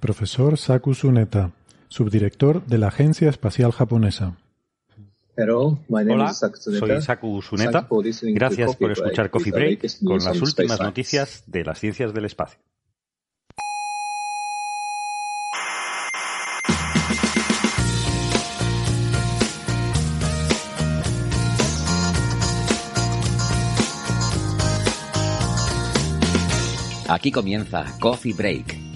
Profesor Saku Tsuneta, subdirector de la Agencia Espacial Japonesa. Hello, my name Hola, is Saku Tsuneta. soy Saku Suneta. Gracias por escuchar Coffee Break con las últimas noticias de las ciencias del espacio. Aquí comienza Coffee Break,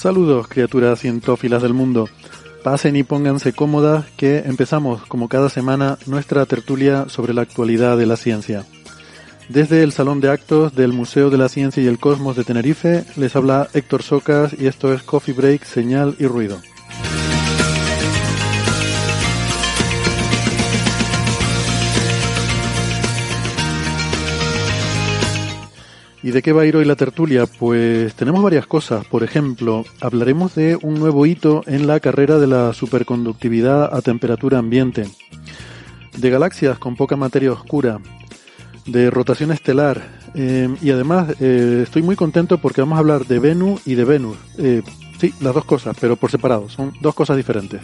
Saludos, criaturas cientófilas del mundo. Pasen y pónganse cómodas que empezamos, como cada semana, nuestra tertulia sobre la actualidad de la ciencia. Desde el Salón de Actos del Museo de la Ciencia y el Cosmos de Tenerife, les habla Héctor Socas y esto es Coffee Break, Señal y Ruido. ¿Y de qué va a ir hoy la tertulia? Pues tenemos varias cosas. Por ejemplo, hablaremos de un nuevo hito en la carrera de la superconductividad a temperatura ambiente, de galaxias con poca materia oscura, de rotación estelar eh, y además eh, estoy muy contento porque vamos a hablar de Venus y de Venus. Eh, sí, las dos cosas, pero por separado, son dos cosas diferentes.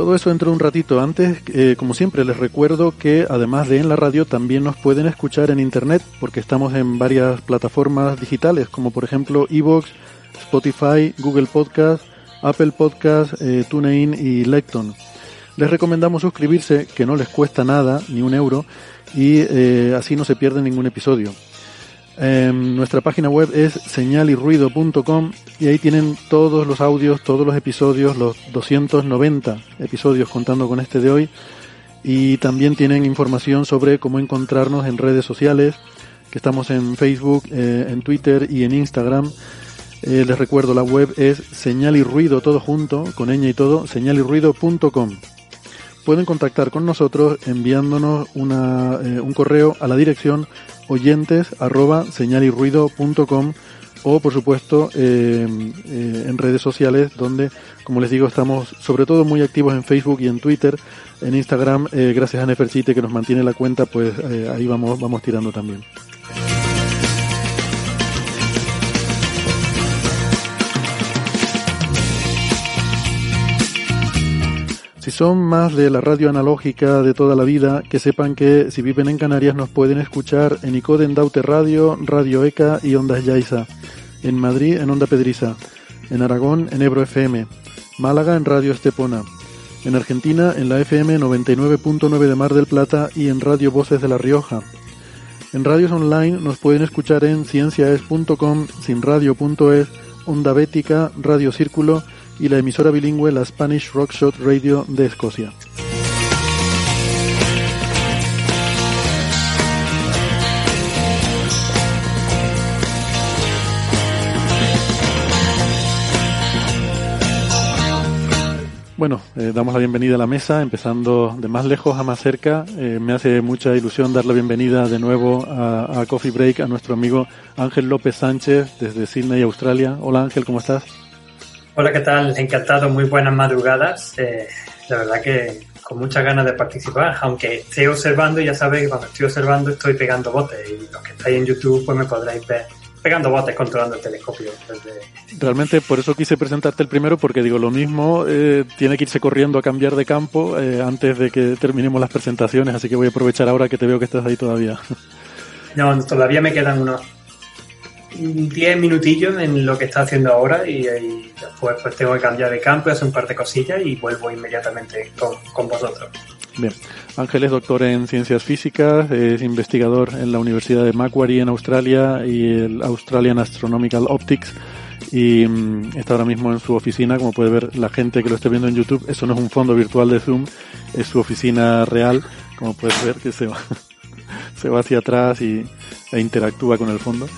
Todo eso dentro de un ratito. Antes, eh, como siempre, les recuerdo que además de en la radio, también nos pueden escuchar en Internet, porque estamos en varias plataformas digitales, como por ejemplo Evox, Spotify, Google Podcast, Apple Podcast, eh, TuneIn y Lecton. Les recomendamos suscribirse, que no les cuesta nada, ni un euro, y eh, así no se pierde ningún episodio. Em, nuestra página web es señalirruido.com y ahí tienen todos los audios, todos los episodios, los 290 episodios contando con este de hoy. Y también tienen información sobre cómo encontrarnos en redes sociales, que estamos en Facebook, eh, en Twitter y en Instagram. Eh, les recuerdo, la web es señal y ruido todo junto, con ñ y todo, señalirruido.com. Pueden contactar con nosotros enviándonos una, eh, un correo a la dirección oyentes arroba señalirruido.com o por supuesto eh, eh, en redes sociales donde como les digo estamos sobre todo muy activos en Facebook y en Twitter. En Instagram eh, gracias a Neferchite que nos mantiene la cuenta pues ahí vamos vamos tirando también Si son más de la radio analógica de toda la vida, que sepan que si viven en Canarias nos pueden escuchar en Icoden Daute Radio, Radio ECA y Ondas Yaiza. En Madrid en Onda Pedriza. En Aragón en Ebro FM. Málaga en Radio Estepona. En Argentina en la FM 99.9 de Mar del Plata y en Radio Voces de La Rioja. En radios online nos pueden escuchar en cienciaes.com, sinradio.es, Onda Bética, Radio Círculo y la emisora bilingüe la Spanish Rockshot Radio de Escocia. Bueno, eh, damos la bienvenida a la mesa, empezando de más lejos a más cerca. Eh, me hace mucha ilusión dar la bienvenida de nuevo a, a Coffee Break a nuestro amigo Ángel López Sánchez desde Sydney, Australia. Hola Ángel, ¿cómo estás? Hola, ¿qué tal? Encantado, muy buenas madrugadas. Eh, la verdad que con muchas ganas de participar, aunque esté observando, ya sabéis que cuando estoy observando estoy pegando botes y los que estáis en YouTube pues me podréis ver pegando botes controlando el telescopio. Realmente por eso quise presentarte el primero porque digo lo mismo, eh, tiene que irse corriendo a cambiar de campo eh, antes de que terminemos las presentaciones, así que voy a aprovechar ahora que te veo que estás ahí todavía. No, todavía me quedan unos 10 minutillos en lo que está haciendo ahora y, después pues tengo que cambiar de campo, hacer un par de cosillas y vuelvo inmediatamente con, con vosotros. Bien, Ángel es doctor en ciencias físicas, es investigador en la Universidad de Macquarie en Australia y el Australian Astronomical Optics y mm, está ahora mismo en su oficina, como puede ver la gente que lo esté viendo en YouTube, eso no es un fondo virtual de Zoom, es su oficina real, como puedes ver que se va, se va hacia atrás y, e interactúa con el fondo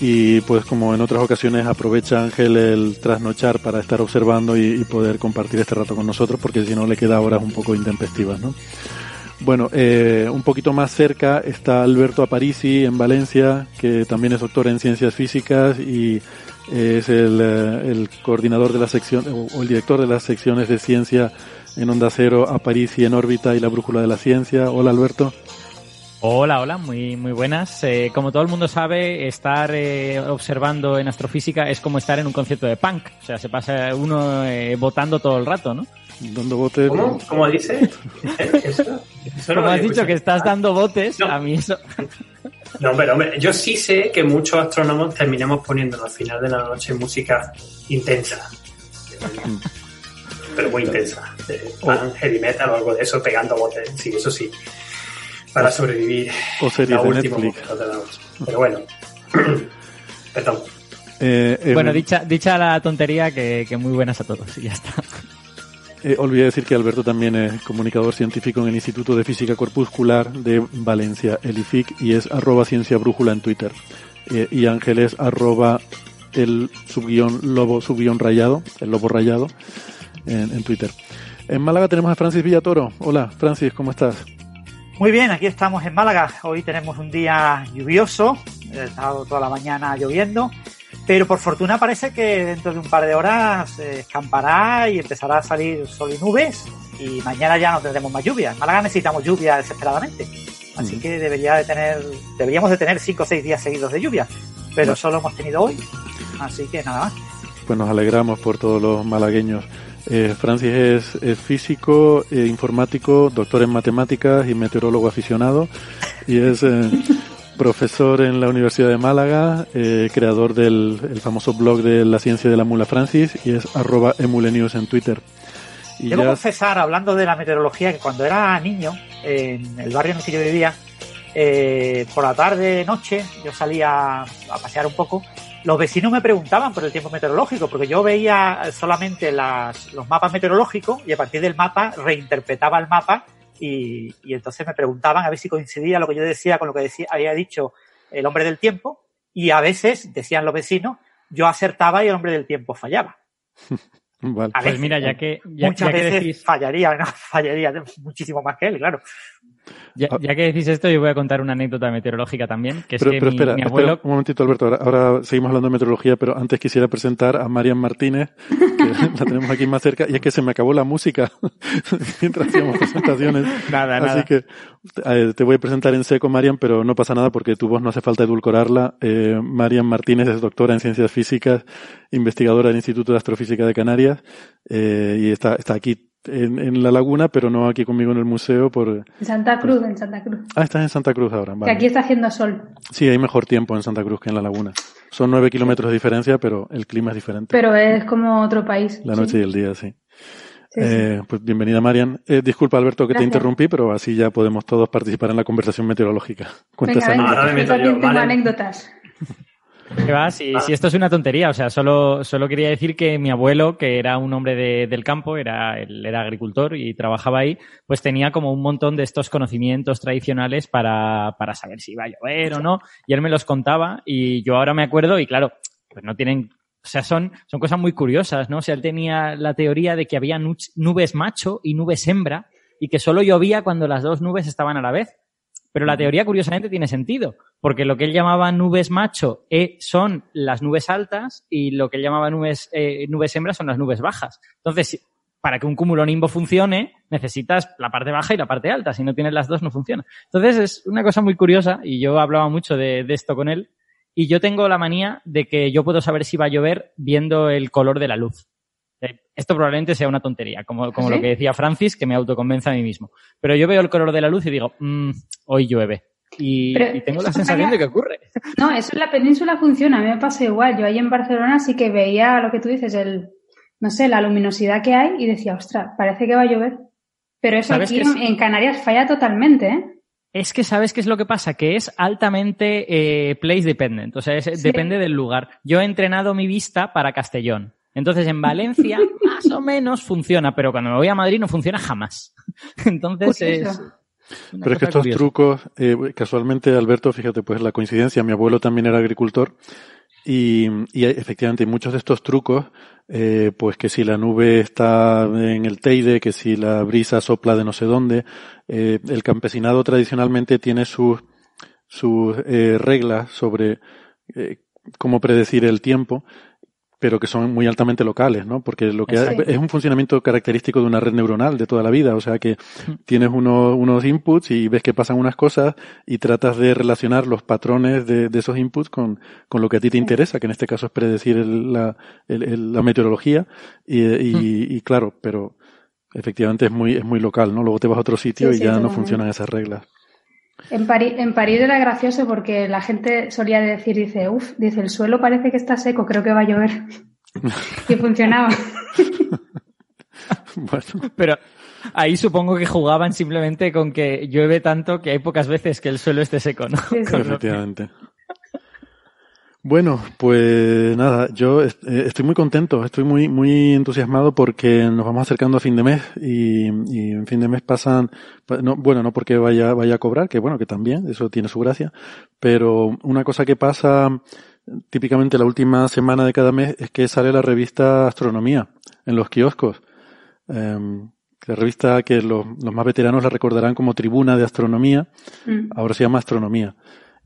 y pues como en otras ocasiones aprovecha Ángel el trasnochar para estar observando y, poder compartir este rato con nosotros porque si no le queda horas un poco intempestivas, ¿no? Bueno, eh, un poquito más cerca está Alberto Aparici en Valencia, que también es doctor en ciencias físicas y es el, eh, el coordinador de la sección o el director de las secciones de ciencia en Onda Cero, Aparici en órbita y la brújula de la ciencia. Hola Alberto. Hola, hola, muy, muy buenas. Eh, como todo el mundo sabe, estar eh, observando en astrofísica es como estar en un concierto de punk. O sea, se pasa uno eh, votando todo el rato, ¿no? Dando botes. ¿Cómo? ¿Cómo dice? ¿Eso? Como has dicho que estás dando botes, a mí eso... No, hombre, hombre, yo sí sé que muchos astrónomos terminamos poniendo al final de la noche música intensa. Pero muy intensa. Punk, heavy metal o algo de eso, pegando botes. Sí, eso sí para sobrevivir o series de Netflix. Pero bueno, perdón. Eh, eh, bueno, dicha, dicha la tontería que, que, muy buenas a todos y ya está. Eh, olvidé decir que Alberto también es comunicador científico en el Instituto de Física Corpuscular de Valencia, el IFIC, y es arroba ciencia brújula en Twitter. Eh, y Ángel es arroba el subguión lobo subguión rayado, el lobo rayado, en, en Twitter. En Málaga tenemos a Francis Villatoro. Hola, Francis, ¿cómo estás? Muy bien, aquí estamos en Málaga. Hoy tenemos un día lluvioso, ha estado toda la mañana lloviendo, pero por fortuna parece que dentro de un par de horas se escampará y empezará a salir sol y nubes y mañana ya no tendremos más lluvia. En Málaga necesitamos lluvia desesperadamente, así que debería de tener, deberíamos de tener cinco o seis días seguidos de lluvia, pero solo hemos tenido hoy, así que nada más. Pues nos alegramos por todos los malagueños. Eh, Francis es, físico, eh, informático, doctor en matemáticas y meteorólogo aficionado y es eh, profesor en la Universidad de Málaga, eh, creador del famoso blog de la ciencia de la mula Francis y es arroba emulenews en Twitter. Y Debo confesar, hablando de la meteorología, que cuando era niño, en el barrio en el que yo vivía, por la tarde, noche, yo salía a pasear un poco los vecinos me preguntaban por el tiempo meteorológico, porque yo veía solamente las, los mapas meteorológicos y a partir del mapa reinterpretaba el mapa y, y, entonces me preguntaban a ver si coincidía lo que yo decía con lo que decía, había dicho el hombre del tiempo y a veces, decían los vecinos, yo acertaba y el hombre del tiempo fallaba. Vale. A pues mira, ya que... muchas veces fallaría, ¿no? fallaría muchísimo más que él, claro. Ya, ya, que decís esto, yo voy a contar una anécdota meteorológica también, que es pero, que pero mi, espera, mi abuelo... espera, un momentito, Alberto. Ahora, ahora, seguimos hablando de meteorología, pero antes quisiera presentar a Marian Martínez, que la tenemos aquí más cerca, y es que se me acabó la música mientras hacíamos presentaciones. Nada, Así nada. que eh, te voy a presentar en seco, Marian, pero no pasa nada porque tu voz no hace falta edulcorarla. Eh, Marian Martínez es doctora en ciencias físicas, investigadora del Instituto de Astrofísica de Canarias, eh, y está, está aquí en, en, la laguna, pero no aquí conmigo en el museo. Por... En Santa Cruz, en Santa Cruz. Ah, estás en Santa Cruz ahora. Vale. Que aquí está haciendo sol. Sí, hay mejor tiempo en Santa Cruz que en la laguna. Son nueve kilómetros de diferencia, pero el clima es diferente. Pero es como otro país. La noche sí. y el día, sí. Sí, eh, sí. Pues bienvenida, Marian. Eh, disculpa, Alberto, que Gracias. te interrumpí, pero así ya podemos todos participar en la conversación meteorológica. Cuenta Venga, venga, me yo meto yo, también tengo vale. anécdotas. ¿Qué va? Si, esto es una tontería, o sea, solo, solo quería decir que mi abuelo, que era un hombre de- del campo, era, él era agricultor y trabajaba ahí, pues tenía como un montón de estos conocimientos tradicionales para, para saber si iba a llover o no, y él me los contaba y yo ahora me acuerdo y claro, pues no tienen, o sea, son, son cosas muy curiosas, ¿no? O sea, él tenía la teoría de que había nu- nubes macho y nubes hembra y que solo llovía cuando las dos nubes estaban a la vez. Pero la teoría, curiosamente, tiene sentido, porque lo que él llamaba nubes macho eh, son las nubes altas y lo que él llamaba nubes, eh, nubes hembras son las nubes bajas. Entonces, para que un cúmulo nimbo funcione, necesitas la parte baja y la parte alta. Si no tienes las dos, no funciona. Entonces es una cosa muy curiosa y yo hablaba mucho de, de esto con él. Y yo tengo la manía de que yo puedo saber si va a llover viendo el color de la luz. Eh, Esto probablemente sea una tontería, como, como ¿Ah, lo que decía Francis, que me autoconvence a mí mismo. Pero yo veo el color de la luz y digo, "Mm, hoy llueve. Y, tengo la sensación de que ocurre. No, eso en la península funciona, a mí me pasa igual. Yo ahí en Barcelona sí que veía lo que tú dices, el, no sé, la luminosidad que hay y decía, ostras, parece que va a llover. Pero eso ¿Sabes aquí es- en, en Canarias falla totalmente, ¿eh? Es que sabes qué es lo que pasa, que es altamente eh, place dependent, o sea, es- Sí. depende del lugar. Yo he entrenado mi vista para Castellón. Entonces en Valencia más o menos funciona, pero cuando me voy a Madrid no funciona jamás. Entonces es... Curioso. una Pero es que estos curiosa. trucos, eh, casualmente, Alberto, fíjate, pues la coincidencia, mi abuelo también era agricultor y, y efectivamente muchos de estos trucos, eh, pues que si la nube está en el Teide, que si la brisa sopla de no sé dónde, eh, el campesinado tradicionalmente tiene sus, sus eh, reglas sobre eh, cómo predecir el tiempo pero que son muy altamente locales, ¿no? Porque lo que Exacto. es un funcionamiento característico de una red neuronal de toda la vida, o sea que tienes unos, unos inputs y ves que pasan unas cosas y tratas de relacionar los patrones de, de esos inputs con, con lo que a ti te interesa, que en este caso es predecir el- la, el- el- la meteorología y, y- y claro, pero efectivamente es muy, es muy local, ¿no? Luego te vas a otro sitio Sí, y sí, ya no funcionan esas reglas. En París, en París era gracioso porque la gente solía decir, dice, uff, dice, el suelo parece que está seco, creo que va a llover. y funcionaba. bueno, Pero ahí supongo que jugaban simplemente con que llueve tanto que hay pocas veces que el suelo esté seco, ¿no? Sí, efectivamente. Bueno, pues nada, yo est- eh, estoy muy contento, estoy muy muy entusiasmado porque nos vamos acercando a fin de mes y, y en fin de mes pasan, pa- no, bueno, no porque vaya vaya a cobrar, que bueno, que también, eso tiene su gracia, pero una cosa que pasa típicamente la última semana de cada mes es que sale la revista Astronomía en los kioscos. Em, la revista que los, los más veteranos la recordarán como Tribuna de Astronomía, Mm. ahora se llama Astronomía.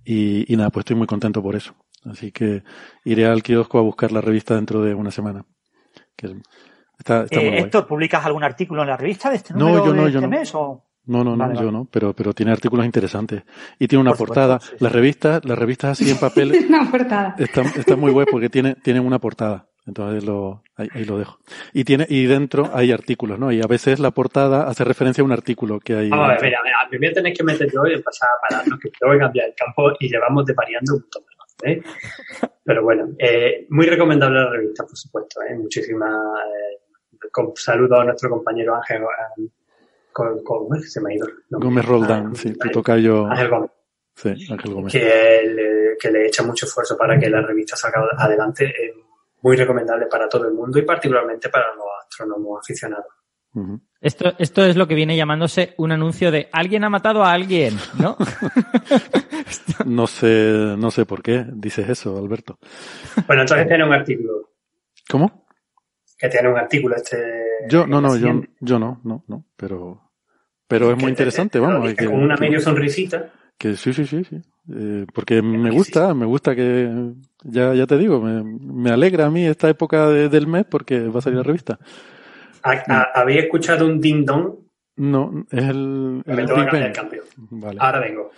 Y, y nada, pues estoy muy contento por eso. Así que iré al kiosco a buscar la revista dentro de una semana. Que está, está muy Eh, guay. ¿publicas algún artículo en la revista de este No, yo no, de yo este no. mes? O... No, no, no, Vale, yo vale. no, pero, pero tiene artículos interesantes. Y tiene una Por supuesto, portada. sí. Las revistas, las revistas así en papel Una portada. están, están muy guay porque tiene, tienen una portada. Entonces lo, ahí, ahí lo dejo. Y tiene, y dentro hay artículos, ¿no? Y a veces la portada hace referencia a un artículo que hay. Vamos a ver, a mí me tenéis que meter yo y empezar a pararnos, que tengo que cambiar el campo y llevamos de variando un montón ¿eh? Pero bueno, eh, muy recomendable la revista, por supuesto, ¿eh? Muchísimas, eh, con, saludo a nuestro compañero Ángel, eh, con, con, se me ha ido. nombre. Gómez Roldán, Ah, sí, tu tocayo. Ángel Gómez. Sí, Ángel Gómez. que le, que le echa mucho esfuerzo para que la revista salga adelante. Es muy recomendable para todo el mundo y particularmente para los astrónomos aficionados. Ujú. Esto, esto es lo que viene llamándose un anuncio de alguien ha matado a alguien, ¿no? No sé, no sé por qué dices eso, Alberto. Bueno, entonces tiene un artículo, ¿Cómo? que tiene un artículo este... Yo, no, no, yo, yo no, no, no, pero, pero es que muy te- interesante, vamos. con una medio sonrisita. Que sí, sí, sí, sí. Eh, porque me gusta, me gusta que, ya, ya te digo, me, me alegra a mí esta época de- del mes porque va a salir la revista. ¿Ha- ha- ¿Habéis escuchado un ding dong? No, es el, el Big Ben. el cambio. Vale. Ahora vengo.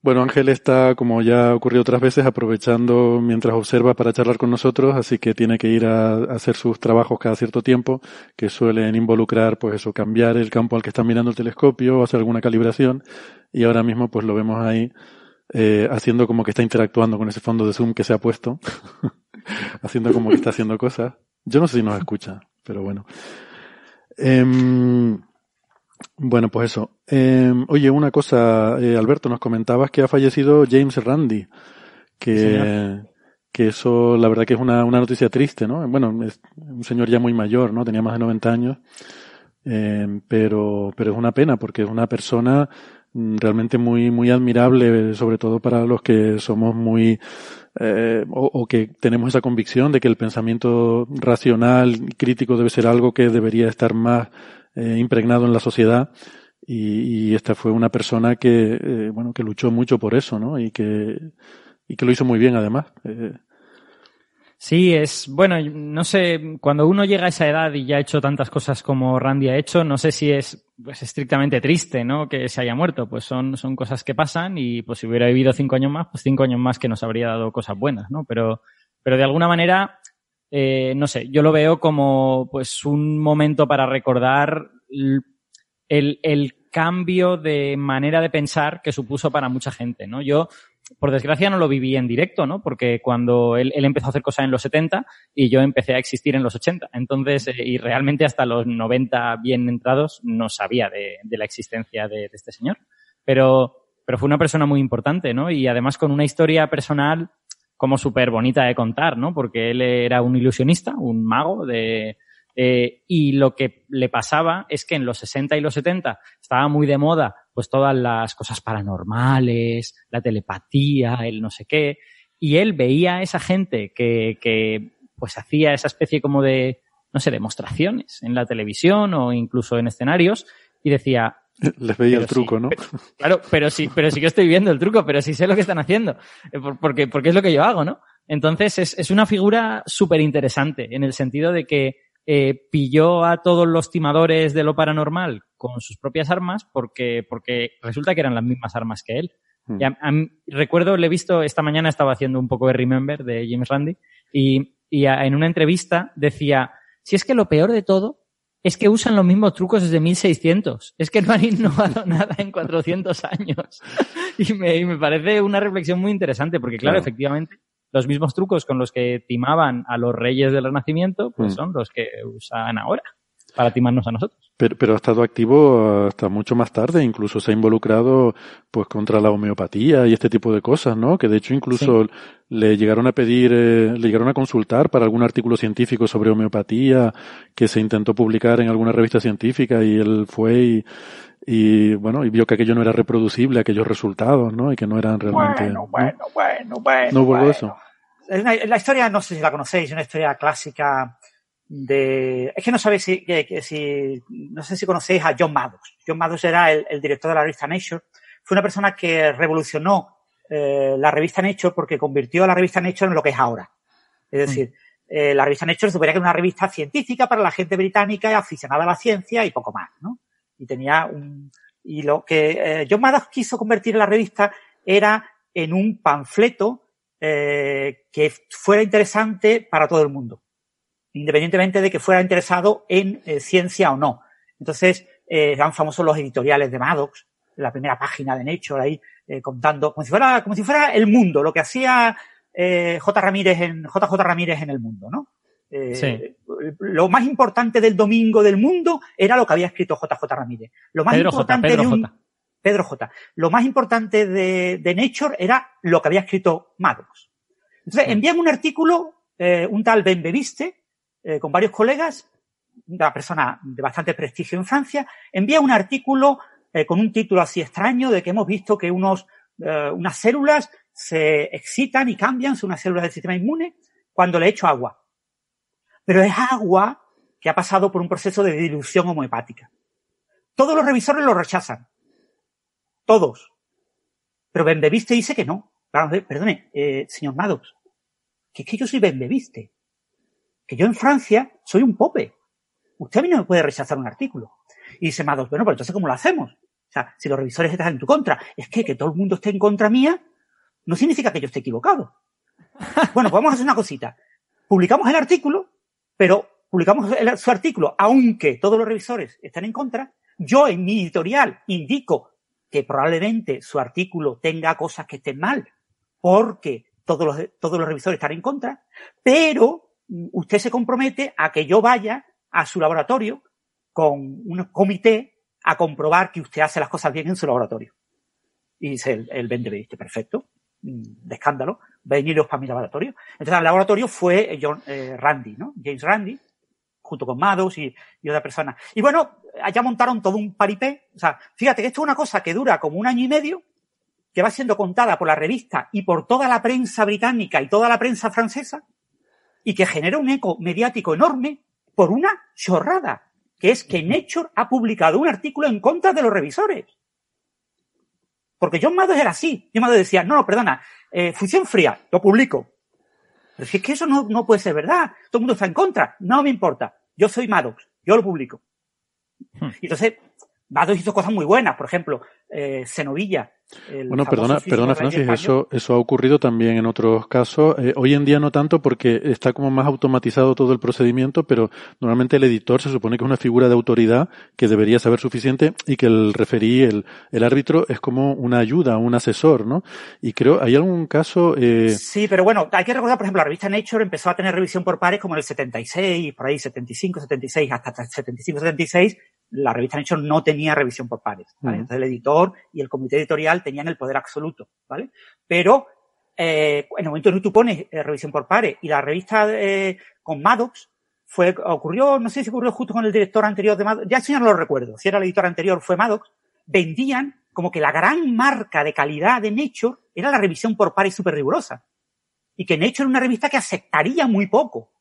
Bueno, Ángel está, como ya ha ocurrido otras veces, aprovechando mientras observa para charlar con nosotros, así que tiene que ir a, a hacer sus trabajos cada cierto tiempo, que suelen involucrar, pues eso, cambiar el campo al que está mirando el telescopio, o hacer alguna calibración, y ahora mismo pues lo vemos ahí, eh, haciendo como que está interactuando con ese fondo de Zoom que se ha puesto, haciendo como que está haciendo cosas. Yo no sé si nos escucha, pero bueno. Em, bueno, pues eso. Eh, oye, una cosa, eh, Alberto, nos comentabas que ha fallecido James Randi, que, Sí, que eso la verdad que es una, una noticia triste, ¿no? Bueno, es un señor ya muy mayor, ¿no? Tenía más de 90 años, eh, pero, pero es una pena porque es una persona mm, realmente muy, muy admirable, sobre todo para los que somos muy, eh, o, que tenemos esa convicción de que el pensamiento racional crítico debe ser algo que debería estar más eh, impregnado en la sociedad. Y, y esta fue una persona que eh, bueno que luchó mucho por eso no y que y que lo hizo muy bien además. Eh, Sí, es bueno, no sé, cuando uno llega a esa edad y ya ha hecho tantas cosas como Randy ha hecho, no sé si es pues estrictamente triste, ¿no? Que se haya muerto, pues son, son cosas que pasan y pues si hubiera vivido cinco años más, pues cinco años más que nos habría dado cosas buenas, ¿no? Pero, pero de alguna manera, eh, no sé, yo lo veo como pues un momento para recordar el, el cambio de manera de pensar que supuso para mucha gente, ¿no? Yo por desgracia no lo viví en directo, ¿no? Porque cuando él, empezó a hacer cosas en los 70 y yo empecé a existir en los 80. Entonces, eh, y realmente hasta los 90 bien entrados no sabía de, la existencia de, de, este señor. Pero, pero fue una persona muy importante, ¿no? Y además con una historia personal como súper bonita de contar, ¿no? Porque él era un ilusionista, un mago de, eh, y lo que le pasaba es que en los 60 y los 70 estaba muy de moda pues todas las cosas paranormales, la telepatía, el no sé qué, y él veía a esa gente que, que pues hacía esa especie como de, no sé, demostraciones en la televisión o incluso en escenarios y decía, les veía el truco, sí, ¿no? Pero, claro, pero sí, pero sí que estoy viendo el truco, pero sí sé lo que están haciendo, eh, porque, porque es lo que yo hago, ¿no? Entonces es, es una figura súper interesante en el sentido de que eh, pilló a todos los timadores de lo paranormal con sus propias armas porque, porque resulta que eran las mismas armas que él. Hmm. Y a, a, recuerdo, le he visto, esta mañana estaba haciendo un poco de Remember de James Randi y, y a, en una entrevista decía, si es que lo peor de todo es que usan los mismos trucos desde 1600. Es que no han innovado nada en 400 años. y, me, y me parece una reflexión muy interesante porque, claro, Claro. efectivamente, los mismos trucos con los que timaban a los reyes del Renacimiento, pues Mm. son los que usan ahora para timarnos a nosotros. Pero, pero ha estado activo hasta mucho más tarde, incluso se ha involucrado pues contra la homeopatía y este tipo de cosas, ¿no? Que de hecho incluso le llegaron a pedir, eh, le llegaron a consultar para algún artículo científico sobre homeopatía que se intentó publicar en alguna revista científica y él fue y, y bueno, y vio que aquello no era reproducible, aquellos resultados, ¿no? Y que no eran realmente. Bueno, ¿no? bueno, bueno, bueno. No hubo bueno. eso. Es una- la historia, no sé si la conocéis, es una historia clásica de... Es que no sabéis si, que, que si... No sé si conocéis a John Maddox. John Maddox era el, el director de la revista Nature. Fue una persona que revolucionó eh, la revista Nature porque convirtió a la revista Nature en lo que es ahora. Es decir, eh, la revista Nature suponía que era una revista científica para la gente británica aficionada a la ciencia y poco más, ¿no? Y tenía un... Y lo que eh, John Maddox quiso convertir en la revista era en un panfleto eh, que fuera interesante para todo el mundo, independientemente de que fuera interesado en eh, ciencia o no. Entonces, eh, eran famosos los editoriales de Maddox, la primera página de Nature ahí, eh, contando, como si fuera, como si fuera el mundo, lo que hacía eh, J. Ramírez en, JJ Ramírez en el mundo, ¿no? Eh, Sí. Lo más importante del domingo del mundo era lo que había escrito JJ Ramírez. Lo más Pedro J, importante Pedro de un, J. Pedro J. Lo más importante de, de Nature era lo que había escrito Maddox. Entonces, envían un artículo, eh, un tal Ben Beviste, eh, con varios colegas, una persona de bastante prestigio en Francia, envía un artículo eh, con un título así extraño de que hemos visto que unos, eh, unas células se excitan y cambian, son unas células del sistema inmune, cuando le echo agua. Pero es agua que ha pasado por un proceso de dilución homeopática. Todos los revisores lo rechazan. Todos. Pero Bembeviste dice que no. A Perdone, señor Maddox, que es que yo soy Bembeviste. Que yo en Francia soy un pope. Usted a mí no me puede rechazar un artículo. Y dice Maddox, bueno, pero entonces ¿cómo lo hacemos? O sea, si los revisores están en tu contra, es que que todo el mundo esté en contra mía no significa que yo esté equivocado. Bueno, pues vamos a hacer una cosita. Publicamos el artículo, pero publicamos el- su artículo, aunque todos los revisores estén en contra. Yo en mi editorial indico que probablemente su artículo tenga cosas que estén mal, porque todos los, todos los revisores están en contra, pero usted se compromete a que yo vaya a su laboratorio con un comité a comprobar que usted hace las cosas bien en su laboratorio. Y dice el, el vende dice, perfecto, mm, de escándalo, veniros para mi laboratorio. Entonces al laboratorio fue eh, John, eh, Randy, ¿no? James Randy, junto con Maddox y, y otra persona. Y bueno, allá montaron todo un paripé. O sea, fíjate que esto es una cosa que dura como un año y medio, que va siendo contada por la revista y por toda la prensa británica y toda la prensa francesa, y que genera un eco mediático enorme por una chorrada, que es que Nature ha publicado un artículo en contra de los revisores. Porque John Maddox era así. John Maddox decía, no, no, perdona, eh, fusión fría, lo publico. Pero si es que eso no, no puede ser verdad. Todo el mundo está en contra. No me importa. Yo soy Maddox. Yo lo publico. Hmm. Entonces, Maddox hizo cosas muy buenas. Por ejemplo, eh, Cenovilla. el Bueno, perdona, perdona Francis, eso, eso ha ocurrido también en otros casos. Eh, hoy en día no tanto porque está como más automatizado todo el procedimiento, pero normalmente el editor se supone que es una figura de autoridad que debería saber suficiente y que el referí, el, el árbitro, es como una ayuda, un asesor, ¿no? Y creo, ¿hay algún caso? Eh, Sí, pero bueno, hay que recordar, por ejemplo, la revista Nature empezó a tener revisión por pares como en el 76, por ahí 75, 76, hasta 75, 76, la revista Nature no tenía revisión por pares, ¿vale? Entonces el editor y el comité editorial tenían el poder absoluto, ¿vale? Pero eh, en el momento en que tú pones eh, revisión por pares y la revista eh, con Maddox fue, ocurrió, no sé si ocurrió justo con el director anterior de Maddox, ya eso ya no lo recuerdo, si era el editor anterior fue Maddox, vendían como que la gran marca de calidad de Nature era la revisión por pares súper rigurosa. Y que Nature era una revista que aceptaría muy poco,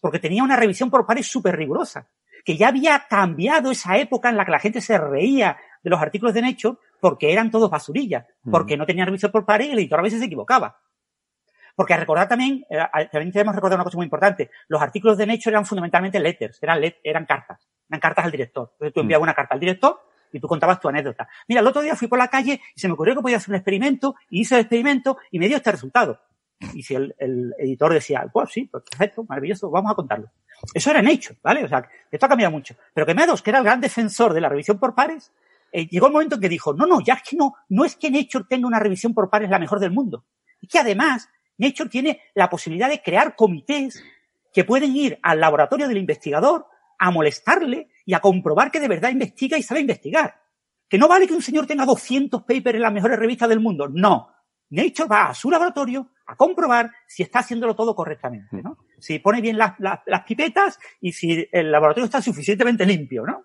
porque tenía una revisión por pares súper rigurosa, que ya había cambiado esa época en la que la gente se reía de los artículos de Nature porque eran todos basurillas, porque no tenían revisión por pares y el editor a veces se equivocaba. Porque a recordar también, eh, también debemos recordar una cosa muy importante. Los artículos de Nature eran fundamentalmente letters, eran, let- eran cartas, eran cartas al director. Entonces tú enviabas una carta al director y tú contabas tu anécdota. Mira, el otro día fui por la calle y se me ocurrió que podía hacer un experimento y hice el experimento y me dio este resultado. Y si el, el editor decía, pues sí, perfecto, maravilloso, vamos a contarlo. Eso era Nature, ¿vale? O sea, esto ha cambiado mucho. Pero que Meadows, que era el gran defensor de la revisión por pares, eh, llegó el momento en que dijo, no, no, ya es que no, no es que Nature tenga una revisión por pares la mejor del mundo. Es que además, Nature tiene la posibilidad de crear comités que pueden ir al laboratorio del investigador a molestarle y a comprobar que de verdad investiga y sabe investigar. Que no vale que un señor tenga 200 papers en las mejores revistas del mundo. No. Nature va a su laboratorio a comprobar si está haciéndolo todo correctamente, ¿no? Si pone bien las, las, las pipetas y si el laboratorio está suficientemente limpio, ¿no?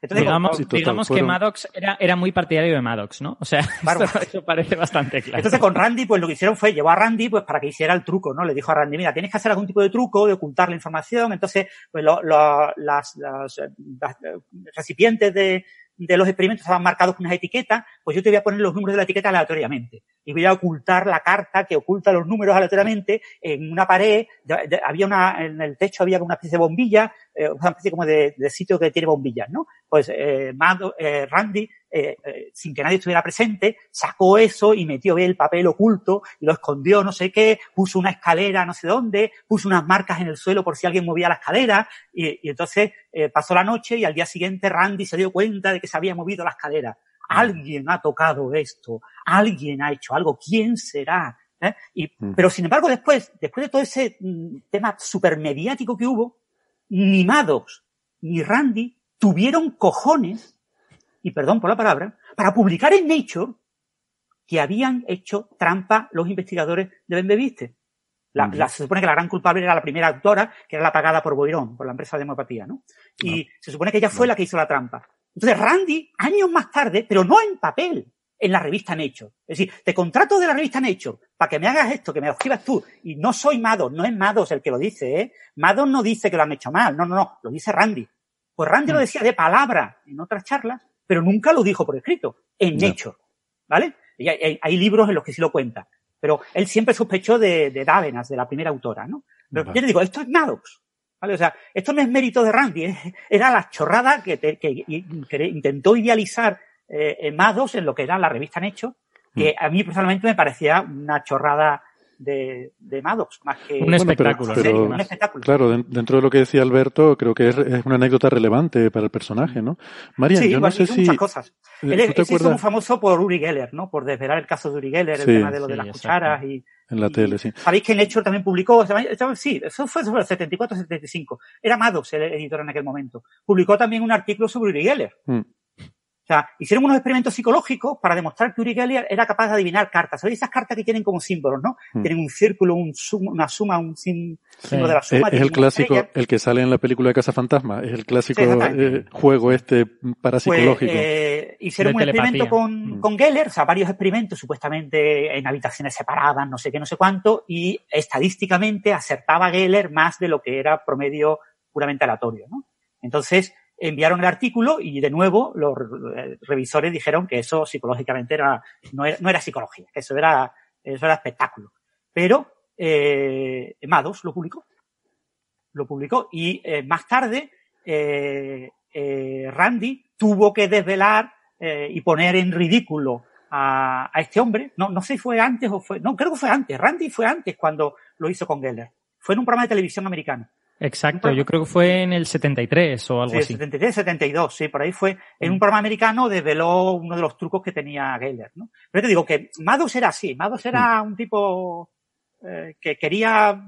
Entonces, digamos con- digamos que Maddox era, era muy partidario de Maddox, ¿no? O sea, esto- eso parece bastante claro. Entonces con Randy, pues lo que hicieron fue llevar a Randy pues para que hiciera el truco, ¿no? Le dijo a Randy, mira, tienes que hacer algún tipo de truco de ocultar la información. Entonces, pues lo- lo- las, las, las, eh, recipientes de, de los experimentos estaban marcados con unas etiquetas, pues yo te voy a poner los números de la etiqueta aleatoriamente. Y voy a ocultar la carta que oculta los números aleatoriamente en una pared. había una, en el techo había una especie de bombilla, eh, una especie como de, de sitio que tiene bombillas, ¿no? Pues eh, Mad- eh, Randy, eh, eh, sin que nadie estuviera presente, sacó eso y metió el papel oculto y lo escondió no sé qué, puso una escalera no sé dónde, puso unas marcas en el suelo por si alguien movía la escalera y, y entonces eh, pasó la noche y al día siguiente Randy se dio cuenta de que se había movido la escalera. Alguien ha tocado esto, alguien ha hecho algo, ¿quién será? ¿Eh? Y, Pero sin embargo después, después de todo ese mm, tema supermediático que hubo, ni Maddox ni Randy tuvieron cojones, y perdón por la palabra, para publicar en Nature que habían hecho trampa los investigadores de Benveviste. La, la- se supone que la gran culpable era la primera autora, que era la pagada por Boirón, por la empresa de homeopatía, ¿no? Y se supone que ella fue la que hizo la trampa. Entonces Randy, años más tarde, pero no en papel, en la revista Nature. Es decir, te contrato de la revista Nature para que me hagas esto, que me lo escribas tú. Y no soy Mados, no es Mados el que lo dice, ¿eh? Mados no dice que lo han hecho mal, no, no, no, lo dice Randy. Pues Randy lo decía de palabra en otras charlas, pero nunca lo dijo por escrito, en Ya. Nature. ¿Vale? Y hay, libros en los que sí lo cuenta. Pero él siempre sospechó de, de Davenas, de la primera autora, ¿no? Pero yo le digo, esto es Maddox. ¿Vale? O sea, esto no es mérito de Randy, es- era la chorrada que, te- que i- que intentó idealizar eh, eh, Maddox en lo que era la revista Nature, que a mí personalmente me parecía una chorrada de, de Maddox, más que Bueno, pero- pero, un espectáculo. Claro, den- dentro de lo que decía Alberto, creo que es, es una anécdota relevante para el personaje, ¿no? Marian, sí, yo no sé hizo si... muchas cosas. eh, Él, ¿tú él se hizo muy famoso por Uri Geller, ¿no? Por desvelar el caso de Uri Geller, el Sí, tema de lo de sí, las exacto. cucharas y, En la tele, sí. Sabéis que Nature también publicó, sí, eso fue sobre el 74-75. Era Maddox el editor en aquel momento. Publicó también un artículo sobre Uri Geller. Mm. O sea, hicieron unos experimentos psicológicos para demostrar que Uri Geller era capaz de adivinar cartas. ¿Sabéis esas cartas que tienen como símbolos, no? Mm. Tienen un círculo, un suma, una suma, un sim- símbolo de la Es, suma. es el clásico, estrella. el que sale en la película de Casa Fantasma, es el clásico eh, juego este parapsicológico. Pues, eh, hicieron De un experimento con, Mm. con Geller, o sea, varios experimentos supuestamente en habitaciones separadas, no sé qué, no sé cuánto, y estadísticamente acertaba Geller más de lo que era promedio puramente aleatorio, ¿no? Entonces, enviaron el artículo y de nuevo los eh, revisores dijeron que eso psicológicamente era, no era, no era psicología, que eso era, eso era espectáculo. Pero eh, Mados lo publicó. Lo publicó y eh, más tarde eh, eh, Randy tuvo que desvelar y poner en ridículo a, a, este hombre. No, no sé si fue antes o fue. No, creo que fue antes. Randy fue antes cuando lo hizo con Geller. Fue en un programa de televisión americano. Exacto, yo creo que fue en el 73 o algo sí, así. 73, 72, sí, por ahí fue. En un programa americano desveló uno de los trucos que tenía Geller, ¿no? Pero te digo que Maddox era así. Maddox era un tipo eh, que quería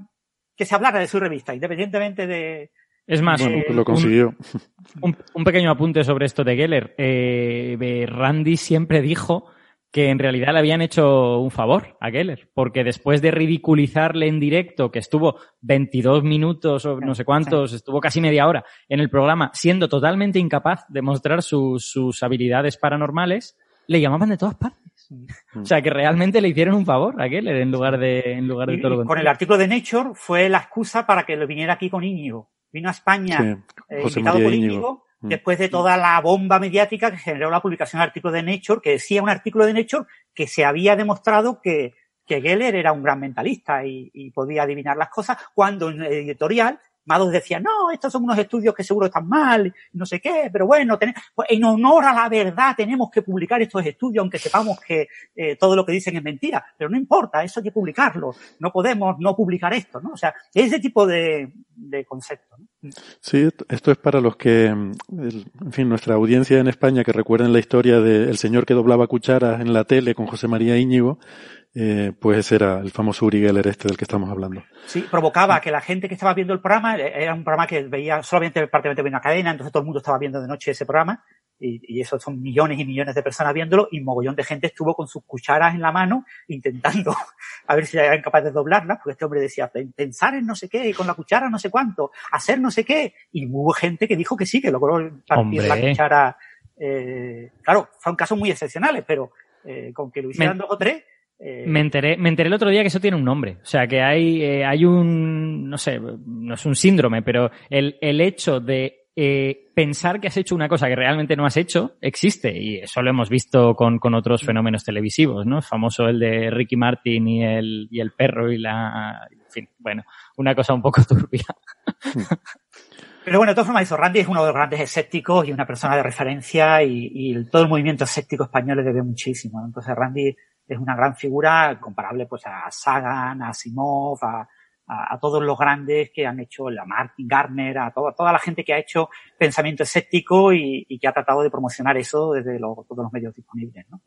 que se hablara de su revista, independientemente de, es más, bueno, pues lo consiguió. Un, un, pequeño apunte sobre esto de Geller. Eh, Randy siempre dijo que en realidad le habían hecho un favor a Geller, porque después de ridiculizarle en directo, que estuvo 22 minutos o no sé cuántos, estuvo casi media hora en el programa, siendo totalmente incapaz de mostrar sus, sus habilidades paranormales, le llamaban de todas partes. O sea, que realmente le hicieron un favor a Geller en lugar de, en lugar de y, todo lo contrario. Con el artículo de Nature fue la excusa para que lo viniera aquí con Íñigo. Vino a España sí, eh, invitado por Íñigo, Íñigo después de toda la bomba mediática que generó la publicación del artículo de Nature, que decía un artículo de Nature que se había demostrado que, que Geller era un gran mentalista y, y, podía adivinar las cosas, cuando en el editorial Mados decía, no, estos son unos estudios que seguro están mal, no sé qué, pero bueno, ten... pues en honor a la verdad tenemos que publicar estos estudios, aunque sepamos que eh, todo lo que dicen es mentira, pero no importa, eso hay que publicarlo, no podemos no publicar esto, ¿no? O sea, ese tipo de, de concepto. ¿no? Sí, esto es para los que, en fin, nuestra audiencia en España que recuerden la historia del señor que doblaba cucharas en la tele con José María Íñigo, eh, pues era el famoso Uri Geller este del que estamos hablando. Sí, provocaba que la gente que estaba viendo el programa, era un programa que veía solamente prácticamente una cadena, entonces todo el mundo estaba viendo de noche ese programa, y, y eso son millones y millones de personas viéndolo, y mogollón de gente estuvo con sus cucharas en la mano intentando a ver si eran capaces de doblarlas, porque este hombre decía, pensar en no sé qué, y con la cuchara no sé cuánto, hacer no sé qué, y hubo gente que dijo que sí, que logró partir Hombre. la cuchara. Eh, claro, fueron casos muy excepcionales, pero eh, con que lo hicieran Me- dos o tres, eh, Me enteré, me enteré el otro día que eso tiene un nombre. O sea, que hay, eh, hay un, no sé, no es un síndrome, pero el, el hecho de eh, pensar que has hecho una cosa que realmente no has hecho existe. Y eso lo hemos visto con, con otros fenómenos televisivos, ¿no? Famoso el de Ricky Martin y el, y el perro y la, en fin, bueno, una cosa un poco turbia. Pero bueno, de todas formas, eso, Randy es uno de los grandes escépticos y una persona de referencia y, todo el movimiento escéptico español le debe muchísimo. ¿no? Entonces Randy es una gran figura comparable pues a Sagan, a Asimov, a, a, a todos los grandes que han hecho, a Martin Gardner, a toda, toda la gente que ha hecho pensamiento escéptico y, y que ha tratado de promocionar eso desde lo- todos los medios disponibles. ¿no?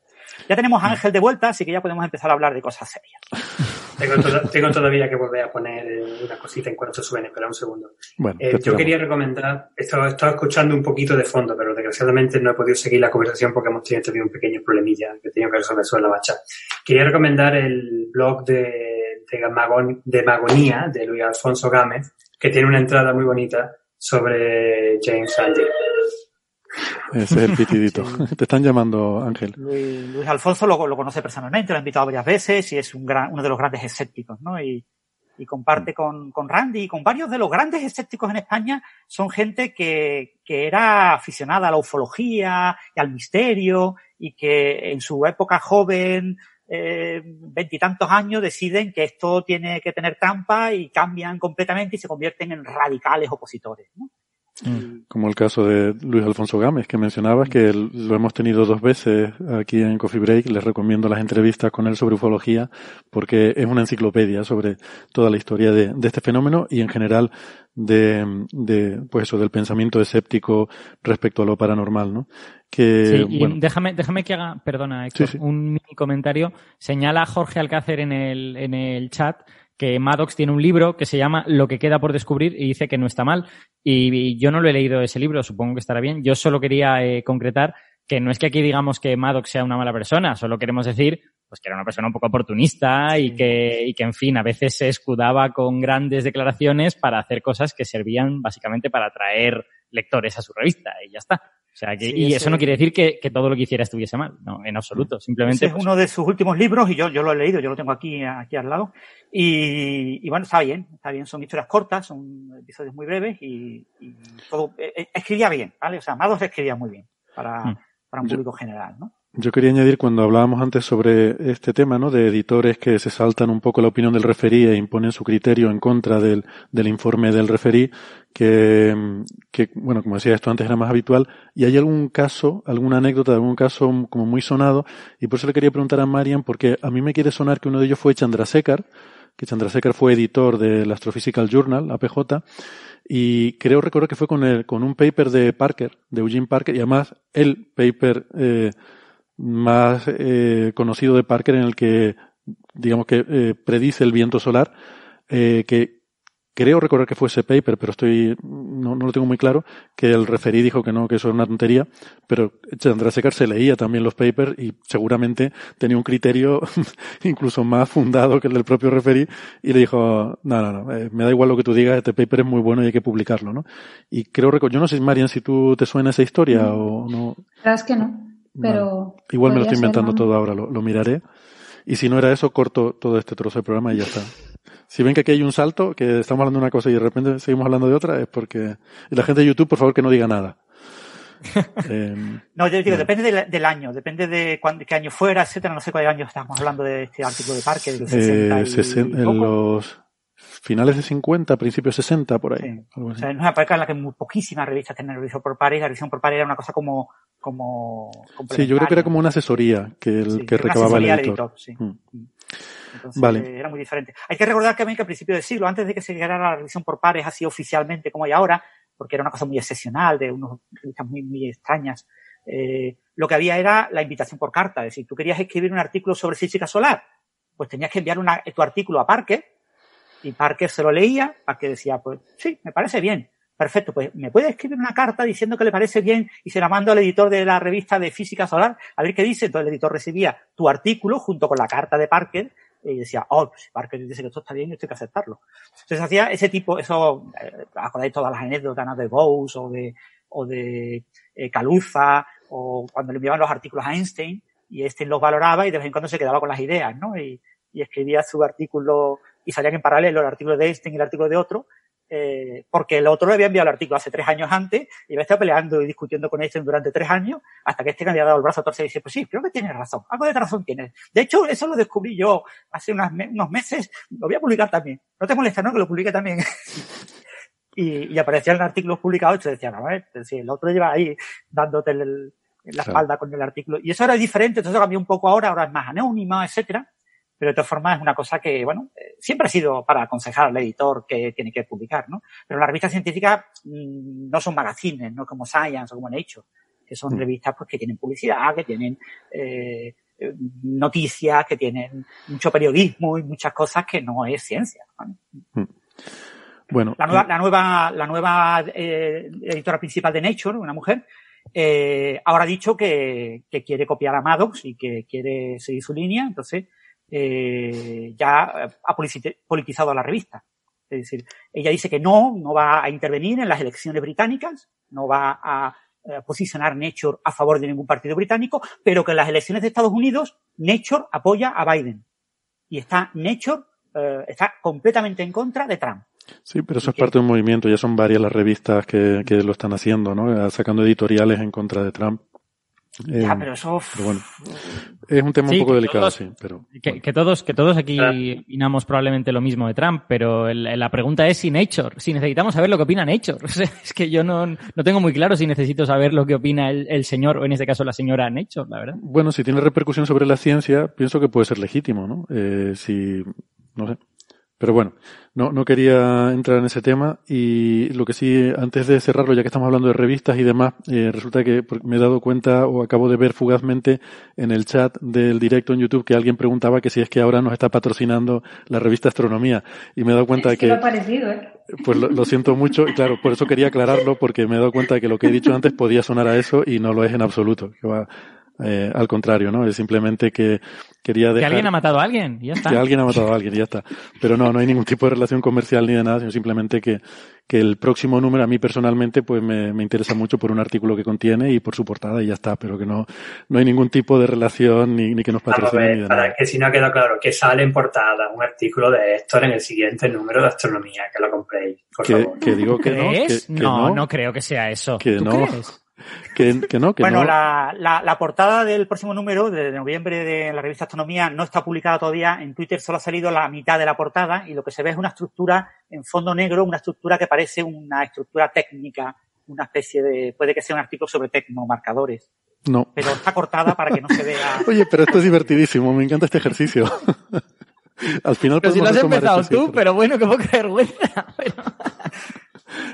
Ya tenemos a Ángel de vuelta, así que ya podemos empezar a hablar de cosas serias. Tengo, to- tengo todavía que volver a poner eh, una cosita en cuanto suene, espera un segundo. Bueno, Eh, yo quería recomendar, estaba, estaba escuchando un poquito de fondo, pero desgraciadamente no he podido seguir la conversación porque hemos tenido también un pequeño problemilla que he tenido que resolver sobre la marcha. Quería recomendar el blog de, de, Magon- de Magonía de Luis Alfonso Gámez, que tiene una entrada muy bonita sobre James Randi. Ese es el pitidito. Te están llamando, Ángel. Luis, Luis Alfonso lo, lo conoce personalmente, lo ha invitado varias veces y es un gran, uno de los grandes escépticos, ¿no? Y, y comparte con, con Randy y con varios de los grandes escépticos en España son gente que, que era aficionada a la ufología y al misterio y que en su época joven, eh, veintitantos años, deciden que esto tiene que tener trampa y cambian completamente y se convierten en radicales opositores, ¿no? Como el caso de Luis Alfonso Gámez, que mencionabas, que lo hemos tenido dos veces aquí en Coffee Break. Les recomiendo las entrevistas con él sobre ufología, porque es una enciclopedia sobre toda la historia de, de este fenómeno y en general de, de, pues eso, del pensamiento escéptico respecto a lo paranormal, ¿no? Que, Sí, y bueno, déjame, déjame que haga, perdona, Héctor, Sí, sí. un mini comentario. Señala Jorge Alcácer en el, en el chat que Maddox tiene un libro que se llama Lo que queda por descubrir y dice que no está mal. Y, y yo no lo he leído ese libro, supongo que estará bien. Yo solo quería eh, concretar que no es que aquí digamos que Maddox sea una mala persona, solo queremos decir pues que era una persona un poco oportunista y que, y que en fin, a veces se escudaba con grandes declaraciones para hacer cosas que servían básicamente para atraer lectores a su revista y ya está. O sea, que, Sí, y eso no quiere decir que, que todo lo que hiciera estuviese mal, no, en absoluto. Simplemente Ese es pues, uno de sus últimos libros y yo, yo lo he leído, yo lo tengo aquí, aquí al lado. Y, y bueno, está bien, está bien, son historias cortas, son episodios muy breves y, y todo, eh, eh, escribía bien, ¿vale? O sea, Mados escribía muy bien para, Mm. para un Yo- público general, ¿no? Yo quería añadir cuando hablábamos antes sobre este tema, ¿no? De editores que se saltan un poco la opinión del referí e imponen su criterio en contra del, del informe del referí, que, que, bueno, como decía, esto antes era más habitual. Y hay algún caso, alguna anécdota algún caso como muy sonado, y por eso le quería preguntar a Marian, porque a mí me quiere sonar que uno de ellos fue Chandrasekhar, que Chandrasekhar fue editor del Astrophysical Journal, APJ, y creo recordar que fue con, el, con un paper de Parker, de Eugene Parker, y además el paper eh, más eh, conocido de Parker en el que, digamos que eh, predice el viento solar, eh, que creo recordar que fue ese paper, pero estoy, no, no, lo tengo muy claro, que el referí dijo que no, que eso era una tontería, pero Chandrasekhar se leía también los papers y seguramente tenía un criterio incluso más fundado que el del propio referí y le dijo, no, no, no, eh, me da igual lo que tú digas, este paper es muy bueno y hay que publicarlo, ¿no? Y creo, yo no sé, Marian, si tú te suena esa historia no. o no. La verdad es que no, pero... Vale. Igual me lo estoy inventando ser, ¿no? todo ahora, lo, lo miraré. Y si no era eso, corto todo este trozo de programa y ya está. Si ven que aquí hay un salto, que estamos hablando de una cosa y de repente seguimos hablando de otra, es porque... Y la gente de YouTube, por favor, que no diga nada. eh, no, yo digo, no. depende del, del, año, depende de cuándo, qué año fuera, etcétera. No sé cuál año estamos hablando de este artículo de Parque, del 60 eh, 60, en los finales de 50, principios 60, por ahí. Sí. O sea, en una época en la que muy poquísimas revistas tenían revisión por pares, la revisión por pares era una cosa como... como sí, yo creo que era como una asesoría que, el, sí, que recababa el editor. editor sí. mm. Entonces, vale. era muy diferente. Hay que recordar también que al principio del siglo, antes de que se llegara a la revisión por pares así oficialmente como hay ahora, porque era una cosa muy excepcional, de unas revistas muy, muy extrañas, eh, lo que había era la invitación por carta. Es decir, tú querías escribir un artículo sobre física solar, pues tenías que enviar una, tu artículo a Parker, y Parker se lo leía, Parker decía, pues sí, me parece bien. Perfecto, pues me puede escribir una carta diciendo que le parece bien y se la mando al editor de la revista de física solar a ver qué dice. Entonces el editor recibía tu artículo junto con la carta de Parker y decía, oh, pues Parker dice que esto está bien, esto hay que aceptarlo. Entonces hacía ese tipo, eso, eh, acordáis todas las anécdotas de Bose o de, o de eh, Caluza o cuando le enviaban los artículos a Einstein y Einstein los valoraba y de vez en cuando se quedaba con las ideas, ¿no? Y escribía su artículo y salían en paralelo el artículo de Einstein y el artículo de otro, eh, porque el otro le había enviado el artículo hace tres años antes y había estado peleando y discutiendo con Einstein durante tres años hasta que este le había dado el brazo a torcer y dice, pues sí, creo que tienes razón, algo de razón tienes. De hecho, eso lo descubrí yo hace unas, unos meses, lo voy a publicar también. No te molesta, ¿no? Que lo publique también. y, y aparecían artículos publicados y te decían, a ver, si el otro lleva ahí dándote el, el, la espalda con el artículo. Y eso ahora es diferente, entonces cambió un poco ahora, ahora es más anónima, etcétera pero de todas formas es una cosa que, bueno, siempre ha sido para aconsejar al editor que tiene que publicar, ¿no? Pero las revistas científicas mmm, no son magazines, no como Science o como Nature, que son mm. revistas pues que tienen publicidad, que tienen eh, noticias, que tienen mucho periodismo y muchas cosas que no es ciencia. ¿no? Mm. Bueno, la nueva, la nueva, la nueva eh, editora principal de Nature, una mujer, eh, ahora ha dicho que, que quiere copiar a Maddox y que quiere seguir su línea, entonces eh, ya ha politizado a la revista. Es decir, ella dice que no, no va a intervenir en las elecciones británicas, no va a, a posicionar Nature a favor de ningún partido británico, pero que en las elecciones de Estados Unidos Nature apoya a Biden. Y está Nature eh, está completamente en contra de Trump. Sí, pero eso es parte de un movimiento, ya son varias las revistas que, que lo están haciendo, ¿no? Sacando editoriales en contra de Trump. Ya, eh, pero eso. Pero bueno, es un tema sí, un poco delicado, todos, sí. Pero, que, bueno. que, todos, que todos aquí opinamos probablemente lo mismo de Trump, pero el, la pregunta es si Nature, si necesitamos saber lo que opina Nature. O sea, es que yo no, no tengo muy claro si necesito saber lo que opina el, el, señor, o en este caso la señora Nature, la verdad. Bueno, si tiene repercusión sobre la ciencia, pienso que puede ser legítimo, ¿no? Eh, si, no sé. Pero bueno, no, no quería entrar en ese tema y lo que sí, antes de cerrarlo, ya que estamos hablando de revistas y demás, eh, resulta que me he dado cuenta o acabo de ver fugazmente en el chat del directo en YouTube que alguien preguntaba que si es que ahora nos está patrocinando la revista Astronomía y me he dado cuenta es que... que... Lo parecido, ¿eh? Pues lo, lo, siento mucho y claro, por eso quería aclararlo porque me he dado cuenta de que lo que he dicho antes podía sonar a eso y no lo es en absoluto. Que va, eh, al contrario, ¿no? Es simplemente que quería dejar... Que alguien ha matado a alguien, y ya está. Que alguien ha matado a alguien, y ya está. Pero no, no hay ningún tipo de relación comercial ni de nada, sino simplemente que, que el próximo número a mí personalmente pues me, me interesa mucho por un artículo que contiene y por su portada y ya está, pero que no, no hay ningún tipo de relación ni, ni que nos patrocine ver, ni de para nada. que si no ha quedado claro, que sale en portada un artículo de Héctor en el siguiente número de astronomía, que lo compréis, por que, favor. que digo que no, que, no, no, no creo que sea eso. que ¿Tú no. crees? Que, que no, que bueno, no. La, la, la, portada del próximo número de noviembre de la revista Astronomía no está publicada todavía. En Twitter solo ha salido la mitad de la portada y lo que se ve es una estructura en fondo negro, una estructura que parece una estructura técnica, una especie de, puede que sea un artículo sobre tecnomarcadores. No. Pero está cortada para que no se vea. Oye, pero esto es divertidísimo, me encanta este ejercicio. Al final pero si lo has empezado tú, pero bueno, qué poca vergüenza.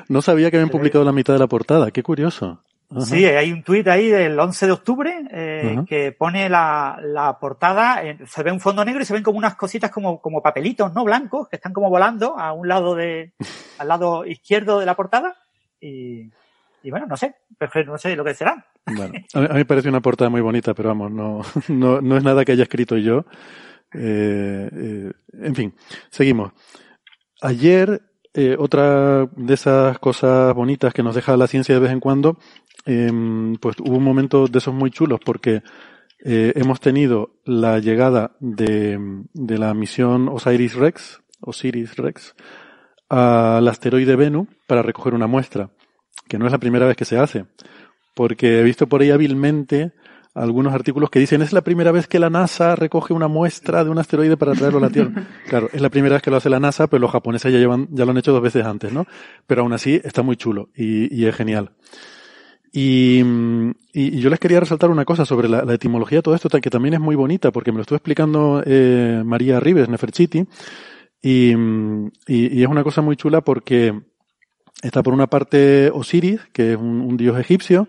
No sabía que habían publicado la mitad de la portada, qué curioso. Ajá. Sí, hay un tuit ahí del 11 de octubre eh, que pone la, la portada, eh, se ve un fondo negro y se ven como unas cositas como, como papelitos, ¿no? Blancos, que están como volando a un lado de, al lado izquierdo de la portada y, y bueno, no sé, no sé lo que será. Bueno, a mí, me parece una portada muy bonita, pero vamos, no, no, no es nada que haya escrito yo. Eh, eh, en fin, seguimos. Ayer, eh, otra de esas cosas bonitas que nos deja la ciencia de vez en cuando, pues hubo un momento de esos muy chulos porque hemos tenido la llegada de, de la misión Osiris Rex, Osiris Rex, al asteroide Bennu para recoger una muestra, que no es la primera vez que se hace, porque he visto por ahí hábilmente algunos artículos que dicen es la primera vez que la NASA recoge una muestra de un asteroide para traerlo a la Tierra. Claro, es la primera vez que lo hace la NASA, pero los japoneses ya llevan, ya lo han hecho dos veces antes, ¿no? Pero aún así está muy chulo y, y es genial. Y, y, yo les quería resaltar una cosa sobre la, la, etimología de todo esto, que también es muy bonita, porque me lo estuvo explicando eh, María Rives, Neferchiti, y, y, y, es una cosa muy chula porque está por una parte Osiris, que es un, un dios egipcio,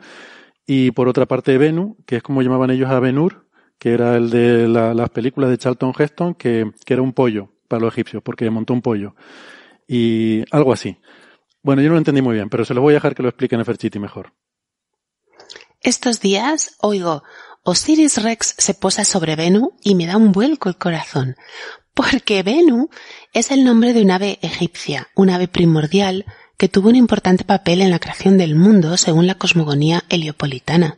y por otra parte Venu, que es como llamaban ellos a Benur, que era el de la, las películas de Charlton Heston, que, que, era un pollo para los egipcios, porque montó un pollo. Y algo así. Bueno, yo no lo entendí muy bien, pero se lo voy a dejar que lo explique Neferchiti mejor. Estos días oigo, Osiris Rex se posa sobre Venu y me da un vuelco el corazón, porque Venu es el nombre de un ave egipcia, un ave primordial que tuvo un importante papel en la creación del mundo según la cosmogonía heliopolitana.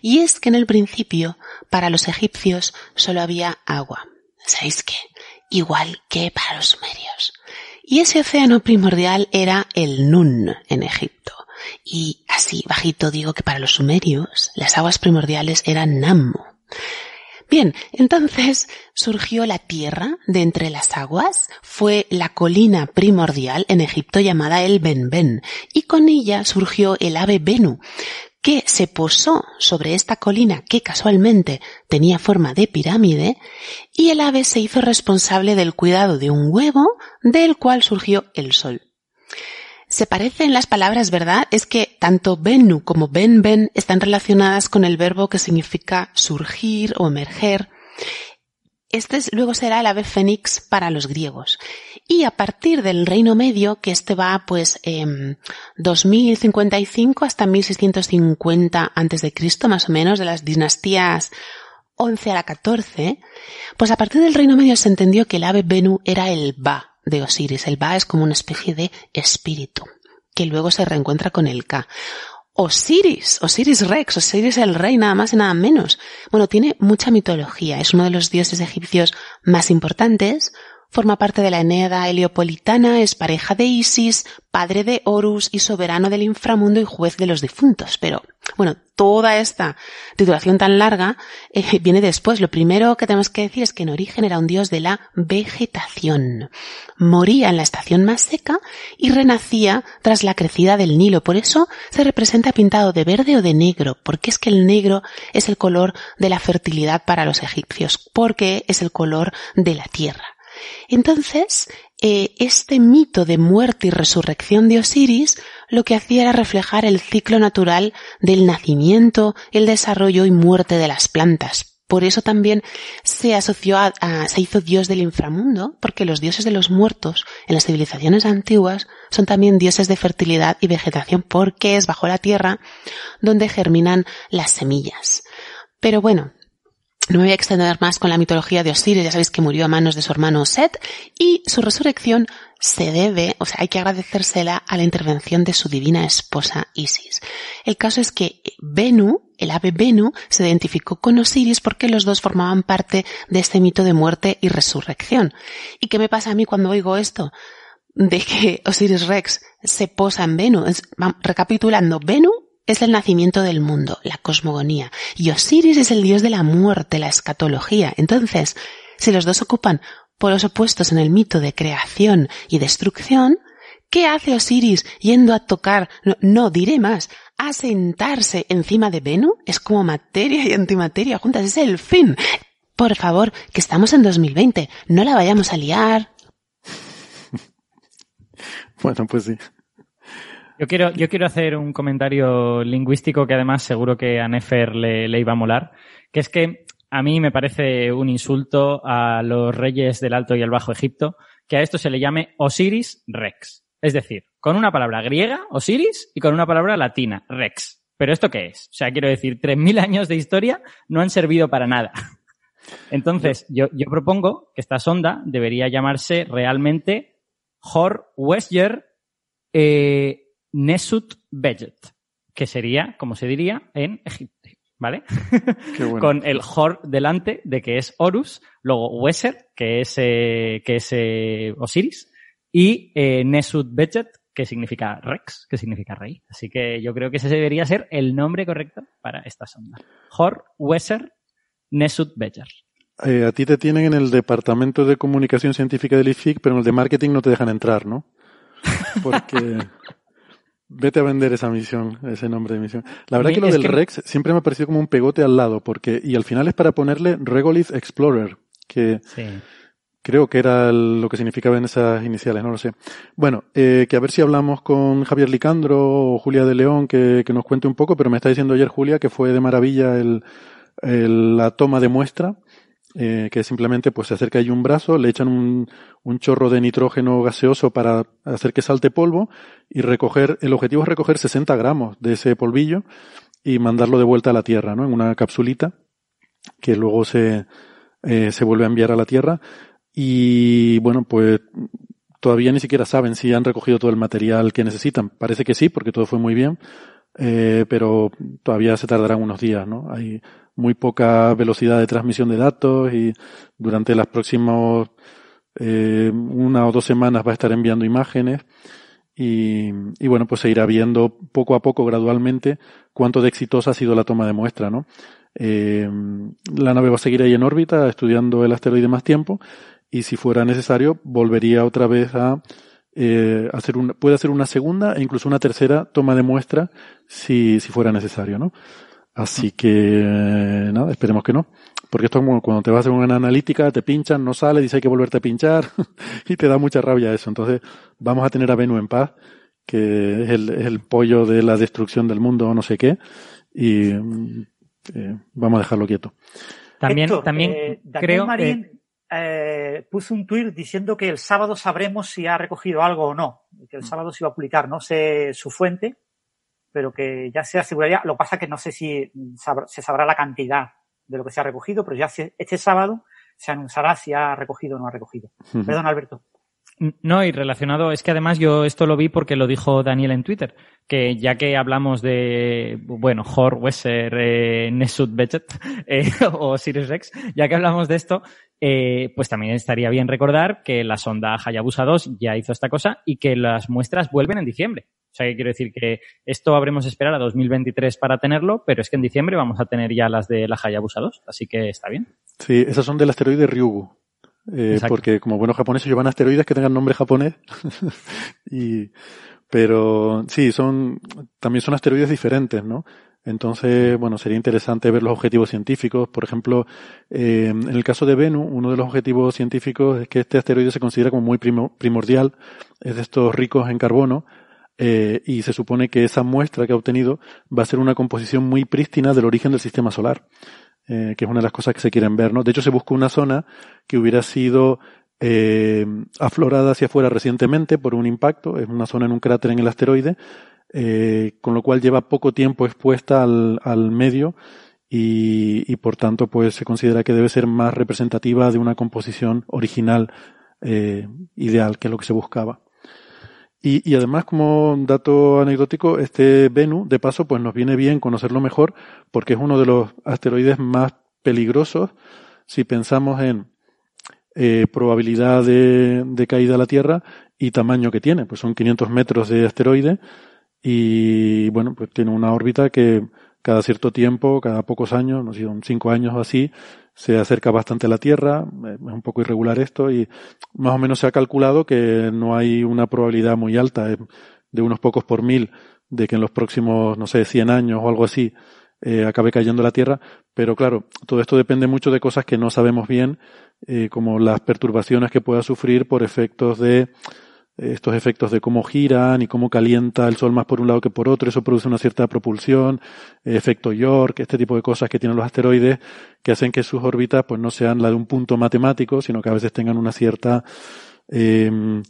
Y es que en el principio, para los egipcios, solo había agua. ¿Sabéis qué? Igual que para los sumerios. Y ese océano primordial era el Nun en Egipto. Y así bajito digo que para los sumerios las aguas primordiales eran Nammu. Bien, entonces surgió la tierra de entre las aguas, fue la colina primordial en Egipto llamada el Benben, y con ella surgió el ave Benu, que se posó sobre esta colina que casualmente tenía forma de pirámide, y el ave se hizo responsable del cuidado de un huevo del cual surgió el sol. Se parecen las palabras, ¿verdad? Es que tanto Bennu como Ben Ben están relacionadas con el verbo que significa surgir o emerger. Este es, luego será el ave fénix para los griegos. Y a partir del Reino Medio, que este va pues eh, 2055 hasta 1650 antes de Cristo, más o menos, de las dinastías 11 a la 14, pues a partir del Reino Medio se entendió que el ave Bennu era el Ba, de Osiris. El Ba es como una especie de espíritu que luego se reencuentra con el Ka. Osiris, Osiris Rex, Osiris el rey, nada más y nada menos. Bueno, tiene mucha mitología, es uno de los dioses egipcios más importantes, forma parte de la Eneada heliopolitana, es pareja de Isis, padre de Horus y soberano del inframundo y juez de los difuntos. Pero, bueno, toda esta titulación tan larga eh, viene después. Lo primero que tenemos que decir es que en origen era un dios de la vegetación. Moría en la estación más seca y renacía tras la crecida del Nilo. Por eso se representa pintado de verde o de negro, porque es que el negro es el color de la fertilidad para los egipcios, porque es el color de la tierra. Entonces, eh, este mito de muerte y resurrección de Osiris lo que hacía era reflejar el ciclo natural del nacimiento, el desarrollo y muerte de las plantas. Por eso también se asoció a, a, se hizo dios del inframundo, porque los dioses de los muertos en las civilizaciones antiguas son también dioses de fertilidad y vegetación, porque es bajo la tierra donde germinan las semillas. Pero bueno, no me voy a extender más con la mitología de Osiris, ya sabéis que murió a manos de su hermano Set y su resurrección se debe, o sea, hay que agradecérsela a la intervención de su divina esposa Isis. El caso es que Benu, el ave Benu, se identificó con Osiris porque los dos formaban parte de este mito de muerte y resurrección. ¿Y qué me pasa a mí cuando oigo esto? De que Osiris Rex se posa en Benu. Recapitulando, Benu es el nacimiento del mundo, la cosmogonía, y Osiris es el dios de la muerte, la escatología. Entonces, si los dos ocupan polos opuestos en el mito de creación y destrucción, ¿qué hace Osiris yendo a tocar, no, no diré más, a sentarse encima de Venu? Es como materia y antimateria juntas, es el fin. Por favor, que estamos en 2020, no la vayamos a liar. Bueno, pues sí. Yo quiero, yo quiero hacer un comentario lingüístico que además seguro que a Nefer le, le iba a molar, que es que a mí me parece un insulto a los reyes del Alto y el Bajo Egipto que a esto se le llame Osiris Rex. Es decir, con una palabra griega, Osiris, y con una palabra latina, Rex. ¿Pero esto qué es? O sea, quiero decir, 3.000 años de historia no han servido para nada. Entonces, yo, yo propongo que esta sonda debería llamarse realmente Hor Westyer eh, Nesut Bejet, que sería, como se diría, en Egipto. ¿Vale? bueno. Con el Hor delante de que es Horus, luego Weser, que es, eh, que es eh, Osiris, y eh, Nesut Bejet, que significa Rex, que significa rey. Así que yo creo que ese debería ser el nombre correcto para esta sonda. Hor Weser Nesut Bejet. Eh, a ti te tienen en el departamento de comunicación científica del IFIC, pero en el de marketing no te dejan entrar, ¿no? Porque vete a vender esa misión, ese nombre de misión. La verdad Mi- que lo del que- Rex siempre me ha parecido como un pegote al lado, porque y al final es para ponerle Regolith Explorer, que Sí. creo que era lo que significaba en esas iniciales, no lo sé. Bueno, eh, que a ver si hablamos con Javier Licandro o Julia de León que, que nos cuente un poco, pero me está diciendo ayer Julia que fue de maravilla el, el- la toma de muestra, eh, que simplemente pues se acerca ahí un brazo, le echan un, un chorro de nitrógeno gaseoso para hacer que salte polvo y recoger, el objetivo es recoger 60 gramos de ese polvillo y mandarlo de vuelta a la Tierra, ¿no? En una capsulita que luego se, eh, se vuelve a enviar a la Tierra y bueno, pues todavía ni siquiera saben si han recogido todo el material que necesitan. Parece que sí, porque todo fue muy bien, eh, pero todavía se tardarán unos días, ¿no? Hay muy poca velocidad de transmisión de datos y durante las próximas eh, una o dos semanas va a estar enviando imágenes y, y bueno, pues se irá viendo poco a poco, gradualmente, cuánto de exitosa ha sido la toma de muestra, ¿no? Eh, la nave va a seguir ahí en órbita estudiando el asteroide más tiempo y si fuera necesario volvería otra vez a eh, hacer una, puede hacer una segunda e incluso una tercera toma de muestra si, si fuera necesario, ¿no? Así que, eh, nada, esperemos que no. Porque esto es como cuando te vas a hacer una analítica, te pinchan, no sale, dice hay que volverte a pinchar y te da mucha rabia eso. Entonces, vamos a tener a Venu en paz, que es el, es el pollo de la destrucción del mundo o no sé qué, y mm, eh, vamos a dejarlo quieto. También, Héctor, también eh, Daniel creo Marín eh, puso un tuit diciendo que el sábado sabremos si ha recogido algo o no, que el sábado se iba a publicar, no sé su fuente, pero que ya se aseguraría. Lo que pasa que no sé si sabr- se sabrá la cantidad de lo que se ha recogido, pero ya se- este sábado se anunciará si ha recogido o no ha recogido. Perdón, Alberto. No, y relacionado, es que además yo esto lo vi porque lo dijo Daniel en Twitter, que ya que hablamos de, bueno, Hor, Wesser, eh, Nesut Bejet eh, o Sirius Rex, ya que hablamos de esto, eh, pues también estaría bien recordar que la sonda Hayabusa 2 ya hizo esta cosa y que las muestras vuelven en diciembre. O sea, que quiero decir que esto habremos esperar a 2023 para tenerlo, pero es que en diciembre vamos a tener ya las de la Hayabusa 2, así que está bien. Sí, esas son del asteroide Ryugu. Eh, porque como buenos japoneses llevan asteroides que tengan nombre japonés. y, pero sí, son, también son asteroides diferentes, ¿no? Entonces, bueno, sería interesante ver los objetivos científicos. Por ejemplo, eh, en el caso de Venu, uno de los objetivos científicos es que este asteroide se considera como muy primo- primordial, es de estos ricos en carbono, eh, y se supone que esa muestra que ha obtenido va a ser una composición muy prístina del origen del sistema solar, eh, que es una de las cosas que se quieren ver, ¿no? De hecho, se busca una zona que hubiera sido eh, aflorada hacia afuera recientemente por un impacto, es una zona en un cráter en el asteroide, eh, con lo cual lleva poco tiempo expuesta al, al medio y, y por tanto pues se considera que debe ser más representativa de una composición original eh, ideal, que es lo que se buscaba. Y, y además, como dato anecdótico, este Venu, de paso, pues nos viene bien conocerlo mejor, porque es uno de los asteroides más peligrosos si pensamos en eh, probabilidad de, de caída a la Tierra y tamaño que tiene. Pues son 500 metros de asteroide y bueno, pues tiene una órbita que cada cierto tiempo, cada pocos años, no sé, cinco años o así, se acerca bastante a la Tierra, es un poco irregular esto y más o menos se ha calculado que no hay una probabilidad muy alta, de unos pocos por mil, de que en los próximos, no sé, 100 años o algo así, eh, acabe cayendo la Tierra, pero claro, todo esto depende mucho de cosas que no sabemos bien, eh, como las perturbaciones que pueda sufrir por efectos de estos efectos de cómo giran y cómo calienta el Sol más por un lado que por otro, eso produce una cierta propulsión, efecto York, este tipo de cosas que tienen los asteroides que hacen que sus órbitas pues no sean la de un punto matemático, sino que a veces tengan una cierta em,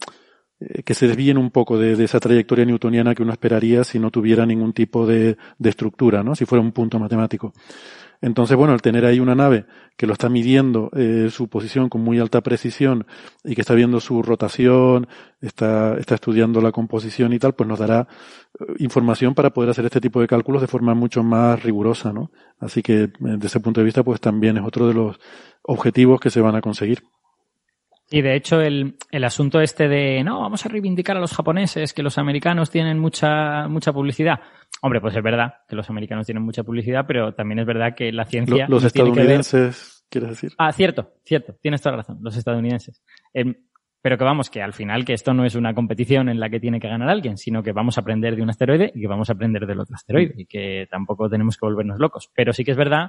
eh, que se desvíen un poco de, esa trayectoria newtoniana que uno esperaría si no tuviera ningún tipo de, de estructura, ¿no? Si fuera un punto matemático. Entonces, bueno, el tener ahí una nave que lo está midiendo eh, su posición con muy alta precisión y que está viendo su rotación, está, está estudiando la composición y tal, pues nos dará eh, información para poder hacer este tipo de cálculos de forma mucho más rigurosa, ¿no? Así que, eh, desde ese punto de vista, pues también es otro de los objetivos que se van a conseguir. Y de hecho el, el, asunto este de no, vamos a reivindicar a los japoneses, que los americanos tienen mucha, mucha publicidad. Hombre, pues es verdad que los americanos tienen mucha publicidad, pero también es verdad que la ciencia. Los, estadounidenses, quieres decir. Ah, cierto, cierto, tienes toda la razón, los estadounidenses. Em, pero que vamos, que al final que esto no es una competición en la que tiene que ganar alguien, sino que vamos a aprender de un asteroide y que vamos a aprender del otro asteroide y que tampoco tenemos que volvernos locos. Pero sí que es verdad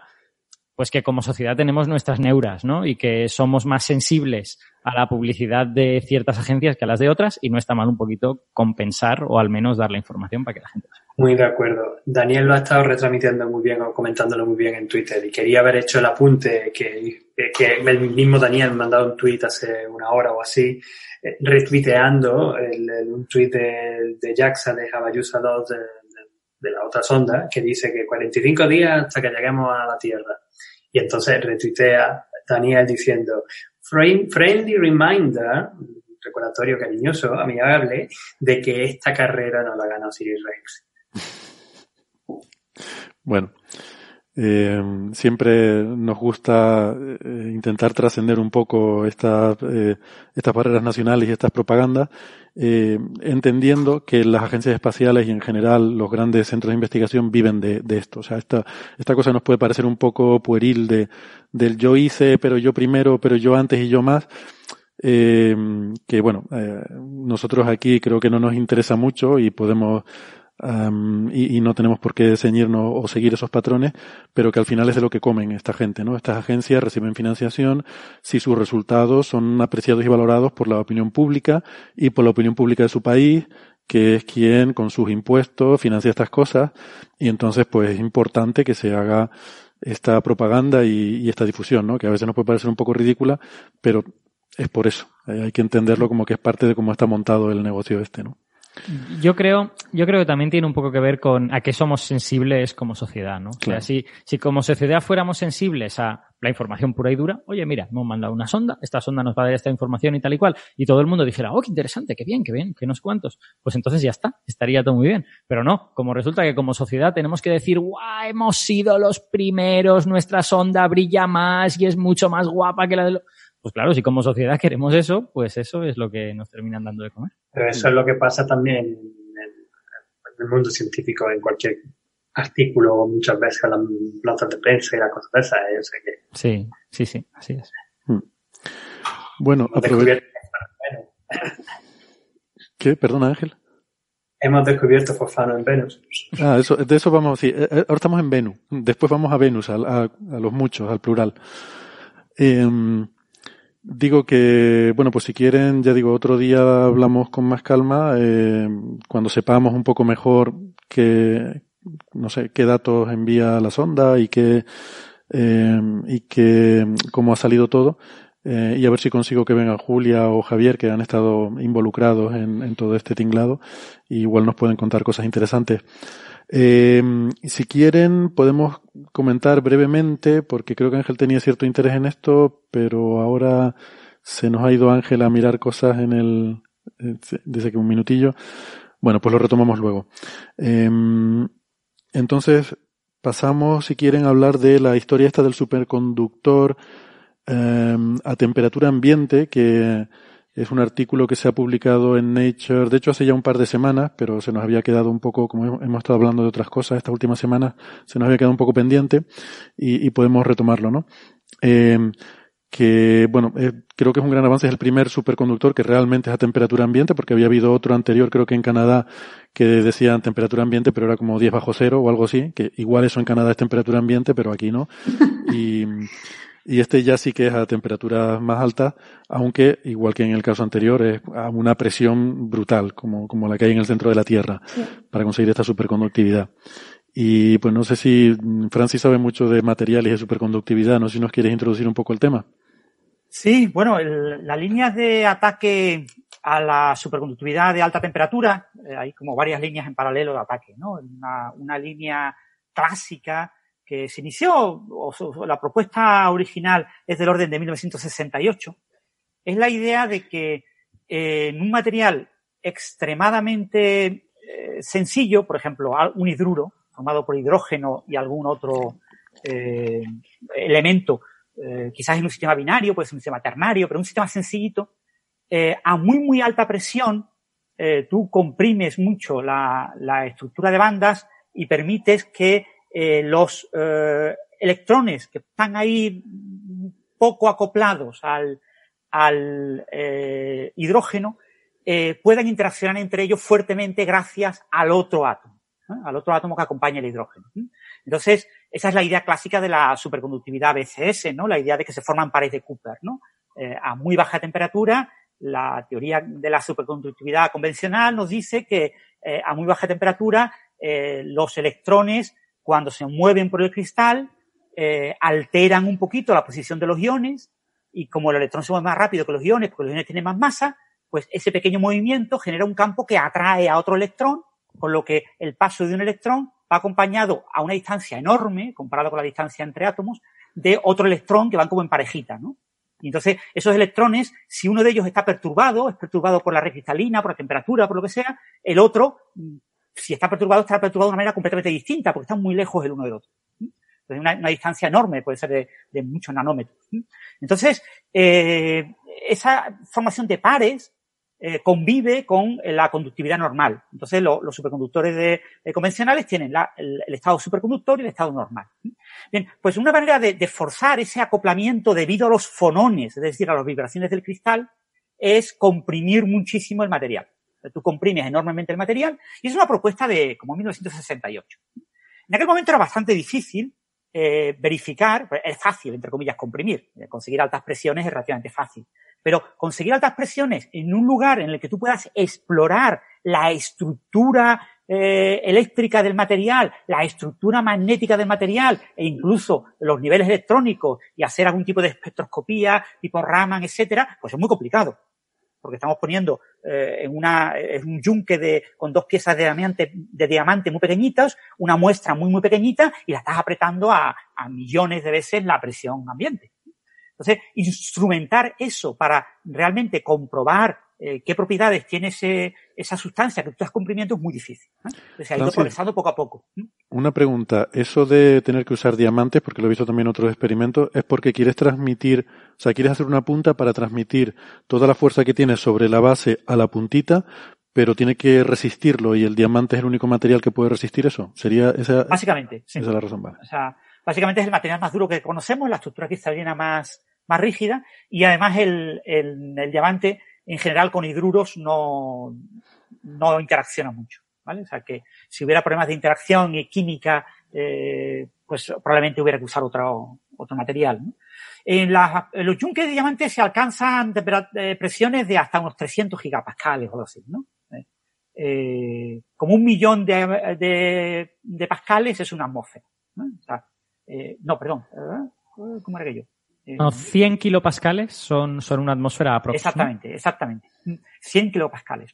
pues que como sociedad tenemos nuestras neuras, ¿no? Y que somos más sensibles a la publicidad de ciertas agencias que a las de otras y no está mal un poquito compensar o al menos dar la información para que la gente Muy de acuerdo. Daniel lo ha estado retransmitiendo muy bien o comentándolo muy bien en Twitter y quería haber hecho el apunte que, que el mismo Daniel me ha mandado un tweet hace una hora o así, eh, retuiteando el, un tweet de, de JAXA de Jabayusa 2 de, de la otra sonda que dice que 45 días hasta que lleguemos a la Tierra y entonces retuitea Daniel diciendo, friendly reminder, recordatorio cariñoso, amigable, de que esta carrera no la ganó Sirius Rex. Bueno, eh, siempre nos gusta eh, intentar trascender un poco estas, eh, estas barreras nacionales y estas propagandas, entendiendo que las agencias espaciales y en general los grandes centros de investigación viven de, de, esto. O sea, esta, esta cosa nos puede parecer un poco pueril de, del yo hice, pero yo primero, pero yo antes y yo más. Que bueno, nosotros aquí creo que no nos interesa mucho y podemos y, y, no tenemos por qué ceñirnos o seguir esos patrones, pero que al final es de lo que comen esta gente, ¿no? Estas agencias reciben financiación si sus resultados son apreciados y valorados por la opinión pública y por la opinión pública de su país, que es quien con sus impuestos financia estas cosas, y entonces pues es importante que se haga esta propaganda y esta difusión, ¿no? Que a veces nos puede parecer un poco ridícula, pero es por eso. Hay que entenderlo como que es parte de cómo está montado el negocio este, ¿no? Yo creo, yo creo que también tiene un poco que ver con a qué somos sensibles como sociedad, ¿no? O sea, si, si como sociedad fuéramos sensibles a la información pura y dura, oye, mira, hemos mandado una sonda, esta sonda nos va a dar esta información y tal y cual, y todo el mundo dijera, oh, qué interesante, qué bien, qué bien, qué nos cuantos, pues entonces ya está, estaría todo muy bien. Pero no, como resulta que como sociedad tenemos que decir, guau, hemos sido los primeros, nuestra sonda brilla más y es mucho más guapa que la de los pues claro, si como sociedad queremos eso, pues eso es lo que nos terminan dando de comer. Pero eso es lo que pasa también en, el mundo científico, en cualquier artículo, muchas veces en las notas de prensa y las cosas de esas. ¿eh? que... Sí, sí, sí, así es. Hmm. Bueno, aprovecho. ¿Qué? Perdona, Ángel. Hemos descubierto fosfano en Venus. Ah, eso, de eso vamos, sí. Eh, eh, ahora estamos en Venus. Después vamos a Venus, a, a, a los muchos, al plural. Eh, Digo que, bueno, pues si quieren, ya digo, otro día hablamos con más calma, eh, cuando sepamos un poco mejor qué, no sé, qué datos envía la sonda y qué, eh, y qué, cómo ha salido todo, eh, y a ver si consigo que vengan Julia o Javier, que han estado involucrados en, en todo este tinglado, y igual nos pueden contar cosas interesantes. Eh, si quieren, podemos comentar brevemente, porque creo que Ángel tenía cierto interés en esto, pero ahora se nos ha ido Ángel a mirar cosas en el, desde que un minutillo. Bueno, pues lo retomamos luego. Eh, entonces, pasamos, si quieren, a hablar de la historia esta del superconductor eh, a temperatura ambiente que, Es un artículo que se ha publicado en Nature, de hecho hace ya un par de semanas, pero se nos había quedado un poco, como hemos estado hablando de otras cosas estas últimas semanas, se nos había quedado un poco pendiente y, y podemos retomarlo, ¿no? Eh, que, bueno, eh, creo que es un gran avance, es el primer superconductor que realmente es a temperatura ambiente, porque había habido otro anterior, creo que en Canadá, que decía temperatura ambiente, pero era como 10 bajo cero o algo así, que igual eso en Canadá es temperatura ambiente, pero aquí no. Y, y este ya sí que es a temperaturas más altas, aunque, igual que en el caso anterior, es a una presión brutal, como, como la que hay en el centro de la Tierra, para conseguir esta superconductividad. Y pues no sé si Francis sabe mucho de materiales y de superconductividad, no sé si nos quieres introducir un poco el tema. Sí, bueno, las líneas de ataque a la superconductividad de alta temperatura, eh, hay como varias líneas en paralelo de ataque, ¿no? Una, una línea clásica que se inició, o, la propuesta original es del orden de 1968, es la idea de que eh, en un material extremadamente eh, sencillo, por ejemplo, un hidruro formado por hidrógeno y algún otro eh, elemento quizás en un sistema binario, puede ser un sistema ternario, pero un sistema sencillito, a muy, muy alta presión, tú comprimes mucho la, estructura de bandas y permites que eh, los eh, electrones que están ahí poco acoplados al, al hidrógeno puedan interaccionar entre ellos fuertemente gracias al otro átomo, al otro átomo que acompaña el hidrógeno. Entonces, esa es la idea clásica de la superconductividad BCS, ¿no? La idea de que se forman pares de Cooper, ¿no? Eh, a muy baja temperatura, la teoría de la superconductividad convencional nos dice que eh, a muy baja temperatura eh, los electrones, cuando se mueven por el cristal, eh, alteran un poquito la posición de los iones y como el electrón se mueve más rápido que los iones, porque los iones tienen más masa, pues ese pequeño movimiento genera un campo que atrae a otro electrón, con lo que el paso de un electrón va acompañado a una distancia enorme, comparado con la distancia entre átomos, de otro electrón que van como en parejita, ¿no? Y entonces, esos electrones, si uno de ellos está perturbado, es perturbado por la red cristalina, por la temperatura, por lo que sea, el otro, si está perturbado, estará perturbado de una manera completamente distinta, porque están muy lejos el uno del otro. Entonces, una, distancia enorme, puede ser de, muchos nanómetros. Entonces, eh, esa formación de pares eh, convive con la conductividad normal. Entonces, lo, los superconductores convencionales tienen el, estado superconductor y el estado normal. Bien, pues una manera de, forzar ese acoplamiento debido a los fonones, es decir, a las vibraciones del cristal, es comprimir muchísimo el material. Tú comprimes enormemente el material y es una propuesta de como 1968. En aquel momento era bastante difícil eh, verificar, es fácil, entre comillas, comprimir. Conseguir altas presiones es relativamente fácil. Pero conseguir altas presiones en un lugar en el que tú puedas explorar la estructura eh, eléctrica del material, la estructura magnética del material e incluso los niveles electrónicos y hacer algún tipo de espectroscopía tipo Raman, etcétera, pues es muy complicado. Porque estamos poniendo eh, en, una, en un yunque de, con dos piezas de diamante, de diamante muy pequeñitas, una muestra muy, muy pequeñita y la estás apretando a, a millones de veces la presión ambiente. Entonces, instrumentar eso para realmente comprobar eh, qué propiedades tiene ese, esa sustancia que tú estás comprimiendo es muy difícil. ¿eh? Ha ido progresando poco a poco. Una pregunta, eso de tener que usar diamantes, porque lo he visto también en otros experimentos, es porque quieres transmitir, o sea, quieres hacer una punta para transmitir toda la fuerza que tienes sobre la base a la puntita, pero tiene que resistirlo y el diamante es el único material que puede resistir eso. Sería esa. Básicamente, sí. Esa es la razón, vale. O sea, básicamente es el material más duro que conocemos, la estructura cristalina más, más rígida y además el, el, el diamante en general con hidruros no, no interacciona mucho. ¿vale? O sea que si hubiera problemas de interacción y química, eh, pues probablemente hubiera que usar otro, otro material. ¿no? En, la, en, los yunques de diamante se alcanzan eh, presiones de hasta unos 300 gigapascales o algo así, ¿no? Eh, como un millón de, de, de, pascales es una atmósfera. ¿no? O sea, eh, no, perdón, ¿cómo era que yo? Eh, no, 100 kilopascales son, son una atmósfera aproximada. Exactamente, exactamente. 100 kilopascales.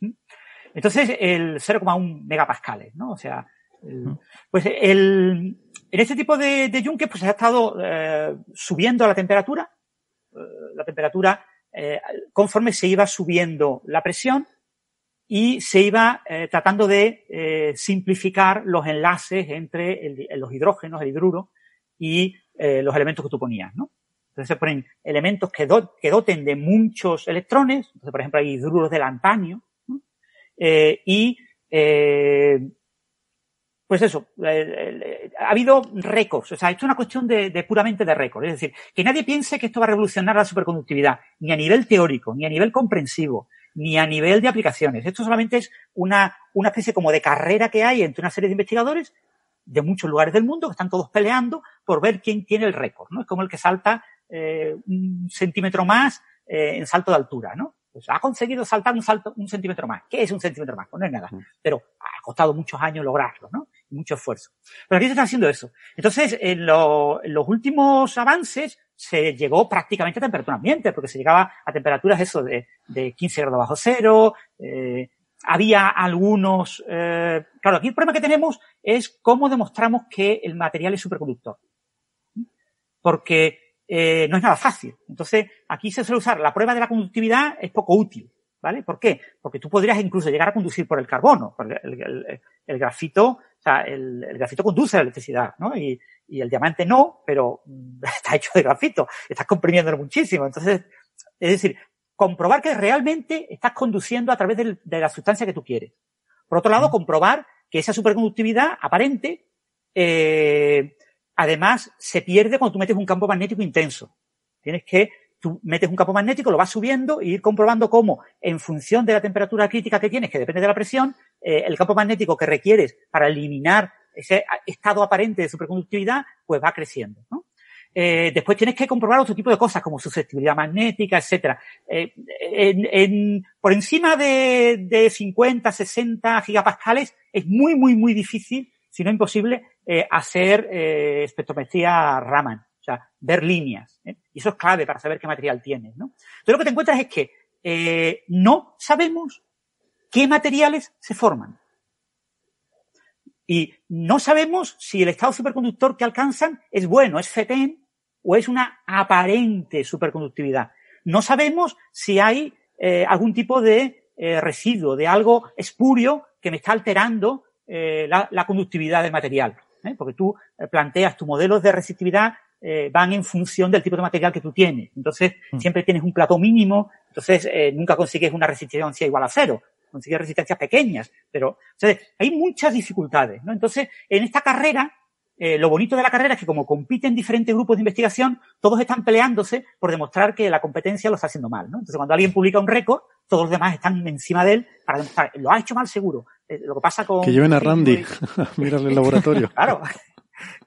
Entonces, el 0,1 megapascales, ¿no? O sea, el, pues el, en este tipo de, de yunques, pues se ha estado eh, subiendo la temperatura, eh, la temperatura, eh, conforme se iba subiendo la presión y se iba eh, tratando de simplificar los enlaces entre el, los hidrógenos, el hidruro y los elementos que tú ponías, ¿no? Se ponen elementos que, doten de muchos electrones, entonces, por ejemplo, hay hidruros de lantanio, eh, y eh, pues eso, ha habido récords, o sea, esto es una cuestión de, puramente de récords, es decir, que nadie piense que esto va a revolucionar la superconductividad, ni a nivel teórico, ni a nivel comprensivo, ni a nivel de aplicaciones. Esto solamente es una, una especie como de carrera que hay entre una serie de investigadores de muchos lugares del mundo que están todos peleando por ver quién tiene el récord, ¿no? Es como el que salta eh, un centímetro más eh, en salto de altura, ¿no? Pues ha conseguido saltar un salto, un centímetro más. ¿Qué es un centímetro más? Pues no es nada. Pero ha costado muchos años lograrlo, ¿no? Y mucho esfuerzo. Pero aquí se está haciendo eso. Entonces, en, los últimos avances se llegó prácticamente a temperatura ambiente, porque se llegaba a temperaturas eso de, de 15 grados bajo cero, eh, había algunos, eh, claro, aquí el problema que tenemos es cómo demostramos que el material es superconductor. Porque eh, no es nada fácil. Entonces, aquí se suele usar la prueba de la conductividad es poco útil. ¿Vale? ¿Por qué? Porque tú podrías incluso llegar a conducir por el carbono. El, grafito, o sea, el, grafito conduce la electricidad, ¿no? Y, y, el diamante no, pero está hecho de grafito. Estás comprimiéndolo muchísimo. Entonces, es decir, comprobar que realmente estás conduciendo a través de, la sustancia que tú quieres. Por otro lado, comprobar que esa superconductividad aparente, eh, además, se pierde cuando tú metes un campo magnético intenso. Tienes que, tú metes un campo magnético, lo vas subiendo e ir comprobando cómo, en función de la temperatura crítica que tienes, que depende de la presión, eh, el campo magnético que requieres para eliminar ese estado aparente de superconductividad, pues va creciendo. Eh, después tienes que comprobar otro tipo de cosas como susceptibilidad magnética, etcétera. Eh, por encima de, de, 50, 60 gigapascales es muy, muy, muy difícil, si no imposible, eh, hacer eh, espectrometría Raman, o sea, ver líneas. ¿eh? Y eso es clave para saber qué material tienes. ¿no? Entonces lo que te encuentras es que eh, no sabemos qué materiales se forman. Y no sabemos si el estado superconductor que alcanzan es bueno, es FETEN o es una aparente superconductividad. No sabemos si hay eh, algún tipo de residuo, de algo espurio que me está alterando eh, la, la, conductividad del material. ¿Eh? Porque tú eh, planteas tus modelos de resistividad eh, van en función del tipo de material que tú tienes. Entonces, mm. siempre tienes un plato mínimo, entonces nunca consigues una resistencia igual a cero consigues resistencias pequeñas, pero hay muchas dificultades, ¿no? Entonces, en esta carrera eh, lo bonito de la carrera es que como compiten diferentes grupos de investigación, todos están peleándose por demostrar que la competencia lo está haciendo mal, ¿no? Entonces, cuando alguien publica un récord, todos los demás están encima de él para demostrar, lo ha hecho mal seguro. Eh, lo que pasa con... Que lleven a Randy, mírale el laboratorio. claro.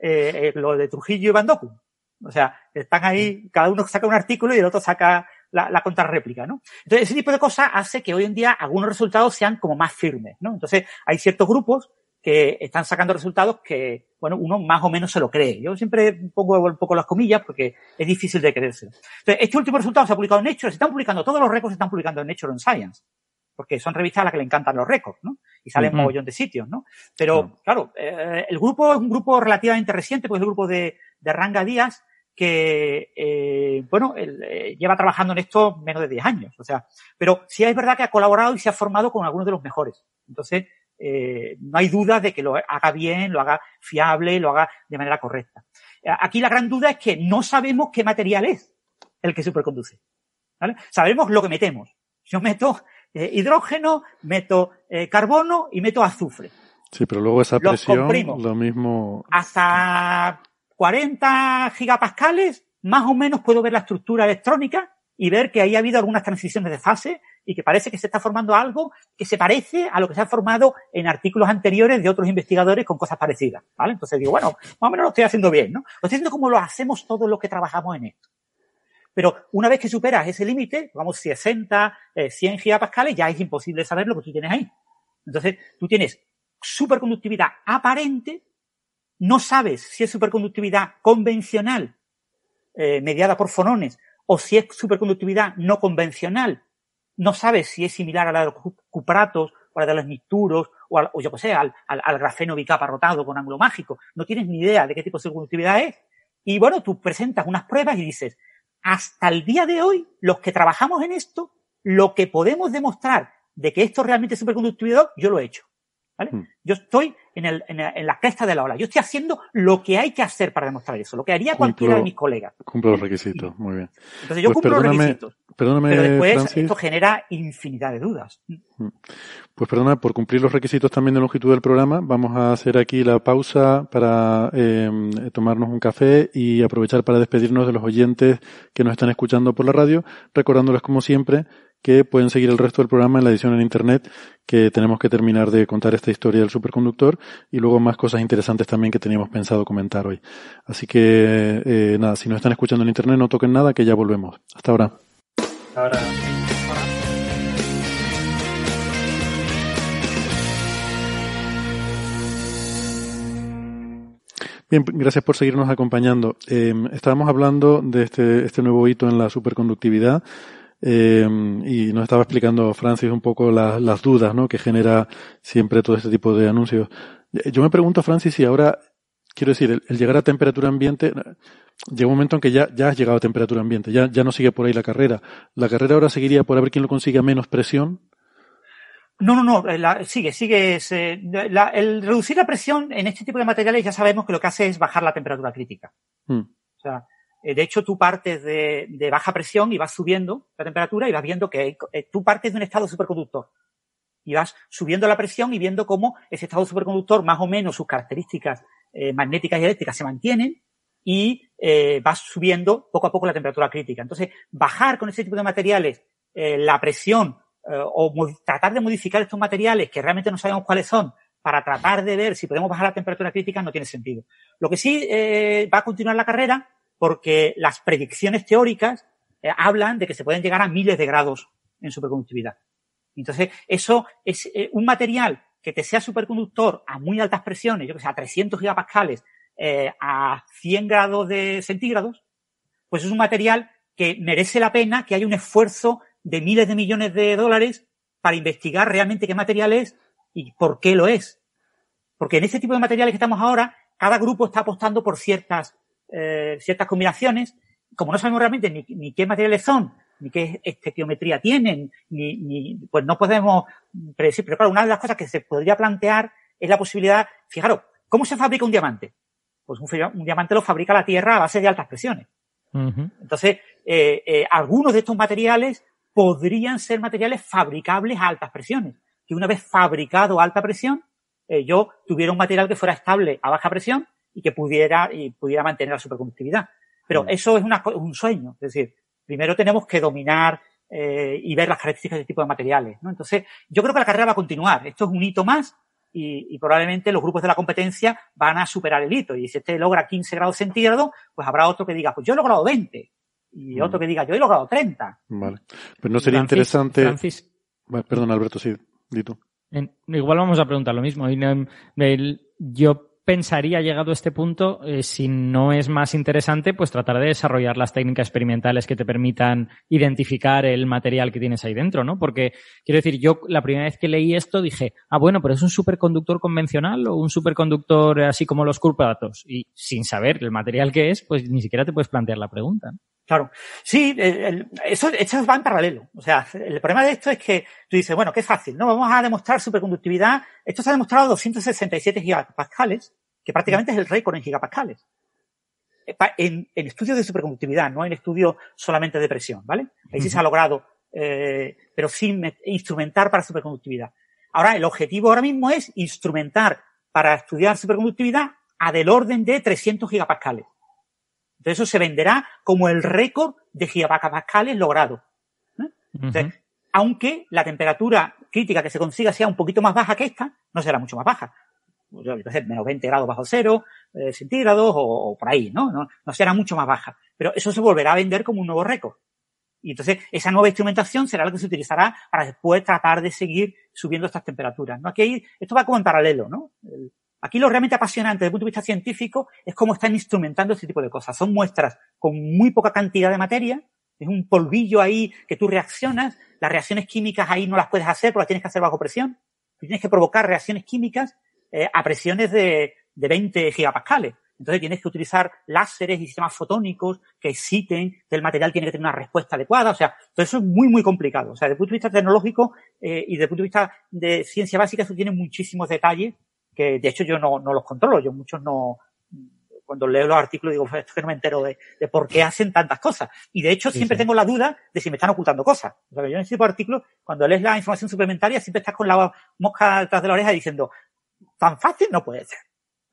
Eh, lo de Trujillo y Bandoku. O sea, están ahí, cada uno saca un artículo y el otro saca la, la contrarréplica, ¿no? Entonces, ese tipo de cosas hace que hoy en día algunos resultados sean como más firmes, ¿no? Entonces, hay ciertos grupos que están sacando resultados que, bueno, uno más o menos se lo cree. Yo siempre pongo un poco las comillas porque es difícil de creerse. Entonces, este último resultado se ha publicado en Nature, se están publicando, todos los récords se están publicando en Nature en Science. Porque son revistas a las que le encantan los récords, ¿no? Y salen un mogollón de sitios, ¿no? Pero, claro, eh, el grupo es un grupo relativamente reciente, pues es el grupo de, de Ranga Díaz, que, eh, bueno, él, eh, lleva trabajando en esto menos de 10 años. O sea, pero sí es verdad que ha colaborado y se ha formado con algunos de los mejores. Entonces, eh, no hay duda de que lo haga bien, lo haga fiable, lo haga de manera correcta. Aquí la gran duda es que no sabemos qué material es el que superconduce. ¿vale? Sabemos lo que metemos. Yo meto eh, hidrógeno, meto eh, carbono y meto azufre. Sí, pero luego esa presión, lo mismo. Hasta 40 gigapascales, más o menos puedo ver la estructura electrónica y ver que ahí ha habido algunas transiciones de fase y que parece que se está formando algo que se parece a lo que se ha formado en artículos anteriores de otros investigadores con cosas parecidas, ¿vale? Entonces digo, bueno, más o menos lo estoy haciendo bien, ¿no? Lo estoy haciendo como lo hacemos todos los que trabajamos en esto. Pero una vez que superas ese límite, vamos, 60, 100 gigapascales, ya es imposible saber lo que tú tienes ahí. Entonces, tú tienes superconductividad aparente, no sabes si es superconductividad convencional, eh, mediada por fonones, o si es superconductividad no convencional, no sabes si es similar a la de los cupratos o a la de los nicturos o, o yo qué sé, al, al, grafeno bicapa rotado con ángulo mágico. No tienes ni idea de qué tipo de superconductividad es. Y bueno, tú presentas unas pruebas y dices, hasta el día de hoy, los que trabajamos en esto, lo que podemos demostrar de que esto realmente es superconductividad, yo lo he hecho. ¿Vale? Yo estoy en, el, en, en, la cresta de la ola. Yo estoy haciendo lo que hay que hacer para demostrar eso, lo que haría cualquiera de mis colegas. Cumplo los requisitos, muy bien. Entonces yo Pues cumplo los requisitos. Perdóname, pero después Francis. esto genera infinidad de dudas. Pues perdona, por cumplir los requisitos también de longitud del programa, vamos a hacer aquí la pausa para eh, tomarnos un café y aprovechar para despedirnos de los oyentes que nos están escuchando por la radio, recordándoles como siempre que pueden seguir el resto del programa en la edición en internet, que tenemos que terminar de contar esta historia del superconductor y luego más cosas interesantes también que teníamos pensado comentar hoy. Así que eh, nada, si nos están escuchando en internet no toquen nada, que ya volvemos. Hasta ahora. Ahora. Bien, gracias por seguirnos acompañando. Eh, estábamos hablando de este, este nuevo hito en la superconductividad eh, y nos estaba explicando Francis un poco la- las dudas ¿no? que genera siempre todo este tipo de anuncios. Eh, Yo me pregunto, Francis, si ahora, quiero decir, el, el llegar a temperatura ambiente, llega un momento en que ya, ya has llegado a temperatura ambiente, ya, ya no sigue por ahí la carrera. La carrera ahora seguiría por a ver quién lo consigue a menos presión. No, no, no, eh, la- sigue, sigue. se- la- el reducir la presión en este tipo de materiales ya sabemos que lo que hace es bajar la temperatura crítica. Hmm. O sea, eh, de hecho tú partes de, baja presión y vas subiendo la temperatura y vas viendo que eh, tú partes de un estado superconductor. Y vas subiendo la presión y viendo cómo ese estado superconductor, más o menos sus características eh, magnéticas y eléctricas se mantienen y eh, vas subiendo poco a poco la temperatura crítica. Entonces, bajar con ese tipo de materiales eh, la presión eh, o tratar de modificar estos materiales que realmente no sabemos cuáles son para tratar de ver si podemos bajar la temperatura crítica no tiene sentido. Lo que sí eh, va a continuar la carrera porque las predicciones teóricas eh, hablan de que se pueden llegar a miles de grados en superconductividad. Entonces, eso es eh, un material que te sea superconductor a muy altas presiones, yo que sé, a 300 gigapascales, eh, a 100 grados de centígrados, pues es un material que merece la pena que haya un esfuerzo de miles de millones de dólares para investigar realmente qué material es y por qué lo es. Porque en este tipo de materiales que estamos ahora, cada grupo está apostando por ciertas, eh, ciertas combinaciones. Como no sabemos realmente ni, ni qué materiales son, ni qué estequiometría tienen, ni, ni, pues no podemos predecir. Pero claro, una de las cosas que se podría plantear es la posibilidad, fijaros, ¿cómo se fabrica un diamante? Pues un, diamante lo fabrica la Tierra a base de altas presiones. Entonces, eh, eh, algunos de estos materiales podrían ser materiales fabricables a altas presiones. Que una vez fabricado a alta presión, eh, yo tuviera un material que fuera estable a baja presión y que pudiera, y pudiera mantener la superconductividad. Pero eso es una un sueño. Es decir, primero tenemos que dominar eh, y ver las características de este tipo de materiales. ¿no? Entonces, yo creo que la carrera va a continuar. Esto es un hito más y, y probablemente los grupos de la competencia van a superar el hito. Y si este logra 15 grados centígrados, pues habrá otro que diga, pues yo he logrado 20. Y otro que diga, yo he logrado 30. Vale. Pues no sería Francis, interesante. Francis. Bueno, Perdón, Alberto, sí, di tú. En- igual vamos a preguntar lo mismo. Y no- el- yo pensaría, llegado a este punto, eh, si no es más interesante, pues tratar de desarrollar las técnicas experimentales que te permitan identificar el material que tienes ahí dentro, ¿no? Porque, quiero decir, yo la primera vez que leí esto dije, ah, bueno, pero es un superconductor convencional o un superconductor así como los curvatos. Y sin saber el material que es, pues ni siquiera te puedes plantear la pregunta. Claro. Sí, el- el- eso, eso va en paralelo. O sea, el problema de esto es que tú dices, bueno, qué fácil, ¿no? Vamos a demostrar superconductividad. Esto se ha demostrado a 267 gigapascales, que prácticamente es el récord en gigapascales. Pa- En, en estudios de superconductividad, no en estudios solamente de presión, ¿vale? Ahí sí se ha logrado, eh, pero sin instrumentar para superconductividad. Ahora, el objetivo ahora mismo es instrumentar para estudiar superconductividad a del orden de 300 gigapascales. Entonces eso se venderá como el récord de gigapascales logrado. ¿eh? Entonces, aunque la temperatura crítica que se consiga sea un poquito más baja que esta, no será mucho más baja. Pues, yo sé, menos 20 grados bajo cero, eh, centígrados o, o por ahí, ¿no? ¿no? No será mucho más baja. Pero eso se volverá a vender como un nuevo récord. Y entonces esa nueva instrumentación será la que se utilizará para después tratar de seguir subiendo estas temperaturas. ¿no? Aquí esto va como en paralelo, ¿no? El- Aquí lo realmente apasionante desde el punto de vista científico es cómo están instrumentando este tipo de cosas. Son muestras con muy poca cantidad de materia, es un polvillo ahí que tú reaccionas, las reacciones químicas ahí no las puedes hacer porque las tienes que hacer bajo presión. Tú tienes que provocar reacciones químicas eh, a presiones de, de 20 gigapascales. Entonces tienes que utilizar láseres y sistemas fotónicos que exciten, que el material tiene que tener una respuesta adecuada. O sea, todo eso es muy, muy complicado. O sea, desde el punto de vista tecnológico eh, y desde el punto de vista de ciencia básica, eso tiene muchísimos detalles que de hecho yo no, no los controlo. Yo muchos no, cuando leo los artículos digo, esto que no me entero de, de, por qué hacen tantas cosas. Y de hecho siempre sí. tengo la duda de si me están ocultando cosas. O sea, yo en ese tipo de artículos, cuando lees la información suplementaria, siempre estás con la mosca detrás de la oreja diciendo, tan fácil no puede ser.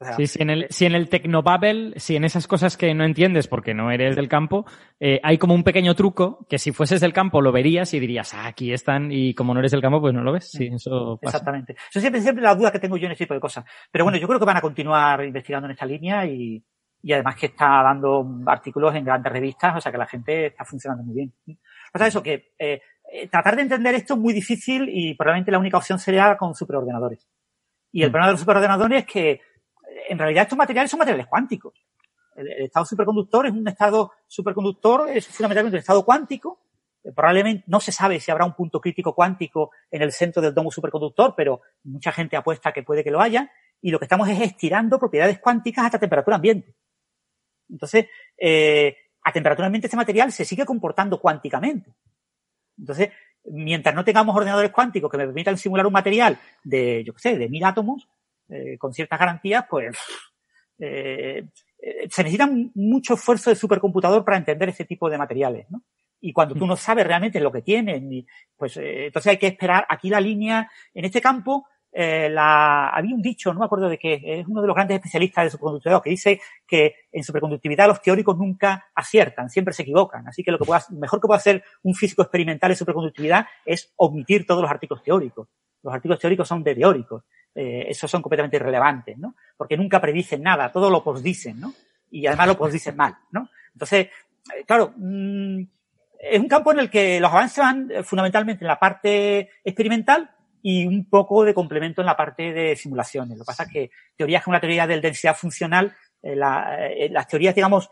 O sea, sí, si en el, si en el Tecnobabble, si en esas cosas que no entiendes porque no eres del campo, eh, hay como un pequeño truco que si fueses del campo lo verías y dirías, ah, aquí están, y como no eres del campo, pues no lo ves. Sí, eso pasa. Exactamente. Eso siempre, siempre la duda que tengo yo en ese tipo de cosas. Pero bueno, yo creo que van a continuar investigando en esta línea y, y además que está dando artículos en grandes revistas, o sea que la gente está funcionando muy bien. O sea, eso que eh, tratar de entender esto es muy difícil y probablemente la única opción sería con superordenadores. Y el problema de los superordenadores es que en realidad estos materiales son materiales cuánticos. El, estado superconductor es un estado superconductor, es fundamentalmente un estado cuántico. Eh, probablemente no se sabe si habrá un punto crítico cuántico en el centro del domo superconductor, pero mucha gente apuesta que puede que lo haya. Y lo que estamos es estirando propiedades cuánticas hasta temperatura ambiente. Entonces, eh, a temperatura ambiente este material se sigue comportando cuánticamente. Entonces, mientras no tengamos ordenadores cuánticos que me permitan simular un material de, yo qué sé, de mil átomos, eh, con ciertas garantías, pues eh, se necesita mucho esfuerzo de supercomputador para entender ese tipo de materiales, ¿no? Y cuando tú no sabes realmente lo que tienen, pues eh, entonces hay que esperar. Aquí la línea, en este campo, eh, la, había un dicho, no me acuerdo de qué, es uno de los grandes especialistas de superconductividad que dice que en superconductividad los teóricos nunca aciertan, siempre se equivocan. Así que lo que pueda, mejor que puede hacer un físico experimental en superconductividad es omitir todos los artículos teóricos. Los artículos teóricos son de teóricos. Eh, esos son completamente irrelevantes, ¿no? Porque nunca predicen nada, todo lo posdicen, ¿no? Y además lo posdicen mal, ¿no? Entonces, eh, claro, mmm, es un campo en el que los avances van fundamentalmente en la parte experimental, y un poco de complemento en la parte de simulaciones. Lo que pasa es que teorías como la teoría de densidad funcional, eh, la, eh, las teorías, digamos,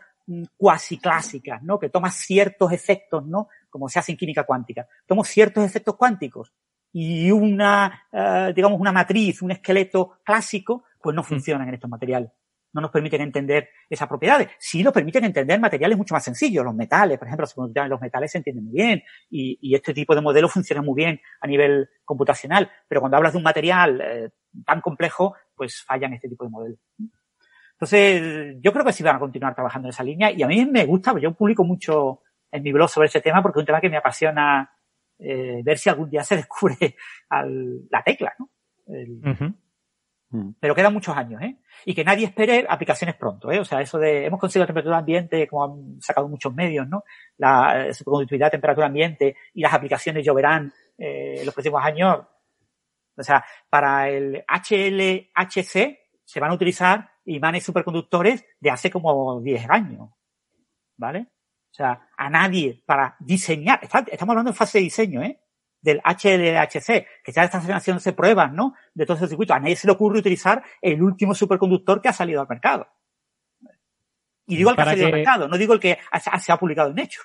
cuasi clásicas, ¿no? Que toma ciertos efectos, ¿no? Como se hace en química cuántica. Toma ciertos efectos cuánticos y una, eh, digamos, una matriz, un esqueleto clásico, pues no funcionan en estos materiales no nos permiten entender esas propiedades. Sí nos permiten entender materiales mucho más sencillos, los metales, por ejemplo, los metales se entienden muy bien y, y este tipo de modelos funcionan muy bien a nivel computacional, pero cuando hablas de un material eh, tan complejo, pues fallan este tipo de modelos. Entonces, yo creo que sí van a continuar trabajando en esa línea y a mí me gusta, yo publico mucho en mi blog sobre ese tema porque es un tema que me apasiona eh, ver si algún día se descubre al, la tecla, ¿no? El, uh -huh. Pero quedan muchos años, ¿eh? Y que nadie espere aplicaciones pronto, ¿eh? O sea, eso de, hemos conseguido la temperatura ambiente, como han sacado muchos medios, ¿no? La eh, superconductividad de temperatura ambiente y las aplicaciones lloverán eh, en los próximos años. O sea, para el HLHC se van a utilizar imanes superconductores de hace como 10 años, ¿vale? O sea, a nadie para diseñar, está, estamos hablando en fase de diseño, ¿eh? del HLHC, que ya están haciéndose pruebas, ¿no? De todo ese circuito. A nadie se le ocurre utilizar el último superconductor que ha salido al mercado. Y digo el que ha salido que... al mercado, no digo el que se ha publicado en hecho.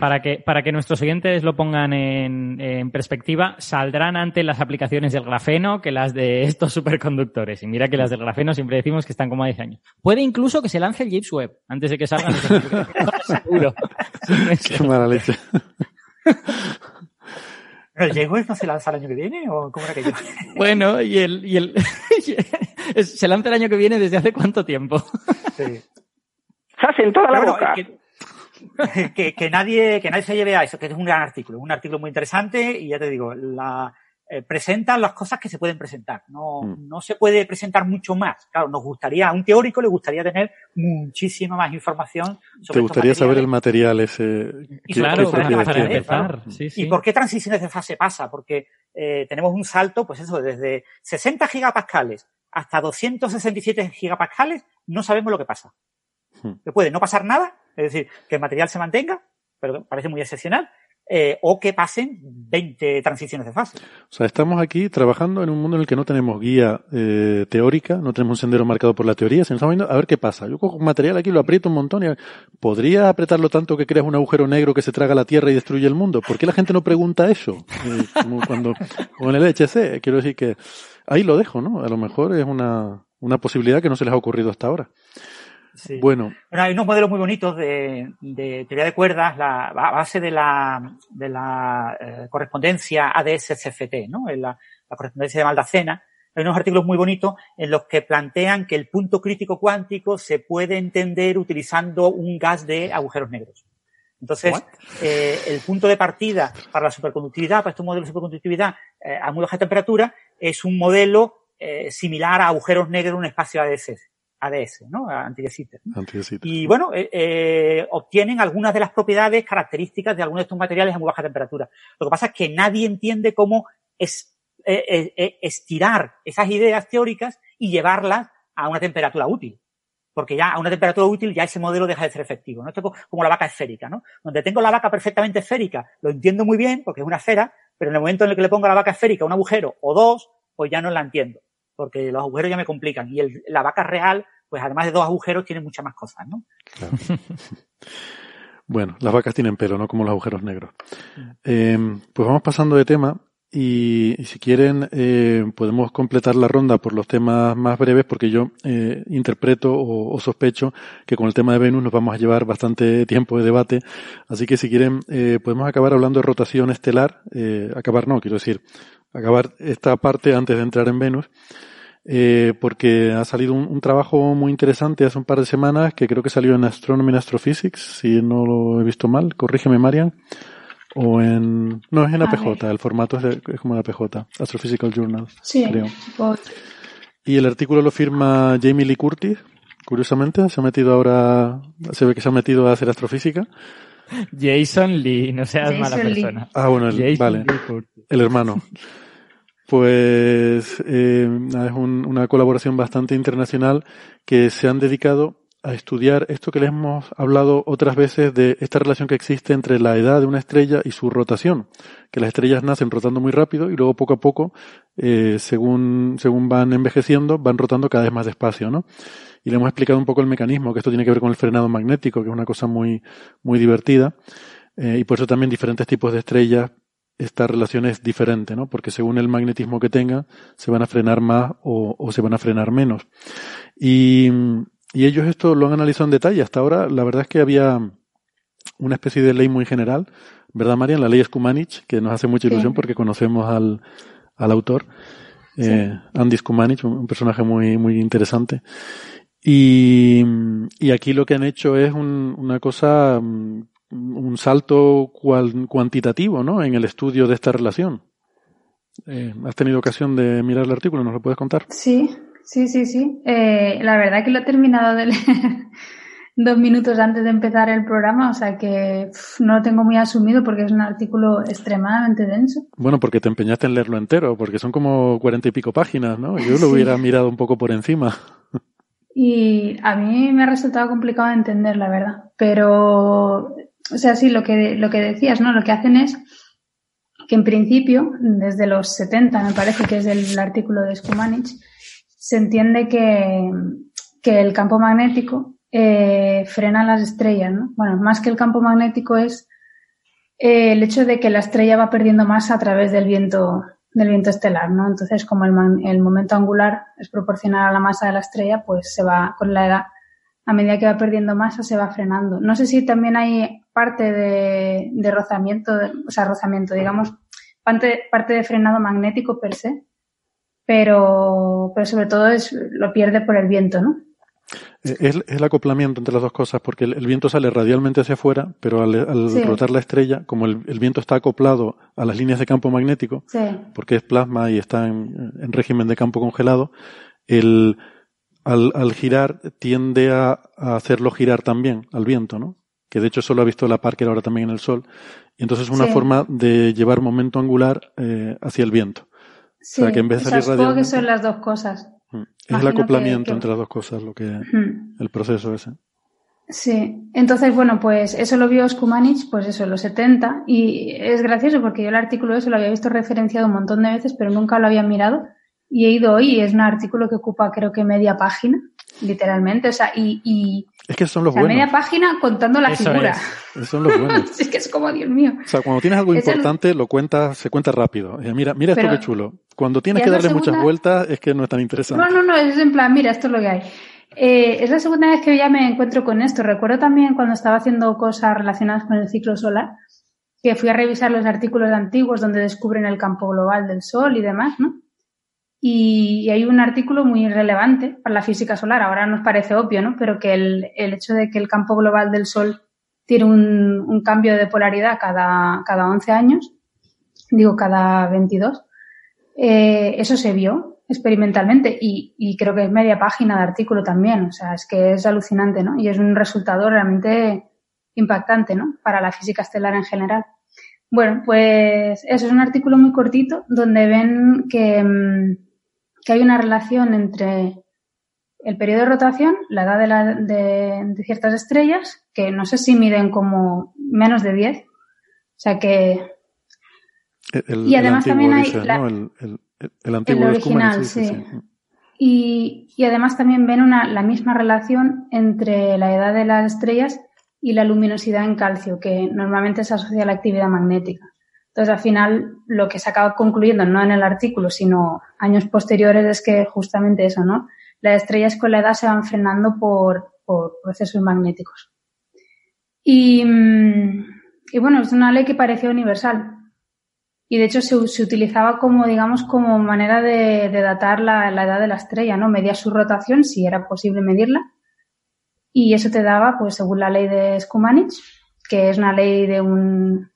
Para que, para que nuestros oyentes lo pongan en, en, perspectiva, saldrán ante las aplicaciones del grafeno que las de estos superconductores. Y mira que las del grafeno siempre decimos que están como a 10 años. Puede incluso que se lance el James Webb antes de que salgan. Seguro. Qué mala leche. ¿El James no se lanza el año que viene o cómo era que yo? Bueno, y el, y el se lanza el año que viene desde hace cuánto tiempo. Sí. Se hace en toda la Pero, boca. Que, que, que, nadie, que nadie se lleve a eso, que es un gran artículo, un artículo muy interesante y ya te digo, la, eh, presentan las cosas que se pueden presentar. No, mm. no se puede presentar mucho más. Claro, nos gustaría, a un teórico le gustaría tener muchísima más información sobre ¿Te gustaría saber el material ese? Y claro, para, para empezar. Sí, sí. ¿Y por qué transiciones de fase pasa? Porque eh, tenemos un salto, pues eso, desde 60 gigapascales hasta 267 gigapascales, no sabemos lo que pasa. Que puede no pasar nada, es decir, que el material se mantenga, pero parece muy excepcional, eh, o que pasen 20 transiciones de fase. O sea, estamos aquí trabajando en un mundo en el que no tenemos guía eh, teórica, no tenemos un sendero marcado por la teoría, sino estamos viendo a ver qué pasa. Yo cojo un material aquí, lo aprieto un montón y ¿podría apretarlo tanto que creas un agujero negro que se traga la Tierra y destruye el mundo? ¿Por qué la gente no pregunta eso? Eh, como cuando, con el LHC, quiero decir que ahí lo dejo, ¿no? A lo mejor es una, una posibilidad que no se les ha ocurrido hasta ahora. Bueno. Hay unos modelos muy bonitos de, teoría de cuerdas la, a base de la, de la eh, correspondencia ADS-CFT, ¿no? la, la correspondencia de Maldacena. Hay unos artículos muy bonitos en los que plantean que el punto crítico cuántico se puede entender utilizando un gas de agujeros negros. Entonces, eh, el punto de partida para la superconductividad, para este modelo de superconductividad eh, a muy baja temperatura, es un modelo similar a agujeros negros en un espacio ADS, ADS ¿no? Anti Y bueno, eh, eh, obtienen algunas de las propiedades características de algunos de estos materiales a muy baja temperatura. Lo que pasa es que nadie entiende cómo es, estirar esas ideas teóricas y llevarlas a una temperatura útil porque ya a una temperatura útil ya ese modelo deja de ser efectivo. ¿no? Esto es como la vaca esférica, ¿no? Donde tengo la vaca perfectamente esférica, lo entiendo muy bien porque es una esfera, pero en el momento en el que le pongo a la vaca esférica un agujero o dos, pues ya no la entiendo, porque los agujeros ya me complican. Y el, la vaca real, pues además de dos agujeros, tiene muchas más cosas, ¿no? bueno, las vacas tienen pelo, no como los agujeros negros. Eh, pues vamos pasando de tema y, si quieren, eh, podemos completar la ronda por los temas más breves, porque yo eh, interpreto o, sospecho que con el tema de Venus nos vamos a llevar bastante tiempo de debate. Así que si quieren, eh, podemos acabar hablando de rotación estelar. Acabar no, quiero decir, acabar esta parte antes de entrar en Venus. Eh, porque ha salido un, un, trabajo muy interesante hace un par de semanas que creo que salió en Astronomy and Astrophysics, si no lo he visto mal, corrígeme Marian o en... No, es en APJ, el formato es, como en APJ, Astrophysical Journal, sí, creo. Y el artículo lo firma Jamie Lee Curtis, curiosamente, se ha metido ahora, se ve que se ha metido a hacer astrofísica. Jason Lee, no seas mala persona. Ah, bueno, el, vale, el hermano. Pues eh, es una colaboración bastante internacional que se han dedicado a estudiar esto que les hemos hablado otras veces de esta relación que existe entre la edad de una estrella y su rotación, que las estrellas nacen rotando muy rápido y luego poco a poco, eh, según, según van envejeciendo, van rotando cada vez más despacio, ¿no? Y le hemos explicado un poco el mecanismo, que esto tiene que ver con el frenado magnético, que es una cosa muy, muy divertida, eh, y por eso también diferentes tipos de estrellas esta relación es diferente, ¿no? Porque según el magnetismo que tengan, se van a frenar más o, o se van a frenar menos. Y, y ellos esto lo han analizado en detalle. Hasta ahora, la verdad es que había una especie de ley muy general, ¿verdad, Marian? La ley Skumanich, que nos hace mucha ilusión porque conocemos al, al autor, eh, Andy Skumanich, un, personaje muy, muy interesante. Y, y aquí lo que han hecho es un, una cosa, mm, un salto cuantitativo, ¿no? En el estudio de esta relación. Eh, ¿Has tenido ocasión de mirar el artículo? ¿Nos lo puedes contar? Sí, Sí, sí, sí. Eh, la verdad que lo he terminado de leer dos minutos antes de empezar el programa, o sea que no lo tengo muy asumido porque es un artículo extremadamente denso. Bueno, porque te empeñaste en leerlo entero, porque son como cuarenta y pico páginas, ¿no? Yo lo hubiera mirado un poco por encima. Y a mí me ha resultado complicado de entender, la verdad. Pero, o sea, sí, lo que, lo que decías, ¿no? Lo que hacen es que en principio, desde los 70, me parece que es el artículo de Skumanich, se entiende que, que el campo magnético eh, frena las estrellas, ¿no? Bueno, más que el campo magnético es eh, el hecho de que la estrella va perdiendo masa a través del viento, del viento estelar, ¿no? Entonces, como el, el momento angular es proporcional a la masa de la estrella, pues se va con la edad, a medida que va perdiendo masa, se va frenando. No sé si también hay parte de, de rozamiento, o sea, rozamiento, digamos, parte, parte de frenado magnético per se, pero, pero sobre todo es, lo pierde por el viento, ¿no? Es, el acoplamiento entre las dos cosas, porque el, viento sale radialmente hacia afuera, pero al, rotar la estrella, como el, viento está acoplado a las líneas de campo magnético, porque es plasma y está en, régimen de campo congelado, el, al, al girar tiende a, hacerlo girar también al viento, ¿no? Que de hecho solo ha visto la Parker ahora también en el Sol. Y entonces es una forma de llevar momento angular eh, hacia el viento. Sí, o sea, que en vez de salir que son las dos cosas. Mm. Es el acoplamiento entre las dos cosas, lo que el proceso ese. Sí, entonces, bueno, pues eso lo vio Skumanich, pues eso, en los 70, y es gracioso porque yo el artículo ese lo había visto referenciado un montón de veces, pero nunca lo había mirado, y he ido hoy y es un artículo que ocupa creo que media página, literalmente, o sea, y, y es que son los la media página contando la figura. Es. Son los buenos. es que es como, Dios mío. O sea, cuando tienes algo importante, lo cuentas, se cuenta rápido. Mira, mira esto que chulo. Cuando tienes que darle muchas vueltas, es que no es tan interesante. No, no, no, es en plan, mira, esto es lo que hay. Eh, es la segunda vez que ya me encuentro con esto. Recuerdo también cuando estaba haciendo cosas relacionadas con el ciclo solar, que fui a revisar los artículos antiguos donde descubren el campo global del Sol y demás, ¿no? Y, hay un artículo muy relevante para la física solar. Ahora nos parece obvio, ¿no? Pero que el, el hecho de que el campo global del Sol tiene un, un, cambio de polaridad cada, cada 11 años, digo cada 22, eh, eso se vio experimentalmente y, y, creo que es media página de artículo también. O sea, es que es alucinante, ¿no? Y es un resultado realmente impactante, ¿no? Para la física estelar en general. Bueno, pues eso es un artículo muy cortito donde ven que, mm, que hay una relación entre el periodo de rotación, la edad de, la, de, de, ciertas estrellas, que no sé si miden como menos de 10. O sea que. El, y además también hay. Dice, la, ¿no? el, el, antiguo original, sí, sí. sí. Y, y, además también ven una, la misma relación entre la edad de las estrellas y la luminosidad en calcio, que normalmente se asocia a la actividad magnética. Entonces, al final, lo que se acaba concluyendo, no en el artículo, sino años posteriores, es que justamente eso, ¿no? Las estrellas con la edad se van frenando por, por procesos magnéticos. Y, y, bueno, es una ley que parecía universal. Y de hecho se, utilizaba como, digamos, como manera de, datar la, la, edad de la estrella, ¿no? Medía su rotación, si era posible medirla. Y eso te daba, pues, según la ley de Skumanich, que es una ley de un,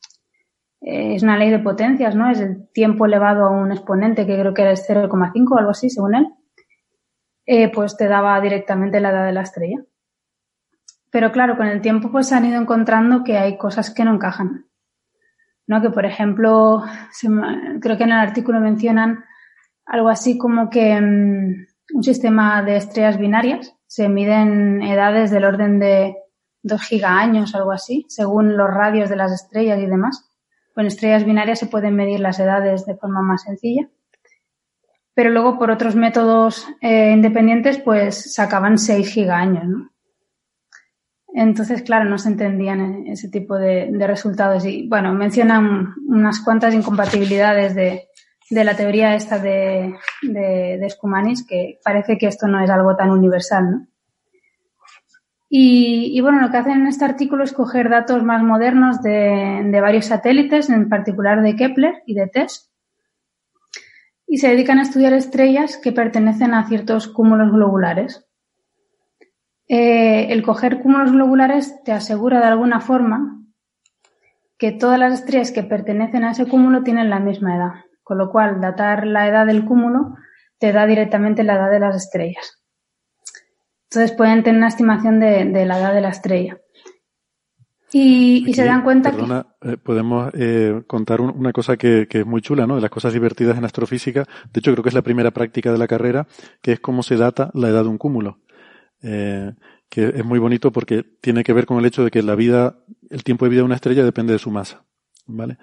eh, es una ley de potencias, ¿no? Es el tiempo elevado a un exponente que creo que era 0,5 o algo así, según él. Eh, pues te daba directamente la edad de la estrella. Pero claro, con el tiempo pues se han ido encontrando que hay cosas que no encajan. ¿No? Que por ejemplo, creo que en el artículo mencionan algo así como que um, un sistema de estrellas binarias se miden edades del orden de 2 gigaaños o algo así, según los radios de las estrellas y demás. Con estrellas binarias se pueden medir las edades de forma más sencilla. Pero luego por otros métodos eh, independientes pues sacaban 6 gigaaños, ¿no? Entonces, claro, no se entendían ese tipo de, resultados. Y bueno, mencionan unas cuantas incompatibilidades de, de la teoría esta de, de, que parece que esto no es algo tan universal, ¿no? Y, y, bueno, lo que hacen en este artículo es coger datos más modernos de, varios satélites, en particular de Kepler y de TESS, y se dedican a estudiar estrellas que pertenecen a ciertos cúmulos globulares. Eh, el coger cúmulos globulares te asegura de alguna forma que todas las estrellas que pertenecen a ese cúmulo tienen la misma edad, con lo cual datar la edad del cúmulo te da directamente la edad de las estrellas. Entonces pueden tener una estimación de, de la edad de la estrella. Y, se dan cuenta perdona, que... Eh, podemos eh, contar un, una cosa que, que, es muy chula, ¿no? De las cosas divertidas en astrofísica. De hecho, creo que es la primera práctica de la carrera, que es cómo se data la edad de un cúmulo. Eh, que es muy bonito porque tiene que ver con el hecho de que la vida, el tiempo de vida de una estrella depende de su masa, ¿vale?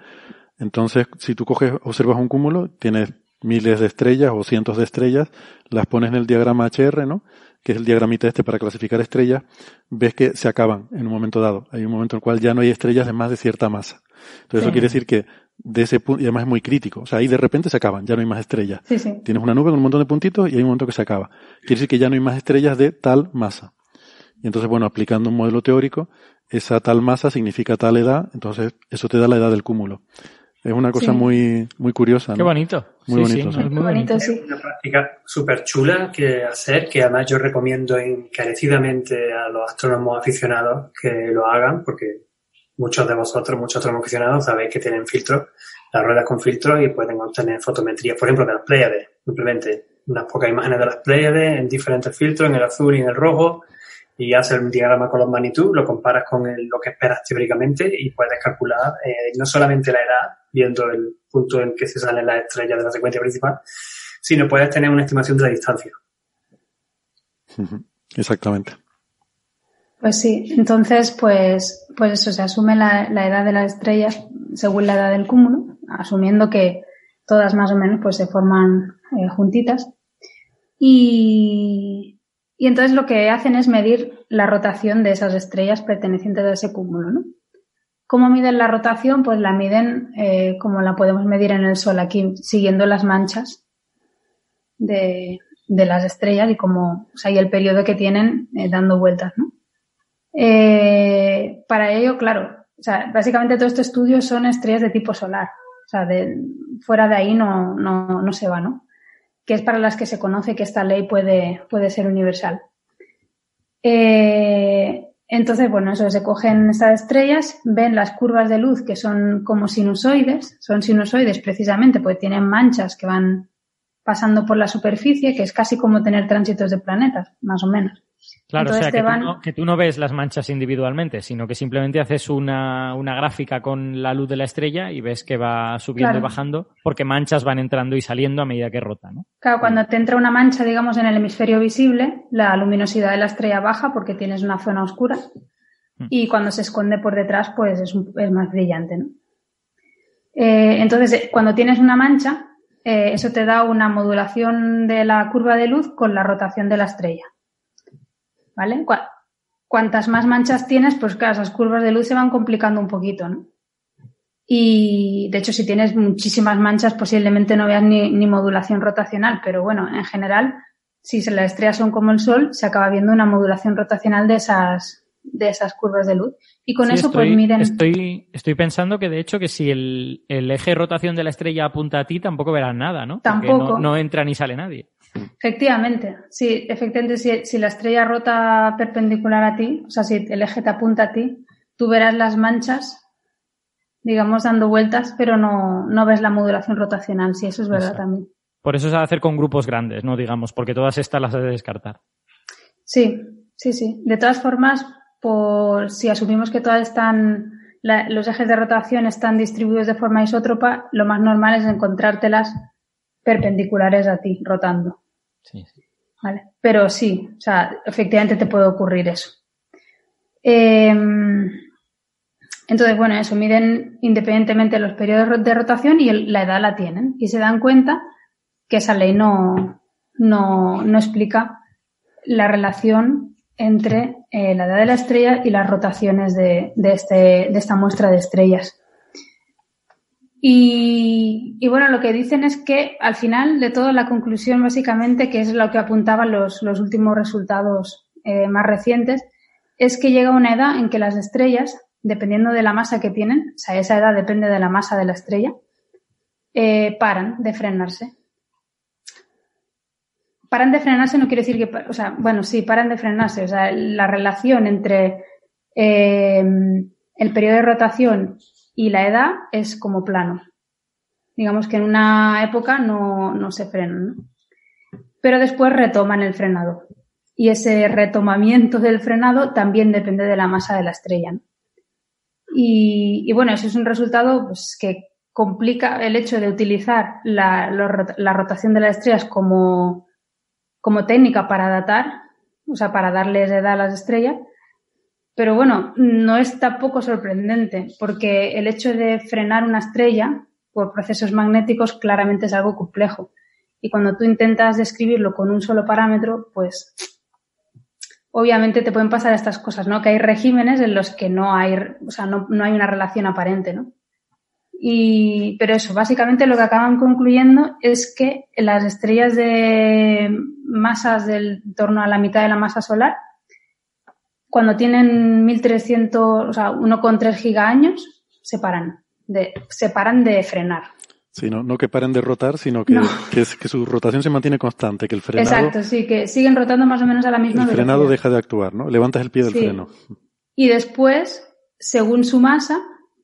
Entonces, si tú coges, observas un cúmulo, tienes miles de estrellas o cientos de estrellas, las pones en el diagrama HR, ¿no? Que es el diagramita este para clasificar estrellas, ves que se acaban en un momento dado. Hay un momento en el cual ya no hay estrellas de más de cierta masa. Entonces, sí. eso quiere decir que de ese punto, y además es muy crítico. O sea, ahí de repente se acaban, ya no hay más estrellas. Sí, sí. Tienes una nube con un montón de puntitos y hay un momento que se acaba. Quiere decir que ya no hay más estrellas de tal masa. Y entonces, bueno, aplicando un modelo teórico, esa tal masa significa tal edad, entonces eso te da la edad del cúmulo. Es una cosa sí. muy, muy curiosa. ¿no? Qué bonito. Muy sí, bonito. Sí, muy, muy bonito, sí. Es una práctica súper chula que hacer, que además yo recomiendo encarecidamente a los astrónomos aficionados que lo hagan, porque muchos de vosotros, muchos astrónomos aficionados, sabéis que tienen filtros, las ruedas con filtros y pueden obtener fotometrías, por ejemplo, de las Pléyades, simplemente unas pocas imágenes de las Pléyades en diferentes filtros, en el azul y en el rojo, y haces un diagrama con los magnitud, lo comparas con el, lo que esperas teóricamente y puedes calcular eh, no solamente la edad, viendo el punto en que se salen las estrellas de la secuencia principal, sino puedes tener una estimación de la distancia. Exactamente. Pues sí, entonces, pues, pues eso, se asume la, la, edad de las estrellas según la edad del cúmulo, asumiendo que todas más o menos pues se forman eh, juntitas. Y, y entonces lo que hacen es medir la rotación de esas estrellas pertenecientes a ese cúmulo, ¿no? ¿Cómo miden la rotación? Pues la miden eh, como la podemos medir en el Sol aquí, siguiendo las manchas de, de las estrellas y cómo, o sea, y el periodo que tienen eh, dando vueltas, ¿no? Eh, para ello, claro, o sea, básicamente todo este estudio son estrellas de tipo solar. O sea, de, fuera de ahí no, no, no se va, ¿no? Que es para las que se conoce que esta ley puede, puede ser universal. Entonces, bueno, eso, se cogen estas estrellas, ven las curvas de luz que son como sinusoides, son sinusoides precisamente porque tienen manchas que van pasando por la superficie, que es casi como tener tránsitos de planetas, más o menos. Claro, o sea, que, tú no, que, tú no, ves las manchas individualmente, sino que simplemente haces una, una, gráfica con la luz de la estrella y ves que va subiendo claro. y bajando, porque manchas van entrando y saliendo a medida que rota, ¿no? Claro, cuando te entra una mancha, digamos, en el hemisferio visible, la luminosidad de la estrella baja porque tienes una zona oscura mm. y cuando se esconde por detrás, pues es, un, es más brillante, ¿no? Eh, entonces, cuando tienes una mancha, eh, eso te da una modulación de la curva de luz con la rotación de la estrella. ¿Vale? Cuantas más manchas tienes, pues claro, esas curvas de luz se van complicando un poquito, ¿no? Y de hecho, si tienes muchísimas manchas, posiblemente no veas ni, ni modulación rotacional, pero bueno, en general, si las estrellas son como el Sol, se acaba viendo una modulación rotacional de esas, de esas curvas de luz. Y con sí, eso, estoy, pues miren. Estoy, estoy pensando que de hecho que si el, el, eje de rotación de la estrella apunta a ti, tampoco verás nada, ¿no? Tampoco. No, no, entra ni sale nadie. Efectivamente, sí, efectivamente, si, si, la estrella rota perpendicular a ti, o sea, si el eje te apunta a ti, tú verás las manchas, digamos, dando vueltas, pero no, no ves la modulación rotacional, sí, eso es verdad Exacto. también. Por eso se ha de hacer con grupos grandes, ¿no? Digamos, porque todas estas las has de descartar. Sí, sí, sí. De todas formas, por si asumimos que todas están, la, los ejes de rotación están distribuidos de forma isótropa, lo más normal es encontrártelas perpendiculares a ti, rotando. Sí, sí. ¿Vale? Pero sí, o sea, efectivamente te puede ocurrir eso. Eh, entonces, bueno, eso, miden independientemente los periodos de rotación y el, la edad la tienen. Y se dan cuenta que esa ley no, no, no explica la relación entre eh, la edad de la estrella y las rotaciones de, de, este, de esta muestra de estrellas. Y, bueno, lo que dicen es que al final de todo la conclusión básicamente, que es lo que apuntaban los, los últimos resultados eh, más recientes, es que llega una edad en que las estrellas, dependiendo de la masa que tienen, o sea, esa edad depende de la masa de la estrella, eh, paran de frenarse. Paran de frenarse no quiere decir que, o sea, bueno, sí, paran de frenarse. O sea, la relación entre eh, el periodo de rotación y la edad es como plano. Digamos que en una época no, no se frenan, ¿no? Pero después retoman el frenado. Y ese retomamiento del frenado también depende de la masa de la estrella. y, bueno, eso es un resultado pues, que complica el hecho de utilizar la, la rotación de las estrellas como, como técnica para datar, o sea, para darles edad a las estrellas, pero bueno, no es tampoco sorprendente, porque el hecho de frenar una estrella por procesos magnéticos claramente es algo complejo. Y cuando tú intentas describirlo con un solo parámetro, pues obviamente te pueden pasar estas cosas, ¿no? Que hay regímenes en los que no hay, o sea, no, no hay una relación aparente, ¿no? Y, pero eso, básicamente lo que acaban concluyendo es que las estrellas de masas del torno a la mitad de la masa solar cuando tienen 1300, o sea, 1,3 gigaaños, se paran, de, se paran de frenar. Sí, no, no que paren de rotar, sino que, no. que, es, que, su rotación se mantiene constante, que el frenado... Exacto, sí, que siguen rotando más o menos a la misma el velocidad. El frenado deja de actuar, ¿no? Levantas el pie del sí. freno. Y después, según su masa,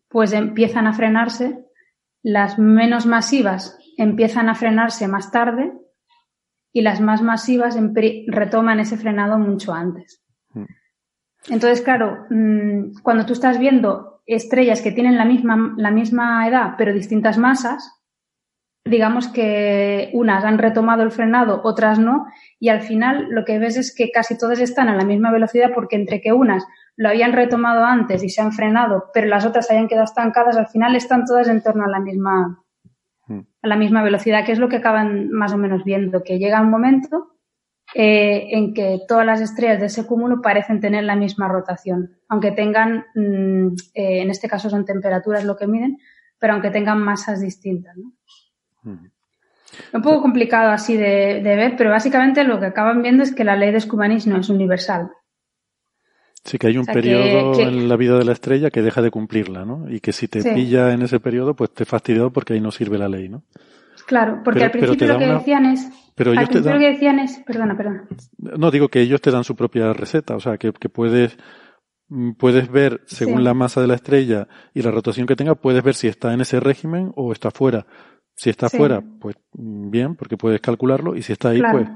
pues empiezan a frenarse, las menos masivas empiezan a frenarse más tarde y las más masivas retoman ese frenado mucho antes. Mm. Entonces, claro, mm, cuando tú estás viendo estrellas que tienen la misma, la misma edad pero distintas masas, digamos que unas han retomado el frenado, otras no, y al final lo que ves es que casi todas están a la misma velocidad porque entre que unas lo habían retomado antes y se han frenado, pero las otras hayan quedado estancadas, al final están todas en torno a la misma, a la misma velocidad, que es lo que acaban más o menos viendo, que llega un momento eh, en que todas las estrellas de ese cúmulo parecen tener la misma rotación, aunque tengan, mm, eh, en este caso son temperaturas lo que miden, pero aunque tengan masas distintas. ¿no? Un poco complicado así de, de, ver, pero básicamente lo que acaban viendo es que la ley de Scumanis no es universal. Sí, que hay un o sea, periodo que, que... en la vida de la estrella que deja de cumplirla, ¿no? Y que si te sí. pilla en ese periodo, pues te fastidiado porque ahí no sirve la ley, ¿no? Claro, porque pero, al principio lo que una... decían es. Pero al principio dan... lo que decían es. Perdona, perdona. No, digo que ellos te dan su propia receta, o sea, que, que puedes mm, puedes ver según sí. la masa de la estrella y la rotación que tenga, puedes ver si está en ese régimen o está fuera. Si está sí. fuera, pues mm, bien, porque puedes calcularlo, y si está ahí, claro. pues.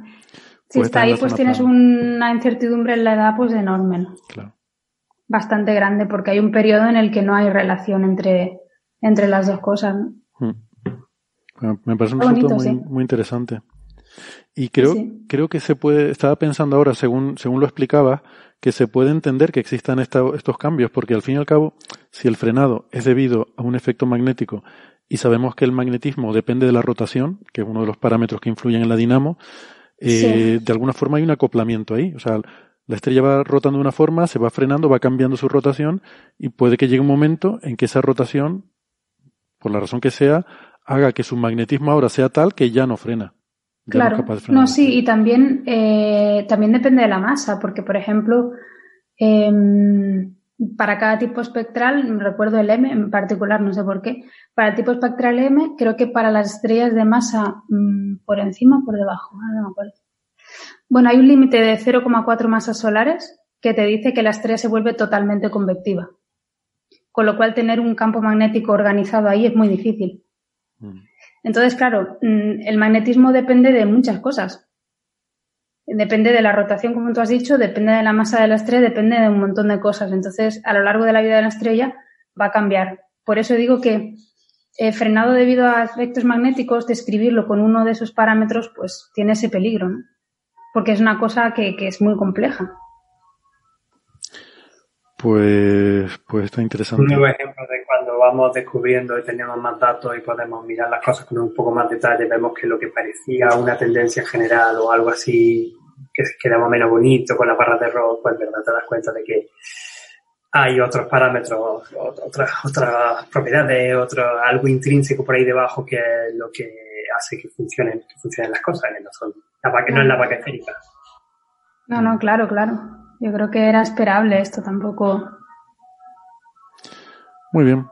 Si está ahí, pues tienes plana. una incertidumbre en la edad, pues enorme. ¿no? Claro. Bastante grande, porque hay un periodo en el que no hay relación entre, entre las dos cosas. ¿no? Mm. Me parece un asunto muy, sí. muy interesante. Y creo, sí. creo que se puede, estaba pensando ahora, según, según lo explicaba, que se puede entender que existan esta, estos cambios, porque al fin y al cabo, si el frenado es debido a un efecto magnético y sabemos que el magnetismo depende de la rotación, que es uno de los parámetros que influyen en la dinamo, eh, sí. de alguna forma hay un acoplamiento ahí. O sea, la estrella va rotando de una forma, se va frenando, va cambiando su rotación y puede que llegue un momento en que esa rotación, por la razón que sea, haga que su magnetismo ahora sea tal que ya no frena. Ya claro, no, no, sí, y también, eh, también depende de la masa, porque por ejemplo, eh, para cada tipo espectral, recuerdo el M en particular, no sé por qué, para el tipo espectral M, creo que para las estrellas de masa mmm, por encima o por debajo, no me acuerdo. Bueno, hay un límite de 0,4 masas solares que te dice que la estrella se vuelve totalmente convectiva. Con lo cual tener un campo magnético organizado ahí es muy difícil. Mm. Entonces, claro, mm, el magnetismo depende de muchas cosas. Depende de la rotación, como tú has dicho, depende de la masa de la estrella, depende de un montón de cosas. Entonces, a lo largo de la vida de la estrella va a cambiar. Por eso digo que frenado debido a efectos magnéticos, describirlo con uno de esos parámetros, pues tiene ese peligro, ¿no? Porque es una cosa que es muy compleja. Pues, pues está interesante. Un nuevo ejemplo de cuando vamos descubriendo y tenemos más datos y podemos mirar las cosas con un poco más detalle, vemos que lo que parecía una tendencia general o algo así que quedaba menos bonito con la barra de error, pues en verdad te das cuenta de que hay otros parámetros, otras, otras propiedades, otro, algo intrínseco por ahí debajo que es lo que hace que funcionen, que funcionen las cosas, que no, son, la, no es la vaca esférica. No, no, claro, claro. Yo creo que era esperable esto tampoco. Muy bien.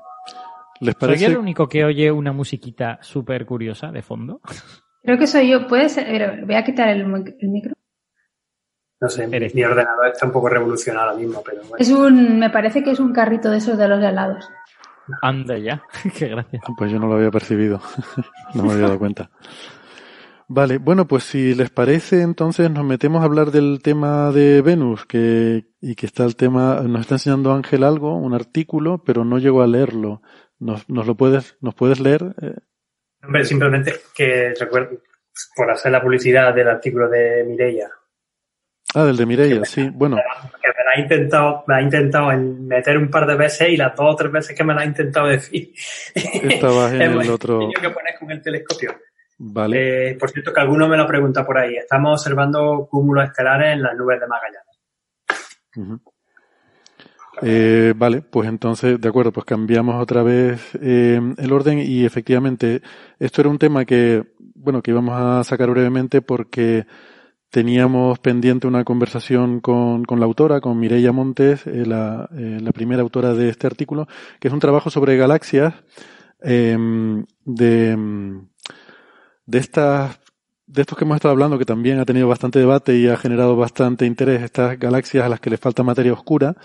¿Les parece? ¿Soy el único que oye una musiquita súper curiosa de fondo? Creo que soy yo. ¿Puede ser? Voy a quitar el, el micro. No sé, mi, mi, ordenador está un poco revolucionado ahora mismo, pero bueno. Es un, me parece que es un carrito de esos de los helados. Anda ya, qué gracia. Pues yo no lo había percibido, no me había dado cuenta. Vale, bueno, pues si les parece, entonces nos metemos a hablar del tema de Venus, que, y que está el tema, nos está enseñando Ángel algo, un artículo, pero no llegó a leerlo. ¿Nos, nos lo puedes, nos puedes leer? Hombre, simplemente que recuerdo, por hacer la publicidad del artículo de Mireia. Ah, del de Mireia, sí, bueno. Que me la ha intentado, me ha intentado meter un par de veces y las dos o tres veces que me la ha intentado decir. Estabas en el otro. que pones con el telescopio. Vale. Eh, por cierto, que alguno me lo pregunta por ahí. Estamos observando cúmulos estelares en las nubes de Magallanes. Uh -huh. eh, vale, pues entonces, de acuerdo, pues cambiamos otra vez eh, el orden y efectivamente esto era un tema que, bueno, que íbamos a sacar brevemente porque teníamos pendiente una conversación con, con la autora, con Mireia Montes, eh, la, la, primera autora de este artículo, que es un trabajo sobre galaxias de de estas de estos que hemos estado hablando, que también ha tenido bastante debate y ha generado bastante interés, estas galaxias a las que les falta materia oscura.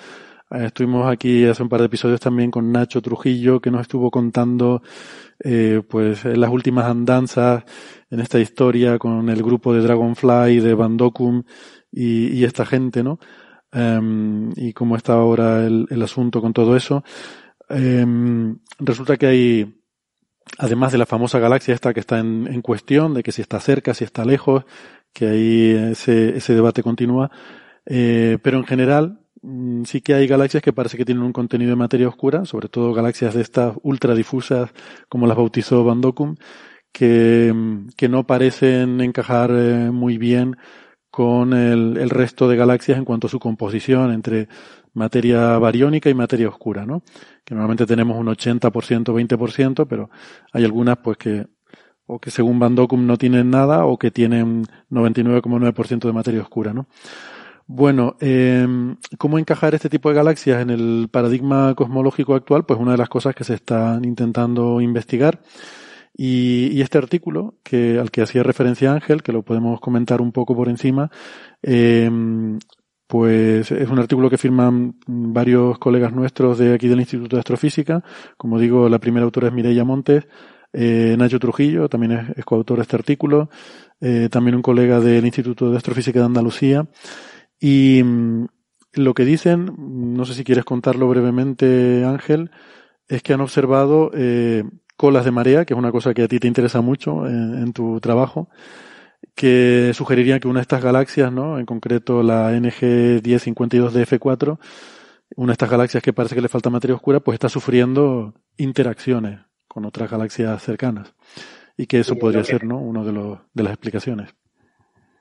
Eh, estuvimos aquí hace un par de episodios también con Nacho Trujillo, que nos estuvo contando eh, pues las últimas andanzas en esta historia con el grupo de Dragonfly, de Bandokum y, esta gente, ¿no? Um, y cómo está ahora el, asunto con todo eso. Um, resulta que hay además de la famosa galaxia esta que está en, en, cuestión, de que si está cerca, si está lejos, que ahí ese, debate continúa. Eh, pero en general, mm, sí que hay galaxias que parece que tienen un contenido de materia oscura, sobre todo galaxias de estas ultra difusas, como las bautizó Van Dokum, que, mm, que no parecen encajar eh, muy bien con el resto de galaxias en cuanto a su composición entre materia bariónica y materia oscura, ¿no? Que normalmente tenemos un 80%, 20%, pero hay algunas pues que o que según Van no tienen nada o que tienen 99,9% de materia oscura, ¿no? Bueno, eh, ¿cómo encajar este tipo de galaxias en el paradigma cosmológico actual? Pues una de las cosas que se están intentando investigar. Y, y este artículo, que, al que hacía referencia Ángel, que lo podemos comentar un poco por encima, eh, pues es un artículo que firman varios colegas nuestros de aquí del Instituto de Astrofísica. Como digo, la primera autora es Mireia Montes, eh, Nacho Trujillo también es, coautor de este artículo, eh, también un colega del Instituto de Astrofísica de Andalucía. Y mm, lo que dicen, no sé si quieres contarlo brevemente, Ángel, es que han observado eh, colas de marea, que es una cosa que a ti te interesa mucho en, en tu trabajo, que sugeriría que una de estas galaxias, ¿no? En concreto la NG 1052 de F4, una de estas galaxias que parece que le falta materia oscura, pues está sufriendo interacciones con otras galaxias cercanas. Y que eso Sí, podría que- ser, ¿no? Uno de los, de las explicaciones.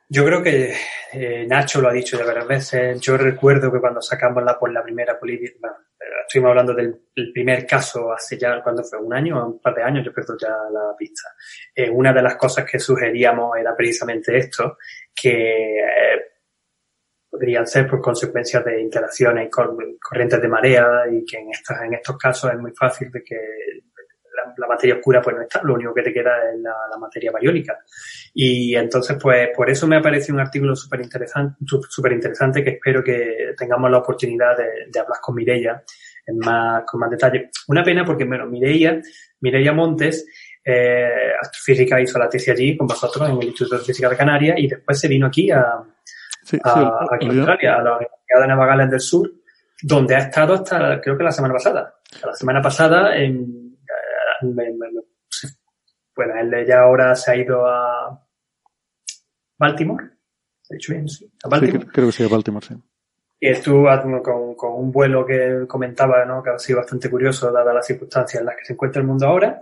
Yo creo que eh, Nacho lo ha dicho ya varias veces. Yo recuerdo que cuando sacamos la, por la primera política, estuvimos hablando del, primer caso hace ya, cuando fue? ¿Un año un par de años? Yo pierdo ya la pista. Eh, una de las cosas que sugeríamos era precisamente esto, que eh, podrían ser por consecuencias de interacciones con corrientes de marea y que en estos, en estos casos es muy fácil de que la, la materia oscura pues no está, lo único que te queda es la, la materia bariónica. Y entonces, pues, por eso me ha parecido un artículo súper interesante, súper interesante que espero que tengamos la oportunidad de, de hablar con Mireia en más, con más detalle. Una pena porque, bueno, Mireia, Mireia Montes, eh, astrofísica hizo la tesis allí con vosotros en el Instituto de Física de Canarias y después se vino aquí a, Sí, a, sí, aquí a olvidó- Australia, a la Universidad de Nueva Gales del Sur, donde ha estado hasta, creo que la semana pasada. La semana pasada, en, me- me- bueno, él ya ahora se ha ido a Baltimore. ¿He dicho bien? Sí, a Sí, Baltimore. cre- creo que sí, de Baltimore, sí. Y estuvo a- con, con un vuelo que comentaba, ¿no? que ha sido bastante curioso, dadas las circunstancias en las que se encuentra el mundo ahora.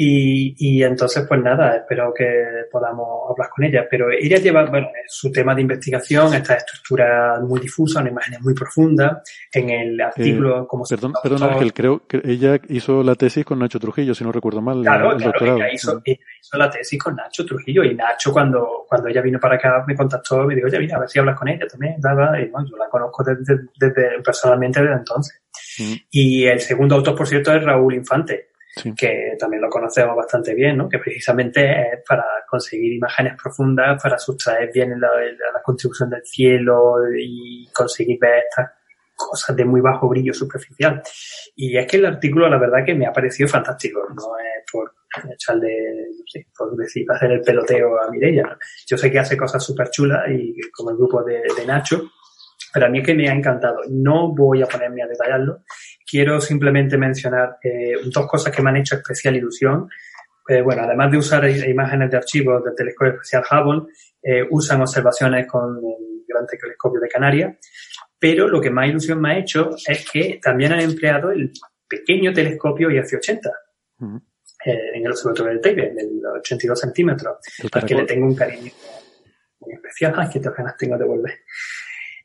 Y, y entonces, pues nada, espero que podamos hablar con ella. Pero ella lleva, bueno, su tema de investigación, esta estructura muy difusa, una imagen muy profunda. En el artículo, Eh, como se perdón, perdón, Ángel, creo que ella hizo la tesis con Nacho Trujillo, si no recuerdo mal, Claro, el claro, ella hizo, ella hizo la tesis con Nacho Trujillo y Nacho cuando, cuando ella vino para acá me contactó y me dijo, oye, mira, a ver si hablas con ella también, y bueno, yo la conozco desde, desde- personalmente desde entonces. Mm, Y el segundo autor, por cierto, es Raúl Infante, que también lo conocemos bastante bien, ¿no? Que precisamente es para conseguir imágenes profundas, para sustraer bien la- la contribución del cielo y conseguir ver estas cosas de muy bajo brillo superficial. Y es que el artículo, la verdad, que me ha parecido fantástico. No es por echarle, no sé, por decir, hacer el peloteo a Mireia. ¿no? Yo sé que hace cosas súper chulas y como el grupo de, de Nacho, pero a mí es que me ha encantado. No voy a ponerme a detallarlo. Quiero simplemente mencionar eh, dos cosas que me han hecho especial ilusión. Eh, bueno, además de usar imágenes de archivos del telescopio espacial Hubble, eh, usan observaciones con el Gran Telescopio de Canarias. Pero lo que más ilusión me ha hecho es que también han empleado el pequeño telescopio IAC-80 ujú. eh, en el observatorio de Teide, de 82 centímetros, al que le tengo un cariño muy especial. Ay, que ganas tengo de volver.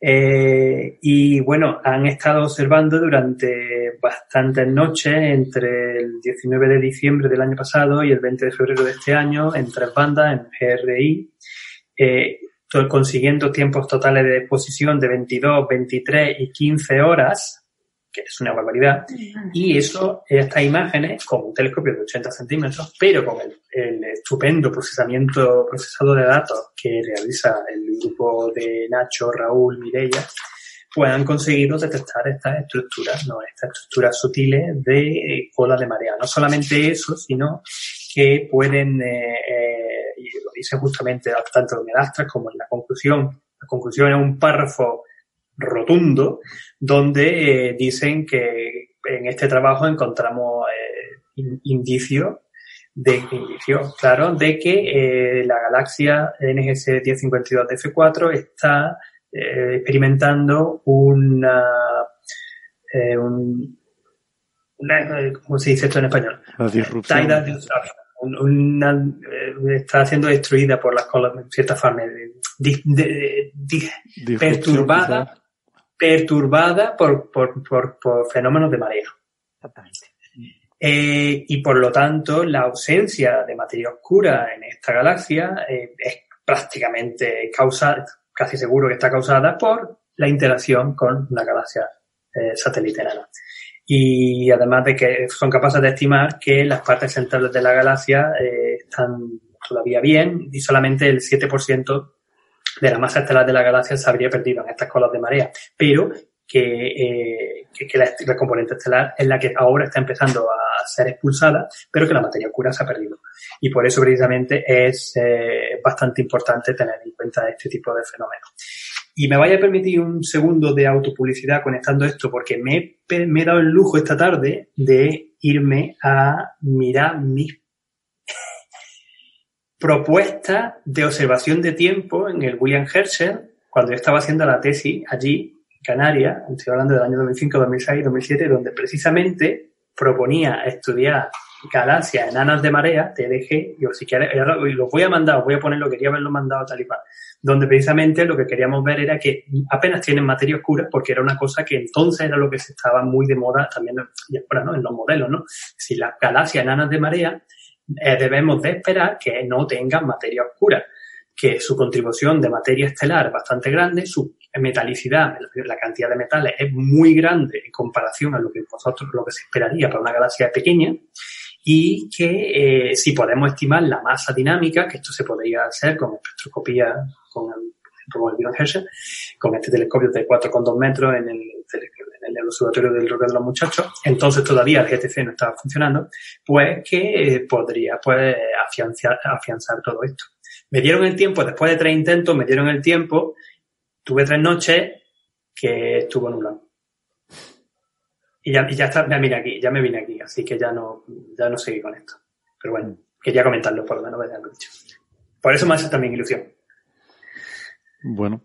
Eh, y bueno, han estado observando durante bastantes noches, entre el 19 de diciembre del año pasado y el 20 de febrero de este año, en tres bandas, en GRI, eh, consiguiendo tiempos totales de exposición de 22, 23 y 15 horas, que es una barbaridad. Y eso, estas imágenes, con un telescopio de 80 centímetros, pero con el, el estupendo procesamiento, procesado de datos que realiza el grupo de Nacho, Raúl, Mireia, pues han conseguido detectar estas estructuras, ¿no? Estas estructuras sutiles de eh, cola de marea. No solamente eso, sino que pueden, eh, eh, y lo dice justamente tanto en el Astra como en la conclusión. La conclusión es un párrafo rotundo donde eh, dicen que en este trabajo encontramos eh, in- indicios de indicios, claro, de que eh, la galaxia NGC 1052 de F4 está eh, experimentando una, eh, un, una- eh, ¿cómo se dice esto en español? La disrupción. Tidal disruption. Un- una, eh, está siendo destruida por las colas, en cierta forma, eh, di- de- Disrupción, perturbada, quizás. Perturbada por, por, por, por fenómenos de mareo. Eh, y por lo tanto, la ausencia de materia oscura en esta galaxia eh, es prácticamente causada, casi seguro que está causada por la interacción con la galaxia eh, satélite enana. Y además de que son capaces de estimar que las partes centrales de la galaxia están todavía bien y solamente el 7% de la masa estelar de la galaxia se habría perdido en estas colas de marea, pero que, eh, que, la, componente estelar es la que ahora está empezando a ser expulsada, pero que la materia oscura se ha perdido. Y por eso precisamente es eh, bastante importante tener en cuenta este tipo de fenómenos. Y me vaya a permitir un segundo de autopublicidad conectando esto, porque me, me he dado el lujo esta tarde de irme a mirar mis propuestas de observación de tiempo en el William Herschel, cuando yo estaba haciendo la tesis allí, en Canarias, estoy hablando del año 2005, 2006, 2007, donde precisamente proponía estudiar galaxias enanas de marea, dejé, yo si quieres, los voy a mandar, os voy a poner lo quería haberlo mandado tal y cual, donde precisamente lo que queríamos ver era que apenas tienen materia oscura, porque era una cosa que entonces era lo que se estaba muy de moda también y ahora, ¿no? en los modelos, ¿no? Si las galaxias enanas de marea, eh, debemos de esperar que no tengan materia oscura, que su contribución de materia estelar es bastante grande, su metalicidad, la cantidad de metales es muy grande en comparación a lo que vosotros, lo que se esperaría para una galaxia pequeña, y que eh, si podemos estimar la masa dinámica, que esto se podría hacer con espectroscopía, con como el Herschel, con este telescopio de 4,2 metros en el, en el observatorio del Roque de los Muchachos, entonces todavía el GTC no estaba funcionando, pues que eh, podría pues afianzar, todo esto. Me dieron el tiempo, después de tres intentos, me dieron el tiempo, tuve tres noches que estuvo nublado. Y ya, y ya está, ya vine aquí, ya me vine aquí, así que ya no, ya no seguí con esto. Pero bueno, quería comentarlo por lo menos, dicho. Por eso me hace también ilusión. Bueno,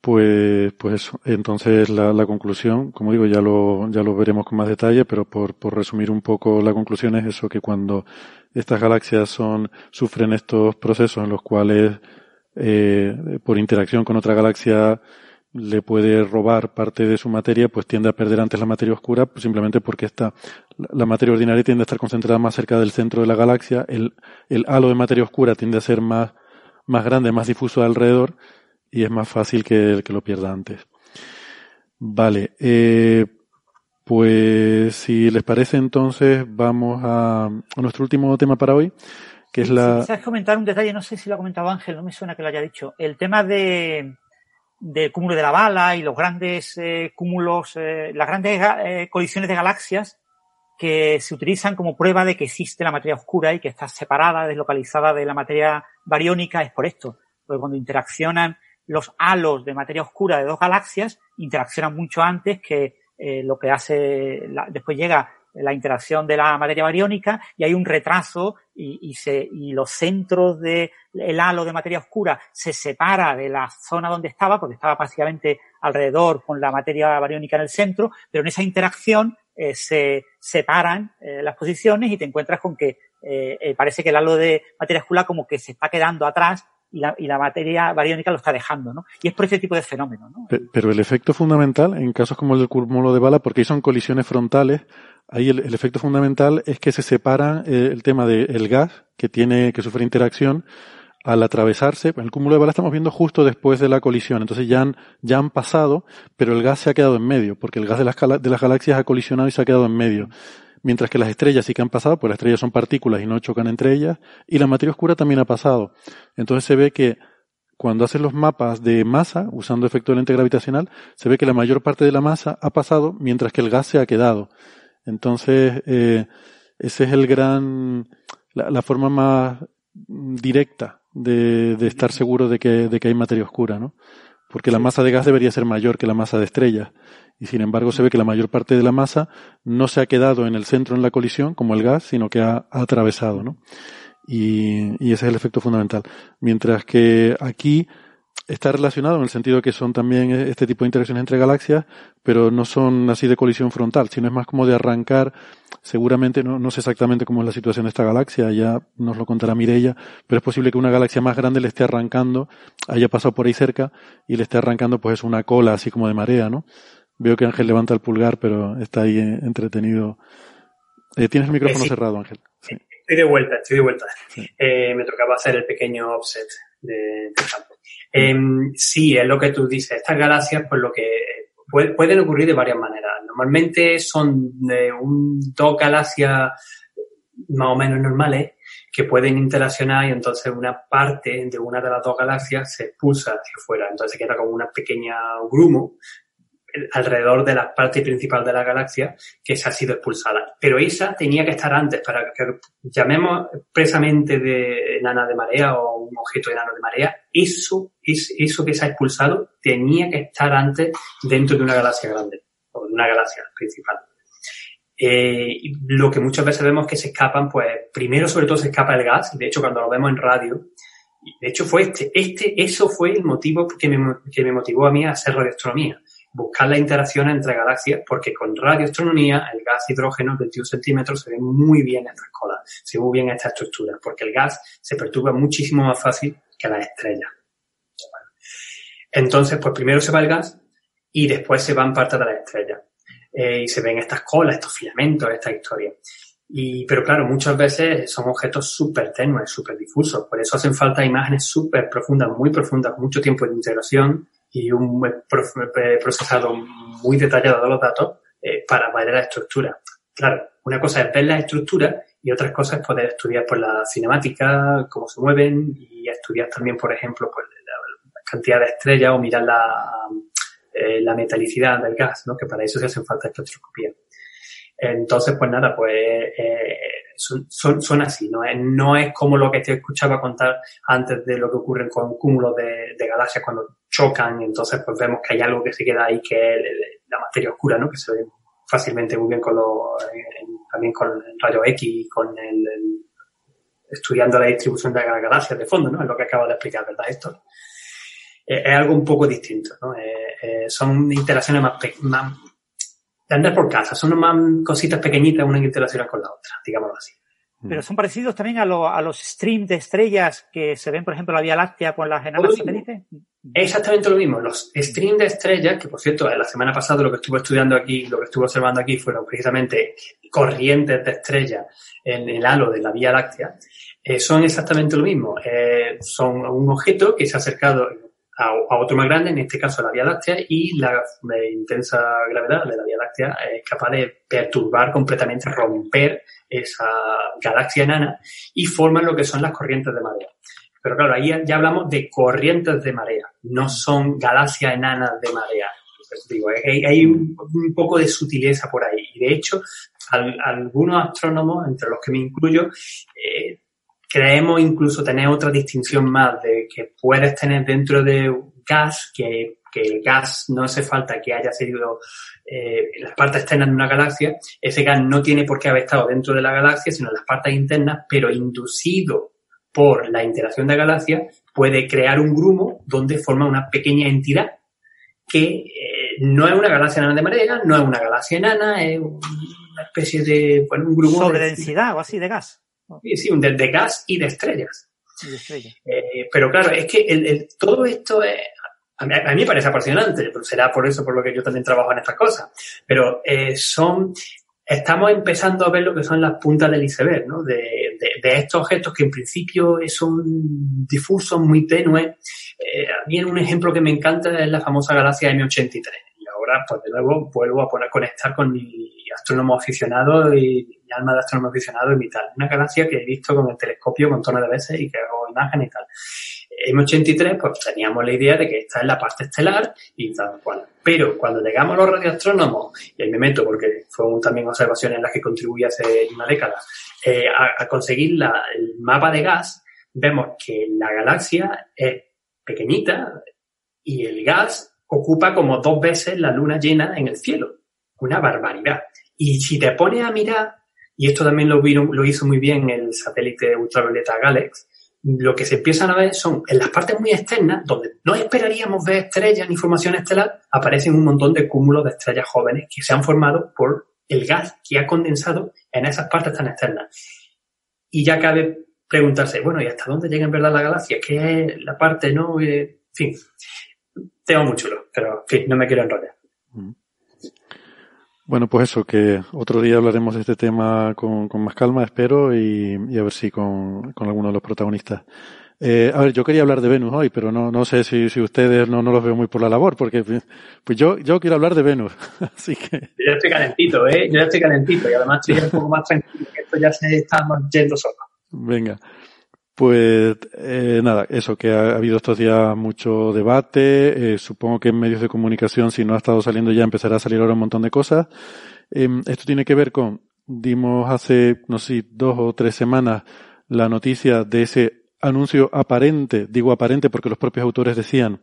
pues, pues eso. Entonces la, la, conclusión, como digo, ya lo, ya lo veremos con más detalle, pero por, por resumir un poco la conclusión es eso, que cuando estas galaxias son, sufren estos procesos en los cuales, eh, por interacción con otra galaxia, le puede robar parte de su materia, pues tiende a perder antes la materia oscura, pues simplemente porque está, la materia ordinaria tiende a estar concentrada más cerca del centro de la galaxia, el, el halo de materia oscura tiende a ser más, más grande, más difuso alrededor, y es más fácil que, que lo pierda antes. Vale, eh, pues si les parece entonces vamos a, a nuestro último tema para hoy, que es la... Si comentar un detalle, no sé si lo ha comentado Ángel, no me suena que lo haya dicho. El tema de, del cúmulo de la bala y los grandes eh, cúmulos, eh, las grandes eh, colisiones de galaxias que se utilizan como prueba de que existe la materia oscura y que está separada, deslocalizada de la materia bariónica, es por esto. Porque cuando interaccionan los halos de materia oscura de dos galaxias, interaccionan mucho antes que lo que hace, la, después llega la interacción de la materia bariónica y hay un retraso y, se, y los centros del el halo de materia oscura se separa de la zona donde estaba, porque estaba básicamente alrededor con la materia bariónica en el centro, pero en esa interacción eh, se separan eh, las posiciones y te encuentras con que eh, eh parece que el halo de materia oscura como que se está quedando atrás y la, y la, materia bariónica lo está dejando, ¿no? Y es por ese tipo de fenómeno, ¿no? Pero el efecto fundamental, en casos como el del cúmulo de bala, porque ahí son colisiones frontales, ahí el, efecto fundamental es que se separa eh, el tema del gas que tiene, que sufre interacción al atravesarse, el cúmulo de bala estamos viendo justo después de la colisión, entonces ya han, ya han pasado, pero el gas se ha quedado en medio, porque el gas de las, de las galaxias ha colisionado y se ha quedado en medio mientras que las estrellas sí que han pasado, pues las estrellas son partículas y no chocan entre ellas, y la materia oscura también ha pasado. Entonces se ve que cuando hacen los mapas de masa, usando efecto de lente gravitacional, se ve que la mayor parte de la masa ha pasado mientras que el gas se ha quedado. Entonces, eh, ese es el gran, la, la forma más directa de, de, estar seguro de que, de que hay materia oscura, ¿no? Porque la masa de gas debería ser mayor que la masa de estrellas y sin embargo se ve que la mayor parte de la masa no se ha quedado en el centro en la colisión como el gas, sino que ha, atravesado, ¿no? Y, y, ese es el efecto fundamental. Mientras que aquí está relacionado en el sentido que son también este tipo de interacciones entre galaxias, pero no son así de colisión frontal, sino es más como de arrancar, seguramente, no, no sé exactamente cómo es la situación de esta galaxia, ya nos lo contará Mirella, pero es posible que una galaxia más grande le esté arrancando, haya pasado por ahí cerca y le esté arrancando pues una cola así como de marea, ¿no? Veo que Ángel levanta el pulgar, pero está ahí entretenido Eh, tienes el micrófono Eh, sí. cerrado, Ángel. Sí. Estoy de vuelta, estoy de vuelta. Eh, me tocaba hacer el pequeño offset de, campo. Em, sí, es lo que tú dices. Estas galaxias, pues lo que puede- pueden ocurrir de varias maneras. Normalmente son de un, dos galaxias más o menos normales que pueden interaccionar y entonces una parte de una de las dos galaxias se expulsa hacia afuera. Entonces queda como una pequeña grumo eh, alrededor de la parte principal de la galaxia que se ha sido expulsada. Pero esa tenía que estar antes para que llamemos expresamente de enana de marea o un objeto enano de marea. Eso, es, eso que se ha expulsado tenía que estar antes dentro de una galaxia grande o de una galaxia principal. Eh, y lo que muchas veces vemos que se escapan, pues primero sobre todo se escapa el gas, de hecho cuando lo vemos en radio, y de hecho fue este, este, eso fue el motivo que me, que me motivó a mí a hacer radioastronomía, buscar la interacción entre galaxias, porque con radioastronomía el gas hidrógeno 21 centímetros se ve muy bien estas colas, se ve muy bien esta estructura, porque el gas se perturba muchísimo más fácil que las estrellas. Entonces, pues primero se va el gas y después se van parte de las estrellas. Eh, y se ven estas colas, estos filamentos, esta historia. Y, pero claro, muchas veces son objetos súper tenues, súper difusos. Por eso hacen falta imágenes súper profundas, muy profundas, mucho tiempo de integración y un eh, procesado muy detallado de los datos eh, para ver la estructura. Claro, una cosa es ver la estructura y otra cosa es poder estudiar por la cinemática, cómo se mueven y estudiar también, por ejemplo, pues, la, cantidad de estrellas o mirar la, eh, la metalicidad del gas, ¿no? que para eso se hacen falta espectroscopía. Entonces, pues nada, pues eh, son, son, son así, ¿no? Es, no es como lo que te escuchaba contar antes de lo que ocurre con cúmulos de, de galaxias cuando chocan, y entonces pues vemos que hay algo que se queda ahí que es la materia oscura, ¿no? Que se ve fácilmente muy bien con los, en- también con el rayo X y con el, el- estudiando la distribución de las galaxias de fondo, ¿no? Es lo que acabo de explicar, ¿verdad, Héctor? Eh, es algo un poco distinto, ¿no? Eh, eh, son interacciones más, más de andar por casa, son más cositas pequeñitas una que interacciona con la otra, digámoslo así. Pero son parecidos también a, lo- a los streams de estrellas que se ven, por ejemplo, en la Vía Láctea con las enanas satélites. Es exactamente lo mismo. Los streams de estrellas, que por cierto, la semana pasada lo que estuve estudiando aquí, lo que estuve observando aquí fueron precisamente corrientes de estrellas en el halo de la Vía Láctea, eh, son exactamente lo mismo. Eh, son un objeto que se ha acercado a, otro más grande, en este caso la Vía Láctea, y la intensa gravedad de la Vía Láctea es capaz de perturbar completamente, romper esa galaxia enana y forman lo que son las corrientes de marea. Pero claro, ahí ya hablamos de corrientes de marea, no son galaxias enanas de marea. Digo, hay, hay un, poco de sutileza por ahí. Y de hecho, al- algunos astrónomos, entre los que me incluyo, eh, creemos incluso tener otra distinción más de que puedes tener dentro de gas, que, que el gas no hace falta que haya sido eh, las partes externas de una galaxia, ese gas no tiene por qué haber estado dentro de la galaxia, sino en las partes internas, pero inducido por la interacción de galaxias, puede crear un grumo donde forma una pequeña entidad que eh, no es una galaxia enana de marea, no es una galaxia enana, es una especie de, bueno, un grumo Sobre de, densidad o así de gas. Sí, de, de gas y de estrellas. y de estrellas. Eh, pero claro, es que el, el- todo esto es, a mí, a mí me parece apasionante, pero será por eso por lo que yo también trabajo en estas cosas. Pero eh, son, estamos empezando a ver lo que son las puntas del iceberg, ¿no? De, de, de estos objetos que en principio son difusos, muy tenues. Eh, a mí un ejemplo que me encanta es la famosa galaxia M83. Y ahora, pues de nuevo, vuelvo a poner, conectar con mi astrónomo aficionado y alma de astrónomo aficionado y mi tal. Una galaxia que he visto con el telescopio montón de veces y que hago imágenes y tal. M83, pues teníamos la idea de que esta es la parte estelar y tal cual. Pero cuando llegamos los radioastrónomos, y ahí me meto porque fueron también observaciones en las que contribuí hace una década, eh, a, a conseguir la- el mapa de gas, vemos que la galaxia es pequeñita y el gas ocupa como dos veces la luna llena en el cielo. Una barbaridad. Y si te pones a mirar, y esto también lo, vieron- lo hizo muy bien el satélite ultravioleta Galex, lo que se empiezan a ver son en las partes muy externas, donde no esperaríamos ver estrellas ni formación estelar, aparecen un montón de cúmulos de estrellas jóvenes que se han formado por el gas que ha condensado en esas partes tan externas. Y ya cabe preguntarse, bueno, ¿y hasta dónde llega en verdad la galaxia? ¿Qué es la parte, no? Eh, en fin, tema muy chulo, pero en fin, no me quiero enrollar. Bueno, pues eso, que otro día hablaremos de este tema con, con más calma, espero, y, y, a ver si con, con alguno de los protagonistas. Eh, a ver, yo quería hablar de Venus hoy, pero no, no sé si, si ustedes no, no los veo muy por la labor, porque pues yo, yo quiero hablar de Venus, así que... Yo ya estoy calentito, ¿eh? Yo ya estoy calentito y además estoy un poco más tranquilo, que esto ya se está yendo solo. Venga. Pues eh, nada, eso, que ha, habido estos días mucho debate, eh, supongo que en medios de comunicación, si no ha estado saliendo ya, empezará a salir ahora un montón de cosas. Eh, esto tiene que ver con, dimos hace, no sé, dos o tres semanas la noticia de ese anuncio aparente, digo aparente porque los propios autores decían,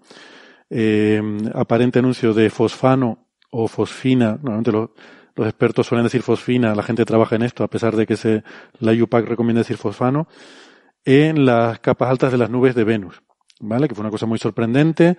eh, aparente anuncio de fosfano o fosfina, normalmente los, los expertos suelen decir fosfina, la gente trabaja en esto, a pesar de que se, la UPAC recomienda decir fosfano, en las capas altas de las nubes de Venus, ¿vale? Que fue una cosa muy sorprendente,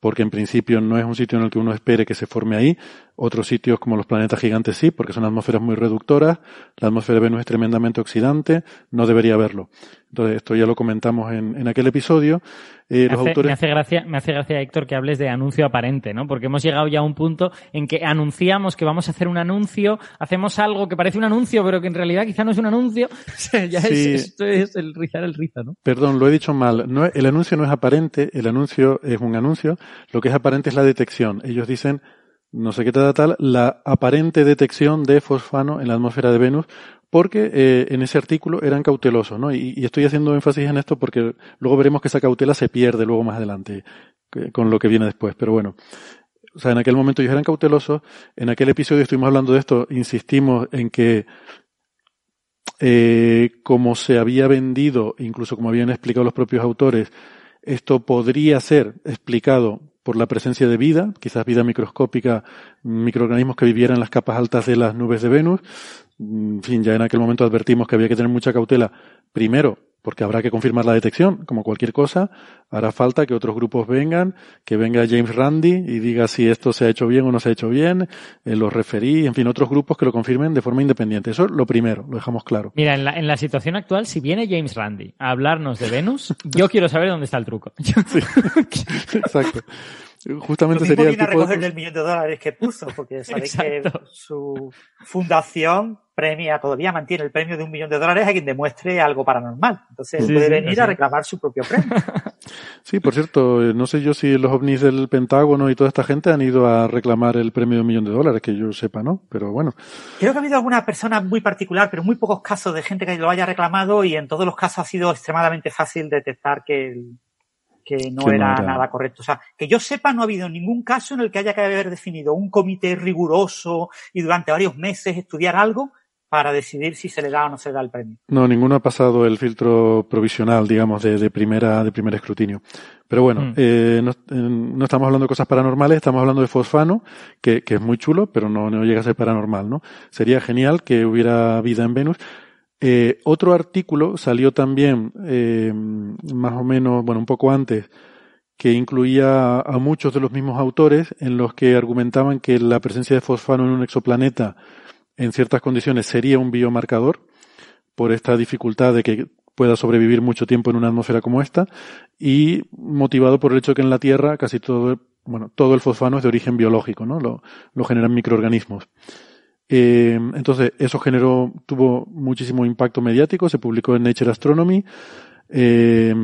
porque en principio no es un sitio en el que uno espere que se forme ahí. Otros sitios como los planetas gigantes sí, porque son atmósferas muy reductoras. La atmósfera de Venus es tremendamente oxidante, no debería haberlo. Entonces, esto ya lo comentamos en, en aquel episodio. Eh, me, los hace, autores... me, hace, gracia, me hace gracia, Héctor, que hables de anuncio aparente, ¿no? Porque hemos llegado ya a un punto en que anunciamos que vamos a hacer un anuncio, hacemos algo que parece un anuncio, pero que en realidad quizá no es un anuncio. ya Sí. es, esto es el rizar el rizo, ¿no? Perdón, lo he dicho mal. No, el anuncio no es aparente, el anuncio es un anuncio. Lo que es aparente es la detección. Ellos dicen, no sé qué da tal, la aparente detección de fosfano en la atmósfera de Venus, porque eh, en ese artículo eran cautelosos, ¿no? Y, y, estoy haciendo énfasis en esto porque luego veremos que esa cautela se pierde luego más adelante con lo que viene después. Pero bueno, o sea, en aquel momento ellos eran cautelosos. En aquel episodio estuvimos hablando de esto, insistimos en que eh, como se había vendido, incluso como habían explicado los propios autores, esto podría ser explicado por la presencia de vida, quizás vida microscópica, microorganismos que vivieran en las capas altas de las nubes de Venus. En fin, ya en aquel momento advertimos que había que tener mucha cautela. Primero, porque habrá que confirmar la detección, como cualquier cosa. Hará falta que otros grupos vengan, que venga James Randi y diga si esto se ha hecho bien o no se ha hecho bien, eh, los referí, en fin, otros grupos que lo confirmen de forma independiente. Eso es lo primero, lo dejamos claro. Mira, en la, en la situación actual, si viene James Randi a hablarnos de Venus, yo quiero saber dónde está el truco. Sí, exacto. Justamente sería el a tipo de- recoger el millón de dólares que puso, porque sabéis que su fundación premia, todavía mantiene el premio de un millón de dólares a quien demuestre algo paranormal. Entonces Sí, puede venir a reclamar su propio premio. Sí, por cierto, eh, no sé yo si los ovnis del Pentágono y toda esta gente han ido a reclamar el premio de un millón de dólares, que yo sepa, ¿no? Pero bueno, Creo que ha habido alguna persona muy particular, pero muy pocos casos de gente que lo haya reclamado y en todos los casos ha sido extremadamente fácil detectar que, el- que no Que no era era. nada correcto. O sea, que yo sepa, no ha habido ningún caso en el que haya que haber definido un comité riguroso y durante varios meses estudiar algo para decidir si se le da o no se le da el premio. no, ninguno ha pasado el filtro provisional, digamos, de, de primera, de primer escrutinio. Pero bueno, Mm. eh, no, eh, no estamos hablando de cosas paranormales, estamos hablando de fosfano, que, que es muy chulo, pero no, no llega a ser paranormal, ¿no? Sería genial que hubiera vida en Venus. Eh, otro artículo salió también, eh, más o menos, bueno, un poco antes, que incluía a muchos de los mismos autores en los que argumentaban que la presencia de fosfano en un exoplaneta en ciertas condiciones sería un biomarcador por esta dificultad de que pueda sobrevivir mucho tiempo en una atmósfera como esta y motivado por el hecho que en la Tierra casi todo, bueno, todo el fosfano es de origen biológico, ¿no? Lo, lo generan microorganismos. Eh, entonces, eso generó, tuvo muchísimo impacto mediático, se publicó en Nature Astronomy, eh,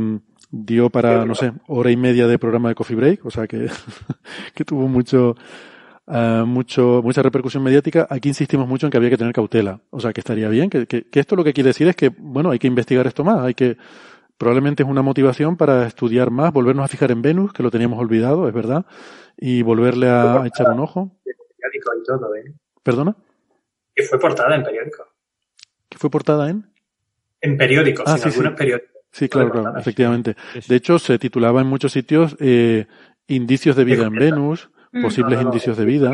dio para, no sé, hora y media de programa de Coffee Break, o sea que, que tuvo mucho, eh, mucho, mucha repercusión mediática. Aquí insistimos mucho en que había que tener cautela, o sea que estaría bien, que, que, que esto lo que quiere decir es que, bueno, hay que investigar esto más, hay que, probablemente es una motivación para estudiar más, volvernos a fijar en Venus, que lo teníamos olvidado, es verdad, y volverle a, a echar un ojo. periódico y todo, ¿eh? ¿Perdona? Que fue portada en periódico. ¿Que fue portada en? En periódicos, Ah, en sí, sí. algunos periódicos. Sí, claro, claro, efectivamente. De hecho, se titulaba en muchos sitios eh, indicios de vida en Venus. Posibles No, no, no, indicios de vida.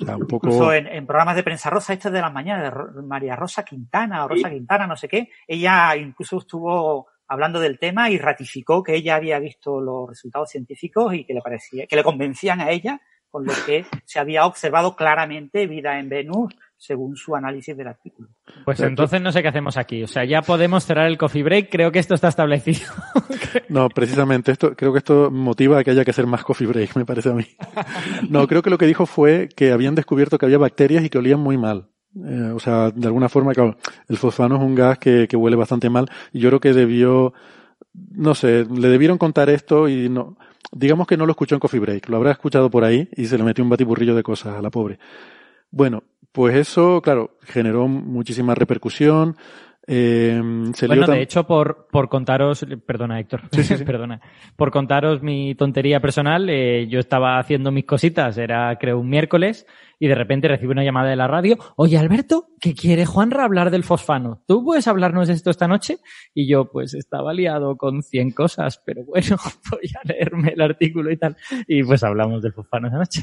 O sea, un poco. Incluso en, en programas de prensa rosa, este de la mañana, de Ro- María Rosa Quintana o Rosa Quintana, no sé qué, ella incluso estuvo hablando del tema y ratificó que ella había visto los resultados científicos y que le parecía, que le convencían a ella con lo que se había observado claramente vida en Venus según su análisis del artículo. Pues entonces no sé qué hacemos aquí. O sea, ya podemos cerrar el coffee break. Creo que esto está establecido. no, precisamente esto, creo que esto motiva a que haya que hacer más coffee break, me parece a mí. no, creo que lo que dijo fue que habían descubierto que había bacterias y que olían muy mal. Eh, o sea, de alguna forma, claro, el fosfano es un gas que, que huele bastante mal y yo creo que debió, no sé, le debieron contar esto y no, digamos que no lo escuchó en Coffee Break, lo habrá escuchado por ahí y se le metió un batiburrillo de cosas a la pobre. Bueno, pues eso, claro, generó muchísima repercusión. Eh, se bueno, de hecho, por, por contaros, perdona Héctor, perdona, por contaros mi tontería personal, eh, yo estaba haciendo mis cositas, era creo un miércoles, y de repente recibo una llamada de la radio, oye Alberto, que quiere Juanra hablar del fosfano, ¿tú puedes hablarnos de esto esta noche? Y yo pues estaba liado con 100 cosas, pero bueno, voy a leerme el artículo y tal, y pues hablamos del fosfano esa noche.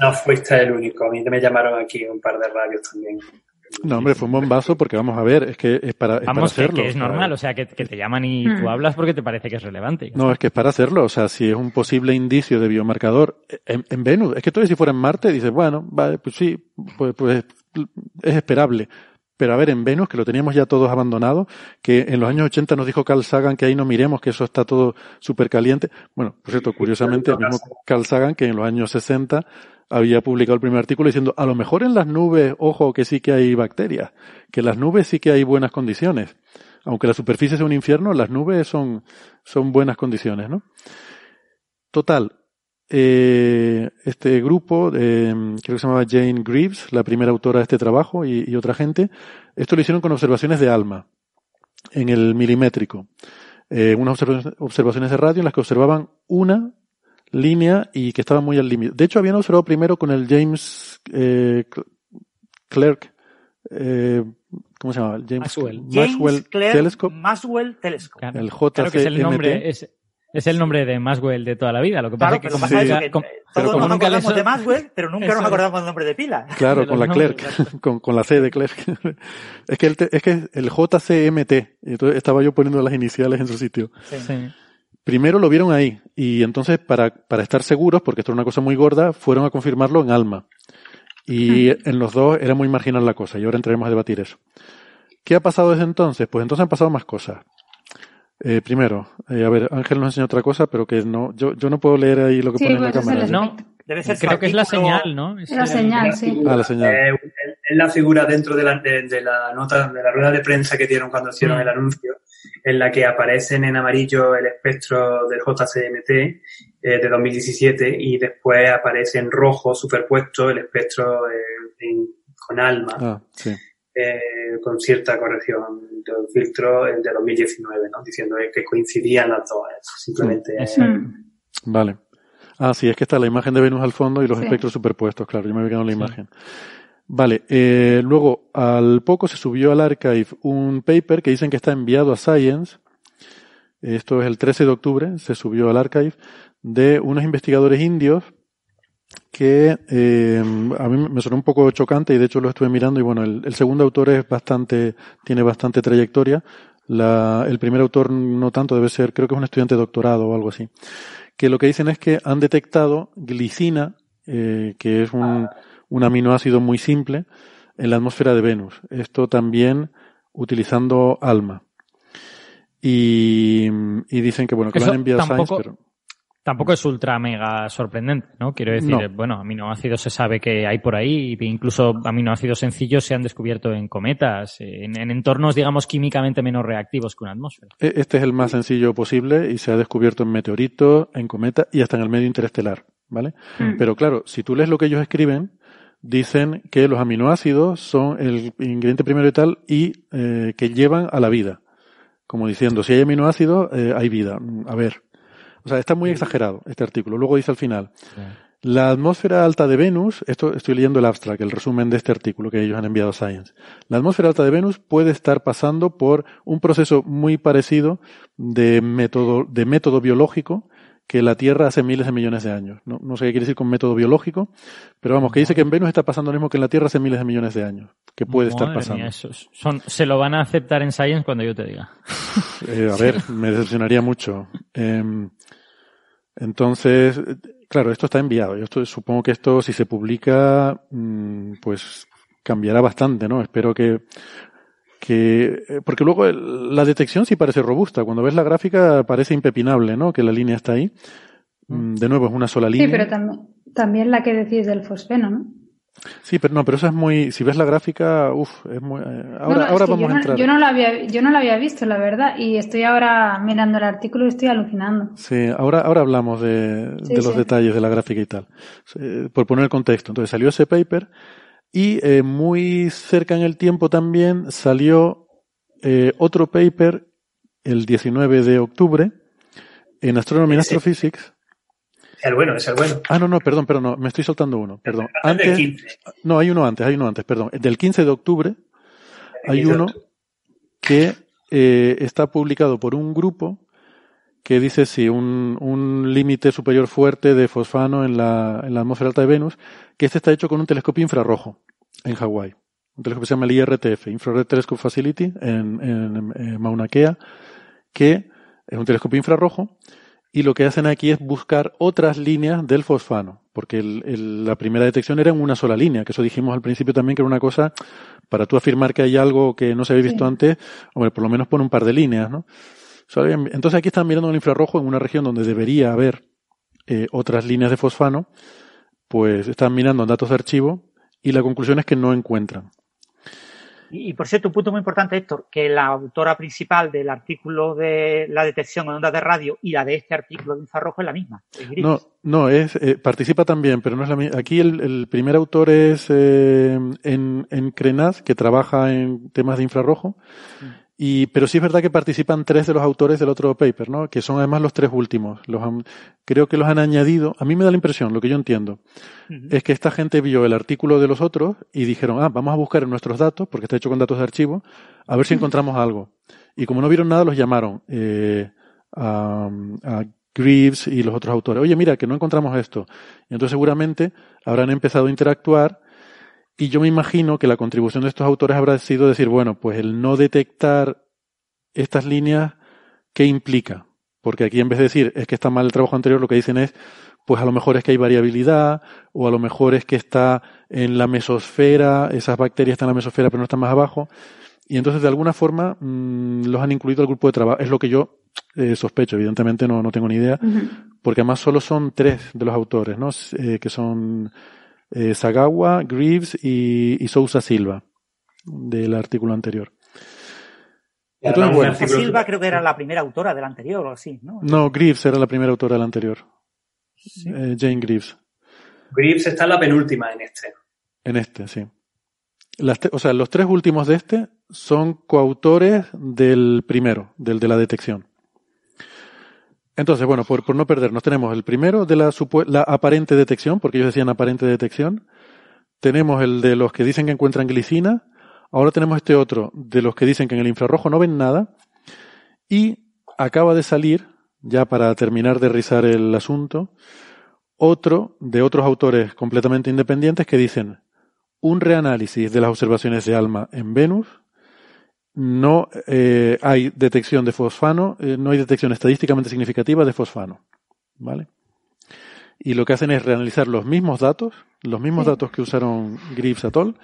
No fuiste el único, a mí me llamaron aquí un par de radios también. No, hombre, fue un bombazo porque vamos a ver, es que es para, es vamos, para hacerlo. Que es normal, o sea, que, que te llaman y tú hablas porque te parece que es relevante. No, es que es para hacerlo, o sea, si es un posible indicio de biomarcador en, en Venus, es que tú si fuera en Marte dices, bueno, vale, pues sí, pues, pues es esperable. Pero a ver, en Venus, que lo teníamos ya todos abandonado, que en los años 80 nos dijo Carl Sagan que ahí no miremos, que eso está todo súper caliente. Bueno, por cierto, curiosamente, el mismo Carl Sagan que en los años 60 había publicado el primer artículo diciendo, a lo mejor en las nubes, ojo, que sí que hay bacterias, que en las nubes sí que hay buenas condiciones. Aunque la superficie sea un infierno, las nubes son, son buenas condiciones, ¿no? Total, eh, este grupo, eh, creo que se llamaba Jane Greaves, la primera autora de este trabajo, y, y, otra gente, esto lo hicieron con observaciones de ALMA, en el milimétrico. Eh, unas observaciones de radio en las que observaban una línea y que estaba muy al límite. De hecho, habían observado primero con el James eh, Clerk, eh, ¿cómo se llama? James Maxwell, Maxwell Clerk, Telescope. Maxwell Telescope. Claro. El JCMT. Claro que es el nombre, es, es, el nombre de Maxwell de toda la vida. Lo que pasa claro, es que, sí. que, como, todos nos acordamos de Maxwell, pero nunca nos acordamos del nombre de pila. Claro, con la Clerk, con, con, la C de Clerk. es que el, es que el JCMT, entonces estaba yo poniendo las iniciales en su sitio. Sí. sí primero lo vieron ahí y entonces para, para estar seguros, porque esto era una cosa muy gorda, fueron a confirmarlo en Alma. Y en los dos era muy marginal la cosa y ahora entraremos a debatir eso. ¿Qué ha pasado desde entonces? Pues entonces han pasado más cosas. Eh, primero, eh, a ver, Ángel nos enseñó otra cosa, pero que no, yo, yo no puedo leer ahí lo que sí, pone en la cámara. No, Debe ser creo que es la señal, ¿no? Es la señal, sí. Ah, la señal. Eh, es la figura dentro de la, de, de, la nota, de la rueda de prensa que dieron cuando hicieron mm. el anuncio, en la que aparecen en amarillo el espectro del JCMT eh, de 2017 y después aparece en rojo superpuesto el espectro eh, en, con ALMA. Ah, sí. Eh, con cierta corrección del filtro el de 2019, ¿no? Diciendo que coincidían las dos. Simplemente. Mm. Vale. Ah, sí, es que está la imagen de Venus al fondo y los sí. espectros superpuestos, claro, yo me había quedado en la imagen. Vale, eh, luego al poco se subió al archive un paper que dicen que está enviado a Science, esto es el 13 de octubre, se subió al archive, de unos investigadores indios que eh, a mí me sonó un poco chocante y de hecho lo estuve mirando y bueno, el, segundo autor es bastante, tiene bastante trayectoria, la, el primer autor no tanto, debe ser, creo que es un estudiante de doctorado o algo así, que lo que dicen es que han detectado glicina, eh, que es un, un aminoácido muy simple, en la atmósfera de Venus. Esto también utilizando ALMA. Y, y dicen que bueno, que Eso lo han enviado tampoco, Science, pero... Tampoco es ultra mega sorprendente, ¿no? Quiero decir, No. bueno, aminoácidos se sabe que hay por ahí, e incluso aminoácidos sencillos se han descubierto en cometas, en, en entornos, digamos, químicamente menos reactivos que una atmósfera. E- Este es el más sencillo posible y se ha descubierto en meteoritos, en cometas y hasta en el medio interestelar, ¿vale? Mm. Pero claro, si tú lees lo que ellos escriben, dicen que los aminoácidos son el ingrediente primero y tal y eh, que llevan a la vida. Como diciendo, si hay aminoácidos, eh, hay vida. A ver. O sea, está muy exagerado este artículo. Luego dice al final, la atmósfera alta de Venus, esto estoy leyendo el abstract, el resumen de este artículo que ellos han enviado a Science. La atmósfera alta de Venus puede estar pasando por un proceso muy parecido de método, de método biológico que la Tierra hace miles de millones de años. No, no sé qué quiere decir con método biológico, pero vamos, que dice que en Venus está pasando lo mismo que en la Tierra hace miles de millones de años, que puede estar pasando. mía, eso es- son, se lo van a aceptar en Science cuando yo te diga. Eh, a ver, me decepcionaría mucho. Eh, entonces, claro, esto está enviado. Yo esto, supongo que esto, si se publica, mm, pues cambiará bastante, ¿no? Espero que, que, eh, porque luego el- la detección sí parece robusta. Cuando ves la gráfica parece impepinable, ¿no? Que la línea está ahí. Mm, De nuevo, es una sola línea. Sí, pero también, también la que decís del fosfeno, ¿no? Sí, pero no, pero eso es muy, si ves la gráfica, uff, es muy, eh, ahora, No, no, ahora vamos yo a no, entrar. yo no la había, yo no la había visto, la verdad, y estoy ahora mirando el artículo y estoy alucinando. Sí, ahora, ahora hablamos de, Sí, de los sí. detalles de la gráfica y tal. Eh, por poner el contexto. Entonces salió ese paper y eh, muy cerca en el tiempo también salió eh, otro paper el 19 de octubre en Astronomy and Ese. Astrophysics. Es el bueno, es el bueno. Ah, no, no, perdón, perdón, no, me estoy soltando uno, perdón. Antes, 15. no, hay uno antes, hay uno antes, perdón. Del 15 de octubre hay 15 de uno que eh, está publicado por un grupo que dice sí, un, un límite superior fuerte de fosfano en la, en la atmósfera alta de Venus, que este está hecho con un telescopio infrarrojo en Hawái. Un telescopio que se llama el IRTF, Infrared Telescope Facility, en, en, en Mauna Kea, que es un telescopio infrarrojo, y lo que hacen aquí es buscar otras líneas del fosfano, porque el- el- la primera detección era en una sola línea, que eso dijimos al principio también que era una cosa, para tú afirmar que hay algo que no se había visto Sí. antes, hombre, por lo menos pone un par de líneas, ¿no? Entonces aquí están mirando el infrarrojo en una región donde debería haber eh, otras líneas de fosfano, pues están mirando en datos de archivo y la conclusión es que no encuentran. Y, y, por cierto, un punto muy importante, Héctor, que la autora principal del artículo de la detección en ondas de radio y la de este artículo de infrarrojo es la misma. es. No, no, es, eh, participa también, pero no es la misma. Aquí el, el primer autor es eh, en, en Crenaz, que trabaja en temas de infrarrojo. Y, pero sí es verdad que participan tres de los autores del otro paper, ¿no? Que son además los tres últimos. Los han- creo que los han añadido. A mí me da la impresión, lo que yo entiendo, es que esta gente vio el artículo de los otros y dijeron, ah, vamos a buscar en nuestros datos, porque está hecho con datos de archivo, a ver si encontramos algo. Y como no vieron nada, los llamaron eh, a, a Greaves y los otros autores. Oye, mira, que no encontramos esto. Y entonces seguramente habrán empezado a interactuar y yo me imagino que la contribución de estos autores habrá sido decir, bueno, pues el no detectar estas líneas, ¿qué implica? Porque aquí en vez de decir es que está mal el trabajo anterior, lo que dicen es, pues a lo mejor es que hay variabilidad, o a lo mejor es que está en la mesosfera, esas bacterias están en la mesosfera pero no están más abajo. Y entonces de alguna forma mmm, los han incluido al grupo de trabajo. Es lo que yo eh, sospecho, evidentemente no, no tengo ni idea, porque además solo son tres de los autores, ¿no? Eh, que son eh, Sagawa, Greaves y, y Sousa Silva, del artículo anterior. Entonces, bueno, Sousa Silva creo que era la primera autora del anterior o así, ¿no? no, Greaves era la primera autora del anterior. Eh, Jane Greaves. Greaves está en la penúltima en este. En este, sí. Las o sea, los tres últimos de este son coautores del primero, del de la detección. Entonces, bueno, por, no perdernos, tenemos el primero de la, la aparente detección, porque ellos decían aparente detección. Tenemos el de los que dicen que encuentran glicina. Ahora tenemos este otro de los que dicen que en el infrarrojo no ven nada. Y acaba de salir, ya para terminar de rizar el asunto, otro de otros autores completamente independientes que dicen un reanálisis de las observaciones de ALMA en Venus, no eh, hay detección de fosfano, eh, no hay detección estadísticamente significativa de fosfano. ¿Vale? Y lo que hacen es reanalizar los mismos datos, los mismos Sí. datos que usaron Greaves et al,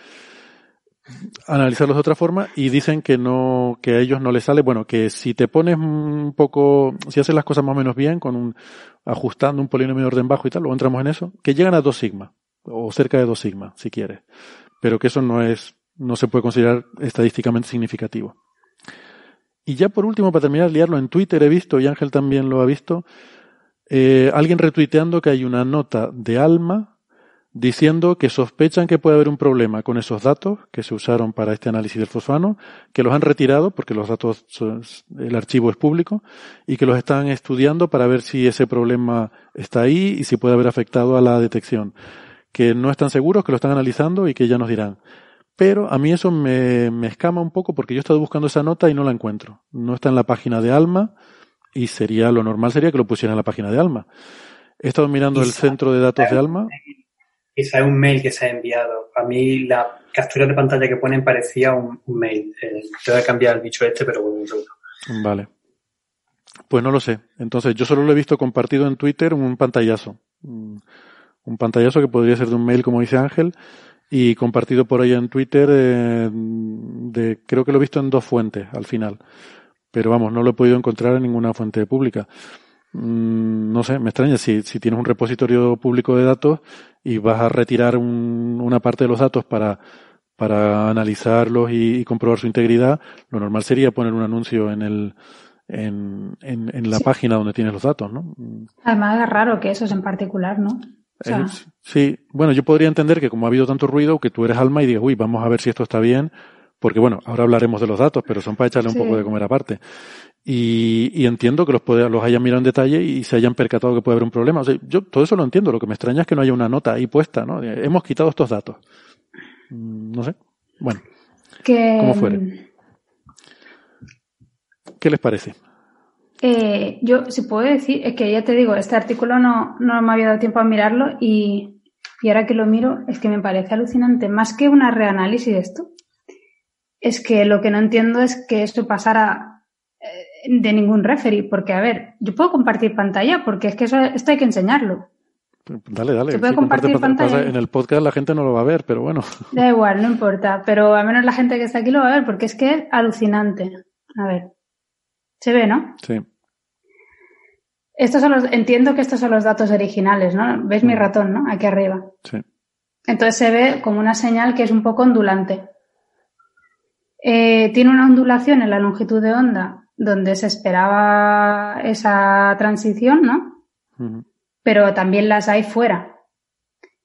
analizarlos de otra forma y dicen que no, que a ellos no les sale, bueno, que si te pones un poco, si haces las cosas más o menos bien, con un, ajustando un polinomio de orden bajo y tal, luego entramos en eso, que llegan a 2 sigma, o cerca de 2 sigma, si quieres. Pero que eso no es, no se puede considerar estadísticamente significativo. Y ya por último, para terminar, liarlo en Twitter he visto, y Ángel también lo ha visto, eh, alguien retuiteando que hay una nota de Alma diciendo que sospechan que puede haber un problema con esos datos que se usaron para este análisis del fosfano, que los han retirado porque los datos, el archivo es público y que los están estudiando para ver si ese problema está ahí y si puede haber afectado a la detección. Que no están seguros, que lo están analizando y que ya nos dirán. Pero a mí eso me, me escama un poco porque yo he estado buscando esa nota y no la encuentro. No está en la página de Alma y sería, lo normal sería que lo pusieran en la página de Alma. He estado mirando el centro de datos de Alma. Quizá es un mail que se ha enviado. A mí la captura de pantalla que ponen parecía un, un mail. Eh, tengo que cambiar el bicho este, pero bueno, un segundo. Vale. Pues no lo sé. Entonces, yo solo lo he visto compartido en Twitter un pantallazo. Un un pantallazo que podría ser de un mail, como dice Ángel, y compartido por ahí en Twitter, eh, de, creo que lo he visto en dos fuentes al final. Pero vamos, no lo he podido encontrar en ninguna fuente pública. Mm, no sé, me extraña si, si tienes un repositorio público de datos y vas a retirar un, una parte de los datos para, para analizarlos y, y, comprobar su integridad, lo normal sería poner un anuncio en el, en, en, en la sí. página donde tienes los datos, ¿no? Además es raro que esos en particular, ¿no? O sea, es, sí, bueno, yo podría entender que como ha habido tanto ruido, que tú eres alma y digas, uy, vamos a ver si esto está bien, porque bueno, ahora hablaremos de los datos, pero son para echarle un Sí. poco de comer aparte. Y, y entiendo que los, los hayan mirado en detalle y se hayan percatado que puede haber un problema. O sea, yo todo eso lo entiendo. Lo que me extraña es que no haya una nota ahí puesta, ¿no? Hemos quitado estos datos. Mm, No sé. Bueno, que, como fuere. ¿Qué les parece? Eh, yo, si puedo decir, es que ya te digo, este artículo no, no me había dado tiempo a mirarlo y, y ahora que lo miro es que me parece alucinante. Más que una reanálisis de esto, es que lo que no entiendo es que esto pasara eh, de ningún referee, porque a ver, yo puedo compartir pantalla porque es que eso, esto hay que enseñarlo. Dale, dale. ¿Se puede Sí, comparte compartir pantalla? En el podcast la gente no lo va a ver, pero bueno. Da igual, no importa, pero al menos la gente que está aquí lo va a ver porque es que es alucinante. A ver, se ve, ¿no? Sí. Estos son los, entiendo que estos son los datos originales, ¿no? ¿Veis mi ratón, no? Aquí arriba. Sí. Entonces se ve como una señal que es un poco ondulante. Eh, tiene una ondulación en la longitud de onda donde se esperaba esa transición, ¿no? Pero también las hay fuera.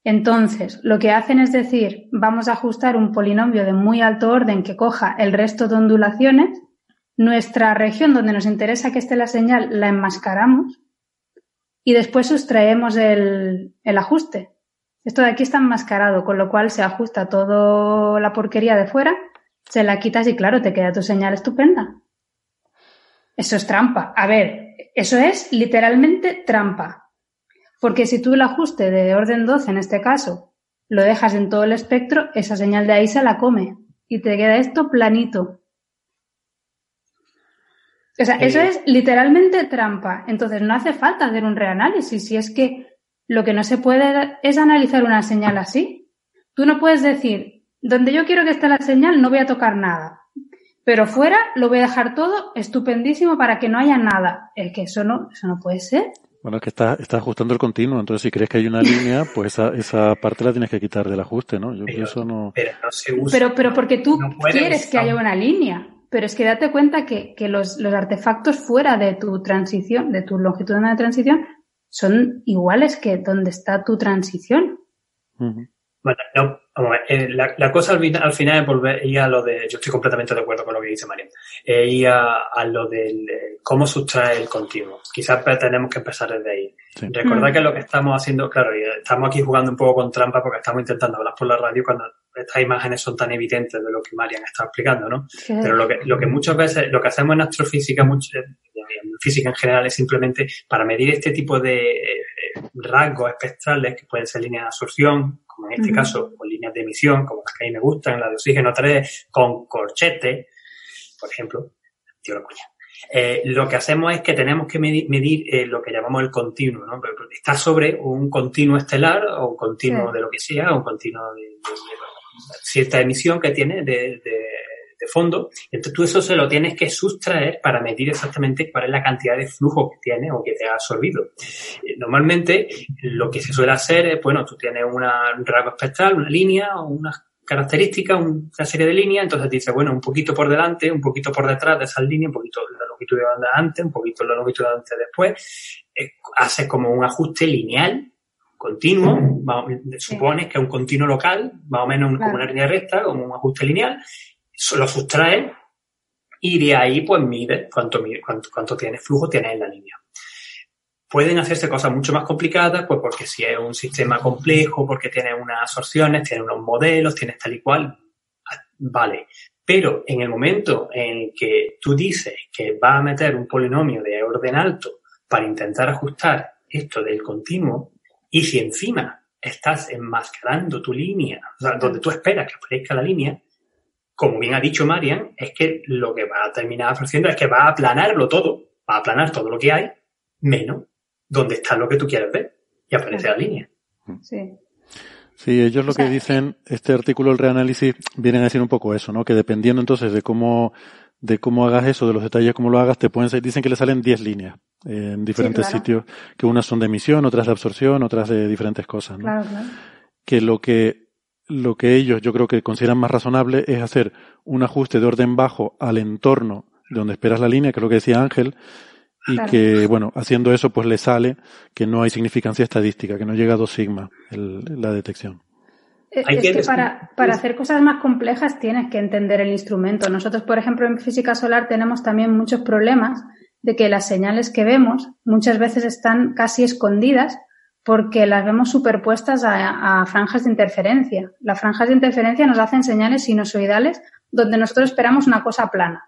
Entonces, lo que hacen es decir, vamos a ajustar un polinomio de muy alto orden que coja el resto de ondulaciones. Nuestra región donde nos interesa que esté la señal la enmascaramos y después sustraemos el, el ajuste. Esto de aquí está enmascarado, con lo cual se ajusta toda la porquería de fuera, se la quitas y claro, te queda tu señal estupenda. Eso es trampa. A ver, eso es literalmente trampa. Porque si tú el ajuste de orden 12, en este caso, lo dejas en todo el espectro, esa señal de ahí se la come y te queda esto planito. O sea, eso es literalmente trampa. Entonces no hace falta hacer un reanálisis. Si es que lo que no se puede es analizar una señal así. Tú no puedes decir, donde yo quiero que esté la señal no voy a tocar nada. Pero fuera lo voy a dejar todo estupendísimo para que no haya nada. Es que eso no, eso no puede ser. Bueno, es que estás está ajustando el continuo, entonces si crees que hay una línea, pues esa, esa parte la tienes que quitar del ajuste, ¿no? Yo creo que eso no... Pero no se usa. Pero, pero porque tú No quieres que haya una línea. Pero es que date cuenta que, que los, los artefactos fuera de tu transición, de tu longitud de transición, son iguales que donde está tu transición. Ujú. Bueno, no, vamos a ver, eh, la, la cosa al, final- al final es volver ir a lo de, yo estoy completamente de acuerdo con lo que dice María, eh, ir a, a lo del eh, cómo sustrae el continuo. Quizás tenemos que empezar desde ahí. Sí. Recordad Mm. que lo que estamos haciendo, claro, y estamos aquí jugando un poco con trampa porque estamos intentando hablar por la radio cuando estas imágenes son tan evidentes de lo que Marian está explicando, ¿no? Pero lo que, lo que muchas veces, lo que hacemos en astrofísica, mucho- en física en general, es simplemente para medir este tipo de eh, rasgos espectrales, que pueden ser líneas de absorción, como en este caso, o líneas de emisión, como las que a mí me gustan, la de oxígeno 3, con corchete, por ejemplo, tío la cuña. Eh, lo que hacemos es que tenemos que medir, medir, eh, lo que llamamos el continuo, ¿no? Está sobre un continuo estelar o un continuo Sí. de lo que sea, un continuo de, de- de cierta emisión que tiene de, de- de fondo. Entonces tú eso se lo tienes que sustraer para medir exactamente cuál es la cantidad de flujo que tiene o que te ha absorbido. Eh, Normalmente lo que se suele hacer es, bueno, tú tienes una, un rasgo espectral, una línea o unas características, un- una serie de líneas, entonces dices, bueno, un poquito por delante, un poquito por detrás de esas líneas, un poquito la longitud de onda antes, un poquito la longitud de onda después, eh, haces como un ajuste lineal, continuo, supones que es un continuo local, más o menos un- como una línea recta, como un ajuste lineal, lo sustraes y de ahí pues mides cuánto, mide- cuánto, cuánto tiene flujo tienes en la línea. Pueden hacerse cosas mucho más complicadas, pues porque si es un sistema complejo, porque tiene unas absorciones, tiene unos modelos, tienes tal y cual, ah, vale. Pero en el momento en que tú dices que vas a meter un polinomio de orden alto para intentar ajustar esto del continuo, y si encima estás enmascarando tu línea, o sea, donde tú esperas que aparezca la línea, como bien ha dicho Marian, es que lo que va a terminar haciendo es que va a aplanarlo todo, va a aplanar todo lo que hay, menos donde está lo que tú quieres ver, y aparece la línea. Sí. Sí, ellos lo que dicen, este artículo del reanálisis, vienen a decir un poco eso, ¿no? Que dependiendo entonces de cómo, de cómo hagas eso, de los detalles, cómo lo hagas, te pueden ser, dicen que le salen 10 líneas en diferentes sitios, que unas son de emisión, otras de absorción, otras de diferentes cosas, ¿no? Claro, claro. Que lo que, lo que ellos yo creo que consideran más razonable es hacer un ajuste de orden bajo al entorno de donde esperas la línea, que es lo que decía Ángel, y Claro. que, bueno, haciendo eso, pues le sale que no hay significancia estadística, que no llega a 2 sigma el- la detección. Eh, Es que para, para hacer cosas más complejas tienes que entender el instrumento. Nosotros, por ejemplo, en física solar tenemos también muchos problemas de que las señales que vemos muchas veces están casi escondidas porque las vemos superpuestas a, franjas de interferencia. Las franjas de interferencia nos hacen señales sinusoidales donde nosotros esperamos una cosa plana.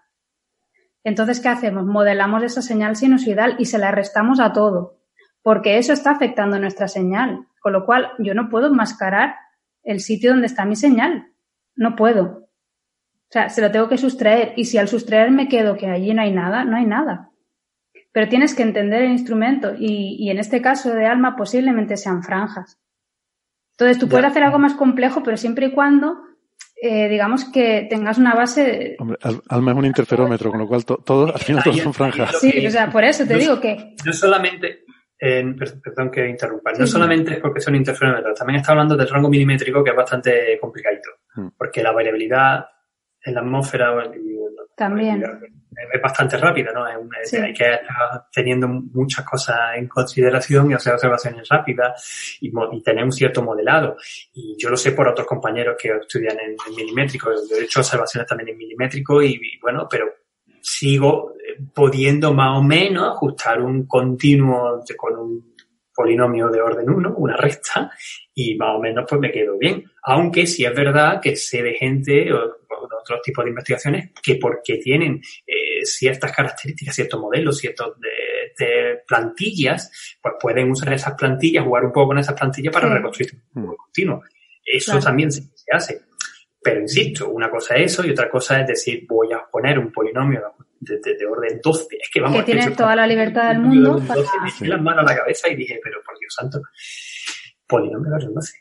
Entonces, ¿qué hacemos? Modelamos esa señal sinusoidal y se la restamos a todo, porque eso está afectando nuestra señal. Con lo cual, yo no puedo enmascarar el sitio donde está mi señal. No puedo. O sea, se lo tengo que sustraer. Y si al sustraer me quedo que allí no hay nada, no hay nada. Pero tienes que entender el instrumento y, y en este caso de alma posiblemente sean franjas. Entonces tú puedes hacer algo más complejo, pero siempre y cuando, eh, digamos que tengas una base. Hombre, Al- Alma es un interferómetro, con lo cual to- todos, al final todos son franjas. Sí, o sea, por eso te No- digo que No solamente, eh, per- perdón que interrumpa, no Sí, solamente es porque son interferómetros, también está hablando del rango milimétrico que es bastante complicadito, Mm. porque la variabilidad en la atmósfera y- también. es bastante rápida, ¿no? Es una- Sí. Hay que estar teniendo muchas cosas en consideración y hacer observaciones rápidas y, y tener un cierto modelado. Y yo lo sé por otros compañeros que estudian en, en milimétrico. Yo he hecho observaciones también en milimétrico y, y bueno, pero sigo eh, pudiendo más o menos ajustar un continuo con un polinomio de orden 1, una recta, y más o menos pues me quedo bien. Aunque sí es verdad que sé de gente o, o de otros tipos de investigaciones que porque tienen eh, ciertas características, ciertos modelos, ciertos de, de plantillas, pues pueden usar esas plantillas, jugar un poco con esas plantillas para Sí. reconstruir un continuo. Eso Claro. también se, se hace. Pero insisto, una cosa es eso y otra cosa es decir, voy a poner un polinomio de, de- de orden 12. Es que vamos que es que toda la libertad del de mundo para... 12, me eché las manos a la cabeza y dije, pero por Dios santo, polinomio de orden 12.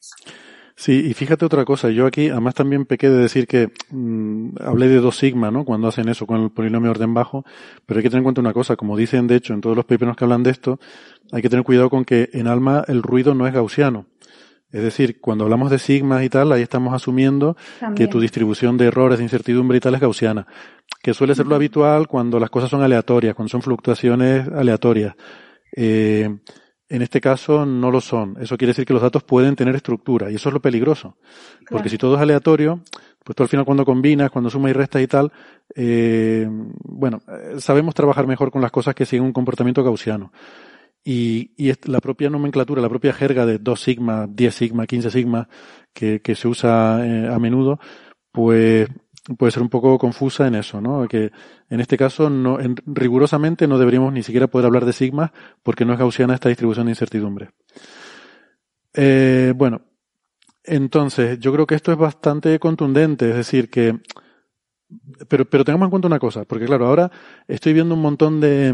Sí, y fíjate otra cosa, yo aquí además también pequé de decir que mm, hablé de dos sigma, ¿no? Cuando hacen eso con el polinomio de orden bajo, pero hay que tener en cuenta una cosa, como dicen de hecho en todos los papers que hablan de esto, hay que tener cuidado con que en alma el ruido no es gaussiano. Es decir, cuando hablamos de sigmas y tal, ahí estamos asumiendo que tu distribución de errores, de incertidumbre y tal es gaussiana, que suele ser lo habitual cuando las cosas son aleatorias, cuando son fluctuaciones aleatorias. Eh, en este caso no lo son. Eso quiere decir que los datos pueden tener estructura y eso es lo peligroso. Porque si todo es aleatorio, pues tú al final cuando combinas, cuando sumas y restas y tal, eh, bueno, eh, sabemos trabajar mejor con las cosas que siguen un comportamiento gaussiano. Y, y la propia nomenclatura, la propia jerga de 2 sigma, 10 sigma, 15 sigma, que, que se usa eh, a menudo, pues puede ser un poco confusa en eso, ¿no? Que en este caso, no, en- rigurosamente no deberíamos ni siquiera poder hablar de sigmas porque no es gaussiana esta distribución de incertidumbre. Eh, bueno, entonces yo creo que esto es bastante contundente, es decir, que pero, pero tengamos en cuenta una cosa, porque claro, ahora estoy viendo un montón de,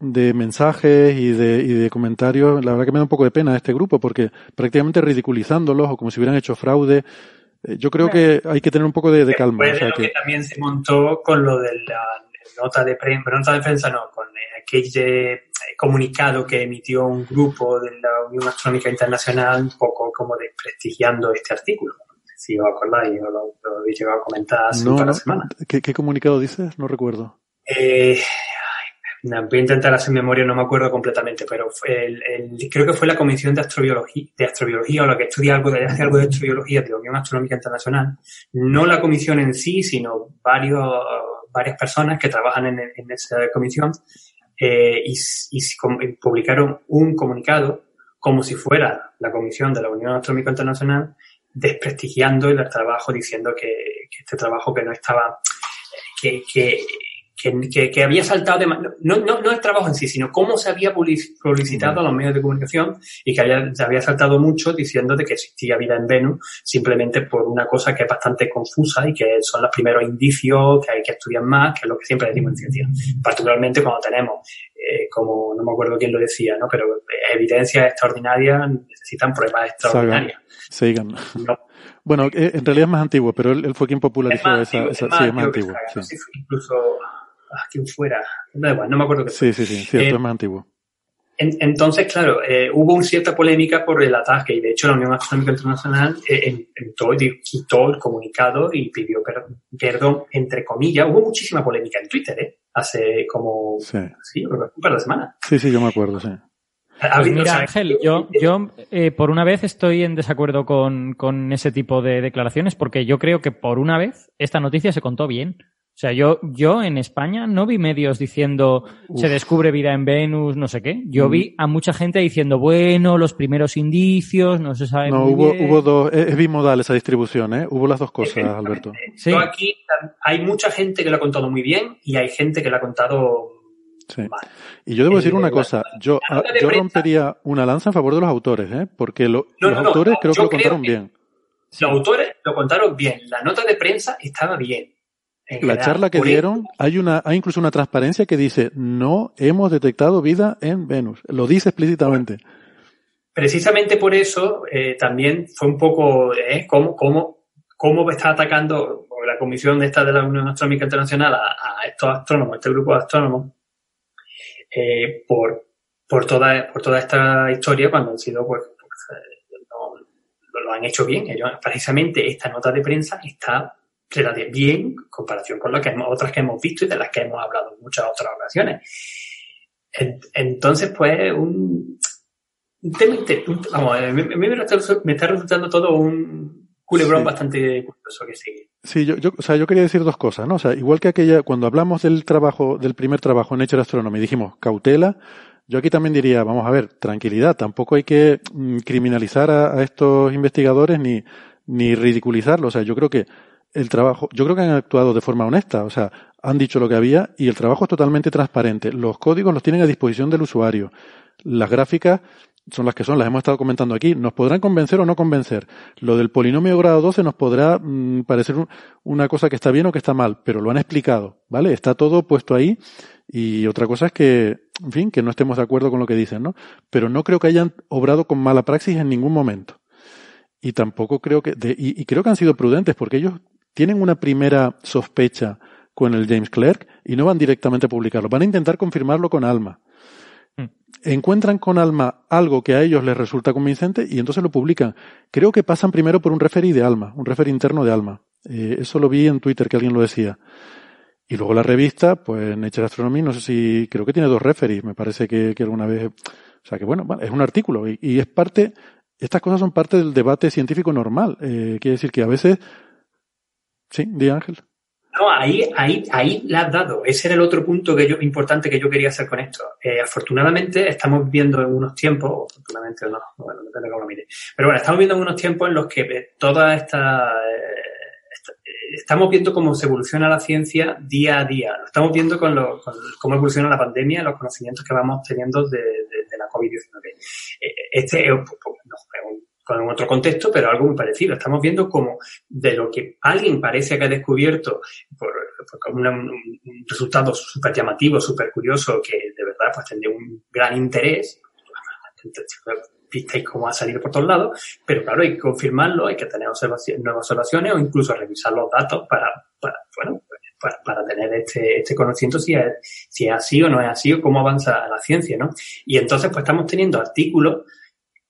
de mensajes y de, y de comentarios. La verdad que me da un poco de pena este grupo, porque prácticamente ridiculizándolos o como si hubieran hecho fraude. eh, Yo creo que hay que tener un poco de, de calma. O sea lo que que, también se montó con lo de la nota de prensa, pero nota de prensa no, con aquel eh, comunicado que emitió un grupo de la Unión Astronómica Internacional, un poco como desprestigiando este artículo. Si os acordáis, yo lo, lo habéis llegado a comentar hace no, un par de semanas. ¿qué, qué comunicado dices? No recuerdo. Eh, voy a intentar hacer memoria, no me acuerdo completamente, pero creo que fue la Comisión de Astrobiología, de Astrobiología o la que estudia algo de, astrobiología de la Unión Astronómica Internacional. No la comisión en sí, sino varios, varias personas que trabajan en, esa comisión eh, y publicaron un comunicado como si fuera la comisión de la Unión Astronómica Internacional desprestigiando el trabajo, diciendo que, que este trabajo que no estaba, que, que, que, que- que había saltado de no, no, no el trabajo en sí, sino cómo se había public- publicitado a los medios de comunicación y que había, se había saltado mucho diciendo de que existía vida en Venus simplemente por una cosa que es bastante confusa y que son los primeros indicios que hay que estudiar más, que es lo que siempre decimos en ciencia. Particularmente cuando tenemos eh, como no me acuerdo quién lo decía, ¿no? Pero evidencias extraordinarias necesitan pruebas extraordinarias. Sagan. Bueno, eh, en realidad es más antiguo, pero él, fue quien popularizó esa, esa, sí, es más antiguo. Sí. incluso a quien fuera, da igual, no me acuerdo qué Sí, sí, sí, cierto, es más antiguo entonces, claro, eh, hubo una cierta polémica por el ataque y de hecho la Unión Astronómica Internacional eh, entró y quitó el comunicado y pidió perdón, entre comillas. Hubo muchísima polémica en Twitter, ¿eh? Hace como sí. un par de semanas. Sí, sí, yo me acuerdo, sí. Pues mira, Ángel, yo, yo eh, por una vez estoy en desacuerdo con, con ese tipo de declaraciones porque yo creo que por una vez esta noticia se contó bien. O sea, yo, yo en España no vi medios diciendo se descubre vida en Venus, no sé qué. Yo mm. vi a mucha gente diciendo, bueno, los primeros indicios, no se sabe. No, hubo, hubo dos, es, bimodal esa distribución, ¿eh? Hubo las dos cosas, Alberto. ¿Sí? Yo aquí hay mucha gente que lo ha contado muy bien y hay gente que lo ha contado Sí. Y yo debo decir una cosa, yo, ah, yo rompería una lanza en favor de los autores, ¿eh? porque los autores creo que lo contaron bien. Los autores lo contaron bien, la nota de prensa estaba bien. La charla que dieron, hay una, hay incluso una transparencia que dice, no hemos detectado vida en Venus. Lo dice explícitamente. Precisamente por eso, eh, también fue un poco, eh, cómo, cómo, cómo está atacando la comisión de esta de la Unión Astronómica Internacional a, estos astrónomos, a este grupo de astrónomos, eh, por, por toda, por toda esta historia cuando han sido, pues, pues no, lo han hecho bien. Ellos, precisamente esta nota de prensa está de bien en comparación con las que otras que hemos visto y de las que hemos hablado en muchas otras ocasiones. Entonces, pues, un, tema, vamos, a mí me, está resultando todo un culebrón bastante curioso que sigue. Sí, yo, yo, o sea, yo quería decir dos cosas, ¿no? O sea, igual que aquella, cuando hablamos del trabajo, del primer trabajo en Nature Astronomy, dijimos cautela, yo aquí también diría, vamos a ver, tranquilidad, tampoco hay que mm, criminalizar a, a estos investigadores ni, ni ridiculizarlos. O sea, yo creo que el trabajo, yo creo que han actuado de forma honesta, o sea, han dicho lo que había y el trabajo es totalmente transparente. Los códigos los tienen a disposición del usuario. Las gráficas son las que son, las hemos estado comentando aquí. Nos podrán convencer o no convencer. Lo del polinomio grado 12 nos podrá mm, parecer una cosa que está bien o que está mal, pero lo han explicado, ¿vale? Está todo puesto ahí y otra cosa es que, en fin, que no estemos de acuerdo con lo que dicen, ¿no? Pero no creo que hayan obrado con mala praxis en ningún momento. Y tampoco creo que, y creo que han sido prudentes porque ellos tienen una primera sospecha con el James Clerk y no van directamente a publicarlo. Van a intentar confirmarlo con Alma. Hmm. Encuentran con Alma algo que a ellos les resulta convincente y entonces lo publican. Creo que pasan primero por un referee de Alma, un referee interno de Alma. Eh, eso lo vi en Twitter que alguien lo decía. Y luego la revista, pues Nature Astronomy, no sé si, creo que tiene dos referees, me parece que, alguna vez, o sea que bueno, es un artículo y, es parte, estas cosas son parte del debate científico normal. Eh, quiere decir que a veces Sí, di Ángel. No, ahí, ahí, ahí la has dado. Ese era el otro punto que yo, importante que yo quería hacer con esto. Eh, afortunadamente estamos viviendo en unos tiempos, afortunadamente no, bueno, depende de cómo lo mire. Pero bueno, estamos viendo en unos tiempos en los que eh, toda esta, eh, estamos viendo cómo se evoluciona la ciencia día a día. Estamos viendo con, lo, con cómo evoluciona la pandemia, los conocimientos que vamos teniendo de, de, la COVID-19. Este es, pues, pues, un con otro contexto, pero algo muy parecido. Estamos viendo como de lo que alguien parece que ha descubierto por, un, resultado súper llamativo, súper curioso, que de verdad pues tendría un gran interés, visteis cómo ha salido por todos lados, pero claro, hay que confirmarlo, hay que tener observaciones, nuevas observaciones o incluso revisar los datos para, para bueno, para, para, tener este, este conocimiento si es, si es así o no es así o cómo avanza la ciencia, ¿no? Y entonces pues estamos teniendo artículos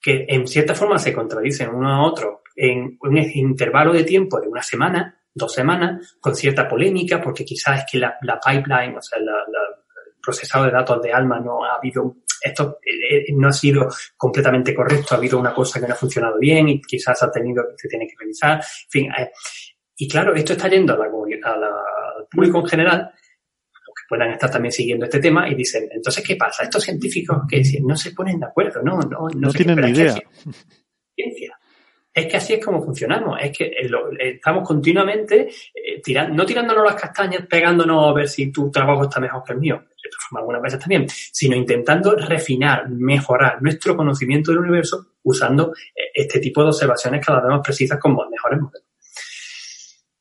que en cierta forma se contradicen uno a otro en un intervalo de tiempo de una semana, dos semanas, con cierta polémica, porque quizás es que la, pipeline, o sea, el procesado de datos de Alma no ha habido, esto eh, eh, no ha sido completamente correcto, ha habido una cosa que no ha funcionado bien y quizás ha tenido, se tiene que revisar, en fin. Eh, y claro, esto está yendo a la, al público en general puedan estar también siguiendo este tema y dicen, entonces, ¿qué pasa? Estos científicos que no se ponen de acuerdo, no, no, no, tienen ni idea. Es que así es como funcionamos, es que eh, estamos continuamente eh, tirando, no tirándonos las castañas, pegándonos a ver si tu trabajo está mejor que el mío, de forma algunas veces también, sino intentando refinar, mejorar nuestro conocimiento del universo usando eh, este tipo de observaciones cada vez más precisas con mejores modelos.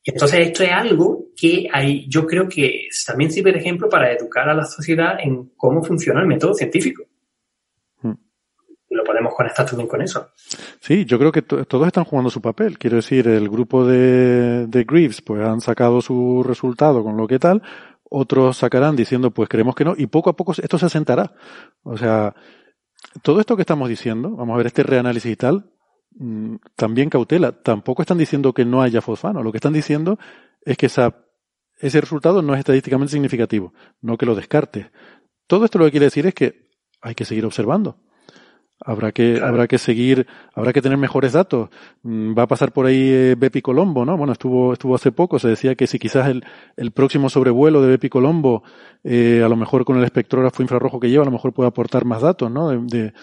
Entonces esto es algo que hay, yo creo que también sirve de ejemplo para educar a la sociedad en cómo funciona el método científico. Hmm. Lo podemos conectar también con eso. Sí, yo creo que todos están jugando su papel. Quiero decir, el grupo de, de Greaves pues han sacado su resultado con lo que tal, otros sacarán diciendo pues creemos que no, y poco a poco esto se asentará. O sea, todo esto que estamos diciendo, vamos a ver este reanálisis y tal, también cautela. Tampoco están diciendo que no haya fosfano. Lo que están diciendo es que esa, ese resultado no es estadísticamente significativo, no que lo descarte. Todo esto lo que quiere decir es que hay que seguir observando. Habrá que, habrá que seguir, habrá que tener mejores datos. Mm, va a pasar por ahí eh, Bepi Colombo, ¿no? Bueno, estuvo, estuvo hace poco, se decía que si quizás el, el próximo sobrevuelo de Bepi Colombo, eh, a lo mejor con el espectrógrafo infrarrojo que lleva, a lo mejor puede aportar más datos, ¿no? De, de,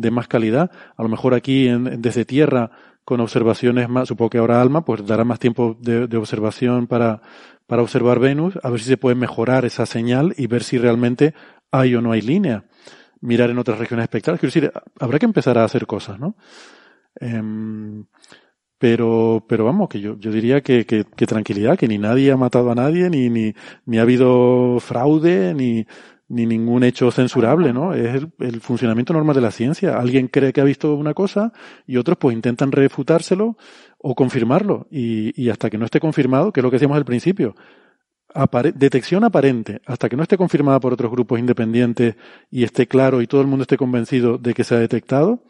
de más calidad. A lo mejor aquí en, desde tierra, con observaciones más, supongo que ahora Alma, pues dará más tiempo de, observación para, para observar Venus, a ver si se puede mejorar esa señal y ver si realmente hay o no hay línea mirar en otras regiones espectrales. Quiero decir, habrá que empezar a hacer cosas, ¿no? Eh, pero, pero vamos, que yo, yo diría que, que, que, tranquilidad, que ni nadie ha matado a nadie, ni, ni, ni ha habido fraude, ni, ni ningún hecho censurable, ¿no? Es el, funcionamiento normal de la ciencia. Alguien cree que ha visto una cosa y otros pues intentan refutárselo o confirmarlo. Y, y hasta que no esté confirmado, que es lo que decíamos al principio, detección aparente, hasta que no esté confirmada por otros grupos independientes y esté claro y todo el mundo esté convencido de que se ha detectado,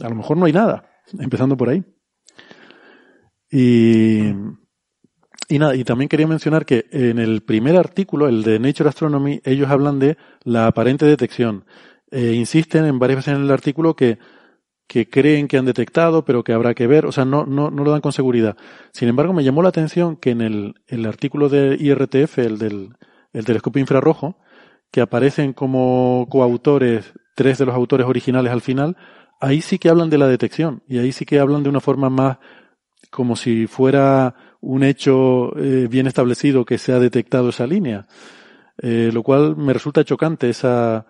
a lo mejor no hay nada, empezando por ahí. Y, y nada, y también quería mencionar que en el primer artículo, el de Nature Astronomy, ellos hablan de la aparente detección. Eh, insisten en varias veces en el artículo que que creen que han detectado, pero que habrá que ver, o sea, no, no, no lo dan con seguridad. Sin embargo, me llamó la atención que en el, el artículo de IRTF, el del el telescopio infrarrojo, que aparecen como coautores, tres de los autores originales al final, ahí sí que hablan de la detección, y ahí sí que hablan de una forma más como si fuera un hecho eh, bien establecido que se ha detectado esa línea. Eh, lo cual me resulta chocante esa,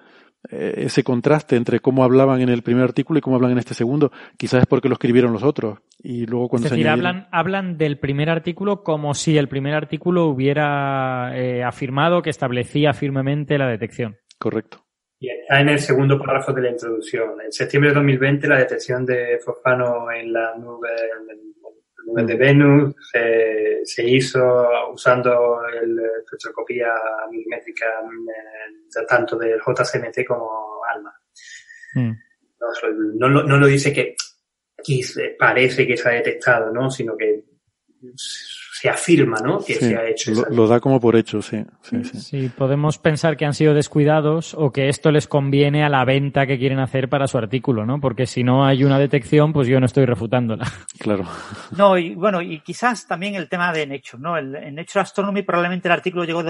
eh, ese contraste entre cómo hablaban en el primer artículo y cómo hablan en este segundo. Quizás es porque lo escribieron los otros. Y luego cuando es decir, hablan, hablan del primer artículo como si el primer artículo hubiera eh, afirmado que establecía firmemente la detección. Correcto. Y está en el segundo párrafo de la introducción. En septiembre de 2020, la detección de fosfano en la nube, de Venus se, se hizo usando el espectroscopía milimétrica eh, tanto del JCMT como ALMA. Mm. No, no, no, lo dice que, que, parece que se ha detectado, ¿no? sino que se afirma, ¿no? Que se ha hecho. Lo, lo, da como por hecho, sí, sí, sí. Sí, podemos pensar que han sido descuidados o que esto les conviene a la venta que quieren hacer para su artículo, ¿no? Porque si no hay una detección, pues yo no estoy refutándola. Claro. No, y bueno, y quizás también el tema de Nature, ¿no? El, en Nature Astronomy probablemente el artículo llegó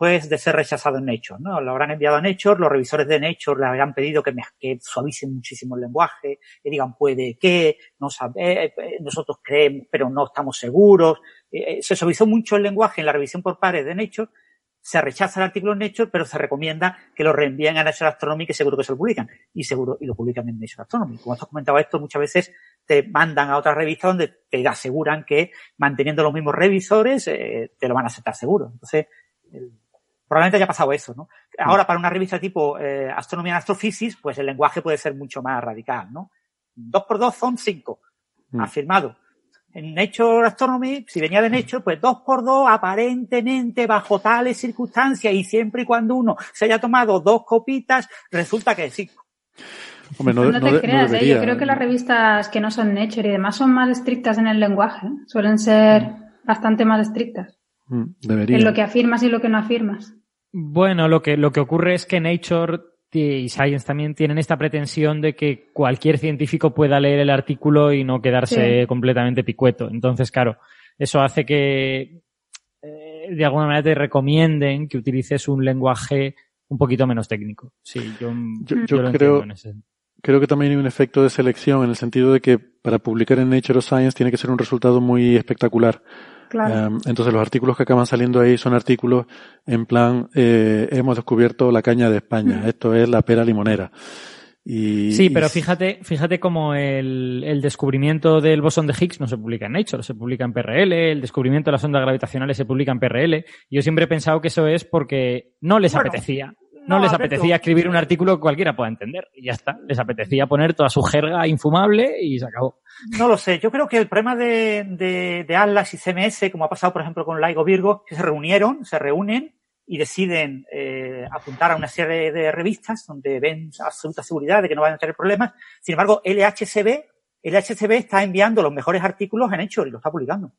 después de ser rechazado en Nature, ¿no? Lo habrán enviado a Nature, los revisores de Nature le habrán pedido que, me, que suavicen muchísimo el lenguaje, que digan puede que, no sabe, eh, nosotros creemos, pero no estamos seguros. Eh, se suavizó mucho el lenguaje en la revisión por pares de Nature, se rechaza el artículo en Nature, pero se recomienda que lo reenvíen a Nature Astronomy, que seguro que se lo publican. Y seguro, y lo publican en Nature Astronomy. Como has comentado esto, muchas veces te mandan a otra revista donde te aseguran que manteniendo los mismos revisores, eh, te lo van a aceptar seguro. Entonces, probablemente haya pasado eso, ¿no? Ahora, para una revista tipo eh, Astronomía and Astrophysics, pues el lenguaje puede ser mucho más radical, ¿no? Dos por dos son cinco. Mm. Afirmado en Nature Astronomy, si venía de Nature, pues dos por dos, aparentemente bajo tales circunstancias y siempre y cuando uno se haya tomado dos copitas, resulta que es cinco. Hombre, no, no, te no, creas, ¿eh? yo creo que las revistas que no son Nature y demás son más estrictas en el lenguaje, ¿eh? suelen ser bastante más estrictas. Mm, debería. En lo que afirmas y lo que no afirmas. Bueno, lo que, lo que ocurre es que Nature y Science también tienen esta pretensión de que cualquier científico pueda leer el artículo y no quedarse sí. completamente picueto. Entonces, claro, eso hace que eh, de alguna manera te recomienden que utilices un lenguaje un poquito menos técnico. Sí, yo, yo, yo, yo creo, creo que también hay un efecto de selección en el sentido de que para publicar en Nature of Science tiene que ser un resultado muy espectacular. Claro. Um, entonces los artículos que acaban saliendo ahí son artículos en plan, eh, hemos descubierto la caña de España, mm. esto es la pera limonera. Y, sí, pero fíjate, fíjate cómo el, el, descubrimiento del bosón de Higgs no se publica en Nature, se publica en PRL, el descubrimiento de las ondas gravitacionales se publica en PRL. Yo siempre he pensado que eso es porque no les bueno, apetecía. No, no les apetecía escribir un artículo que cualquiera pueda entender. Y ya está. Les apetecía poner toda su jerga infumable y se acabó. No lo sé. Yo creo que el problema de, de, de Atlas y CMS, como ha pasado, por ejemplo, con Laigo Virgo, que se reunieron, se reúnen y deciden eh, apuntar a una serie de revistas donde ven absoluta seguridad de que no van a tener problemas. Sin embargo, LHCb, LHCb está enviando los mejores artículos en Nature y lo está publicando.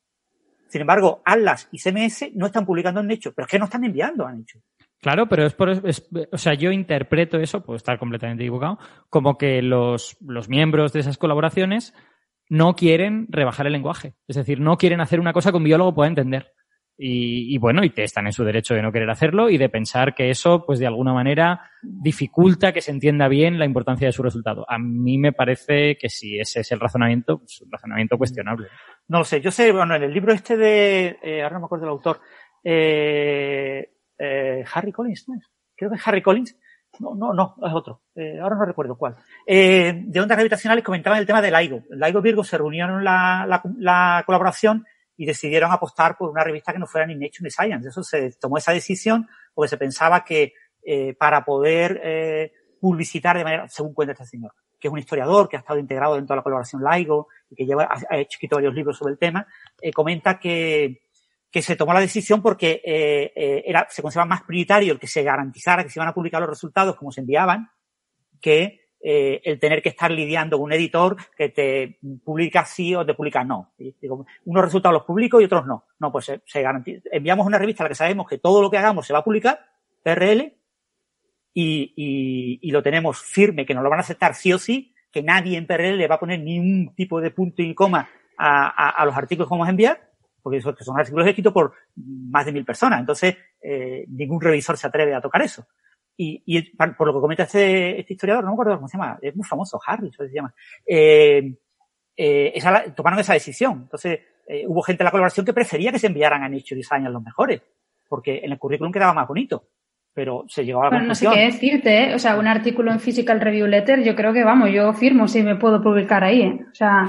Sin embargo, Atlas y CMS no están publicando en Nature, pero es que no están enviando a Nature. Claro, pero es por, es, o sea, yo interpreto eso, puedo estar completamente equivocado, como que los, los miembros de esas colaboraciones no quieren rebajar el lenguaje. Es decir, no quieren hacer una cosa que un biólogo pueda entender. Y, y, bueno, y te están en su derecho de no querer hacerlo y de pensar que eso, pues de alguna manera, dificulta que se entienda bien la importancia de su resultado. A mí me parece que si ese es el razonamiento, pues un razonamiento cuestionable. No lo sé. Yo sé, bueno, en el libro este de, eh, ahora no me acuerdo del autor, eh, eh, Harry Collins, ¿no es? Creo que es Harry Collins. No, no, no, es otro. Eh, ahora no recuerdo cuál. Eh, de ondas gravitacionales comentaban el tema del LIGO. LIGO Virgo se reunieron la, la, la colaboración y decidieron apostar por una revista que no fuera ni Nature ni Science. Eso se tomó esa decisión porque se pensaba que eh, para poder eh, publicitar de manera, según cuenta este señor, que es un historiador que ha estado integrado dentro de la colaboración LIGO y que lleva, ha, escrito varios libros sobre el tema, eh, comenta que, que se tomó la decisión porque eh, eh, era, se consideraba más prioritario el que se garantizara que se iban a publicar los resultados como se enviaban que eh, el tener que estar lidiando con un editor que te publica sí o te publica no. Unos resultados los publico y otros no. No, pues se, se garantiza. Enviamos una revista a la que sabemos que todo lo que hagamos se va a publicar, PRL, y, y, y lo tenemos firme, que nos lo van a aceptar sí o sí, que nadie en PRL le va a poner ni un tipo de punto y coma a, a los artículos que vamos a enviar, porque son, artículos escritos por más de mil personas. Entonces, eh, ningún revisor se atreve a tocar eso. Y, y, por lo que comenta este, este, historiador, no me acuerdo cómo se llama, es muy famoso, Harry, se llama, eh, eh, esa, tomaron esa decisión. Entonces, eh, hubo gente en la colaboración que prefería que se enviaran a Nature Design a los mejores, porque en el currículum quedaba más bonito. Pero se llegó a la bueno, conclusión. No sé qué decirte, ¿eh? O sea, un artículo en Physical Review Letter, yo creo que, vamos, yo firmo si me puedo publicar ahí, ¿eh? O sea,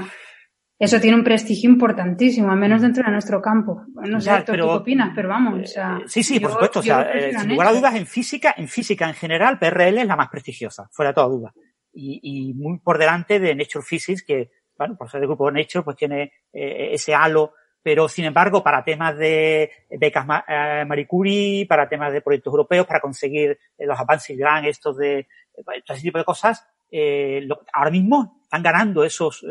eso tiene un prestigio importantísimo, al menos dentro de nuestro campo. No sé, Ya, ¿tú pero- qué opinas? Pero vamos, o sea... Sí, sí, por supuesto. O sea, eh, sin lugar a dudas, en física, en física en general, PRL es la más prestigiosa, fuera de toda duda. Y, y muy por delante de Nature Physics, que, bueno, por ser del grupo Nature, pues tiene eh, ese halo. Pero, sin embargo, para temas de becas eh, Marie Curie, para temas de proyectos europeos, para conseguir eh, los avances gran estos de eh, todo ese tipo de cosas, eh, lo- ahora mismo están ganando esos,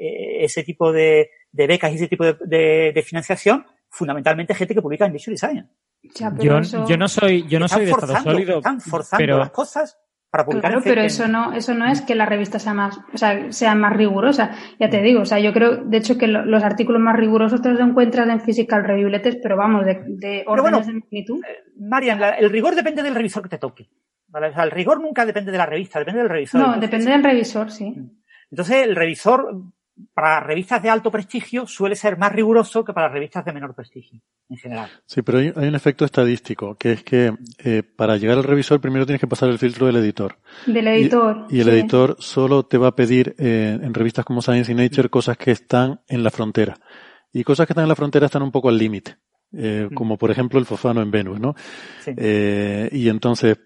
eh, eh, ese tipo de, de becas y ese tipo de, de- de financiación, fundamentalmente gente que publica en Nature Design. Ya, Yo, eso- yo no soy, yo no soy de estado forzando, sólido, Están forzando pero las cosas para publicar Claro, pero eso no, eso no es que la revista sea más, o sea, sea más rigurosa. Ya te digo, o sea, yo creo, de hecho, que lo- los artículos más rigurosos te los encuentras en Physical Review Letters, pero vamos, de, de órdenes bueno, de magnitud. Marian, la- el rigor depende del revisor que te toque. ¿vale? O sea, el rigor nunca depende de la revista, depende del revisor. No, depende del revisor, sí. Entonces, el revisor para revistas de alto prestigio suele ser más riguroso que para revistas de menor prestigio, en general. Sí, pero hay, hay un efecto estadístico, que es que eh, para llegar al revisor primero tienes que pasar el filtro del editor. Del editor. Y, el sí. editor solo te va a pedir eh, en revistas como Science y Nature cosas que están en la frontera. Y cosas que están en la frontera están un poco al límite. eh, como por ejemplo el fosfano en Venus, ¿no? Sí. Eh, y entonces,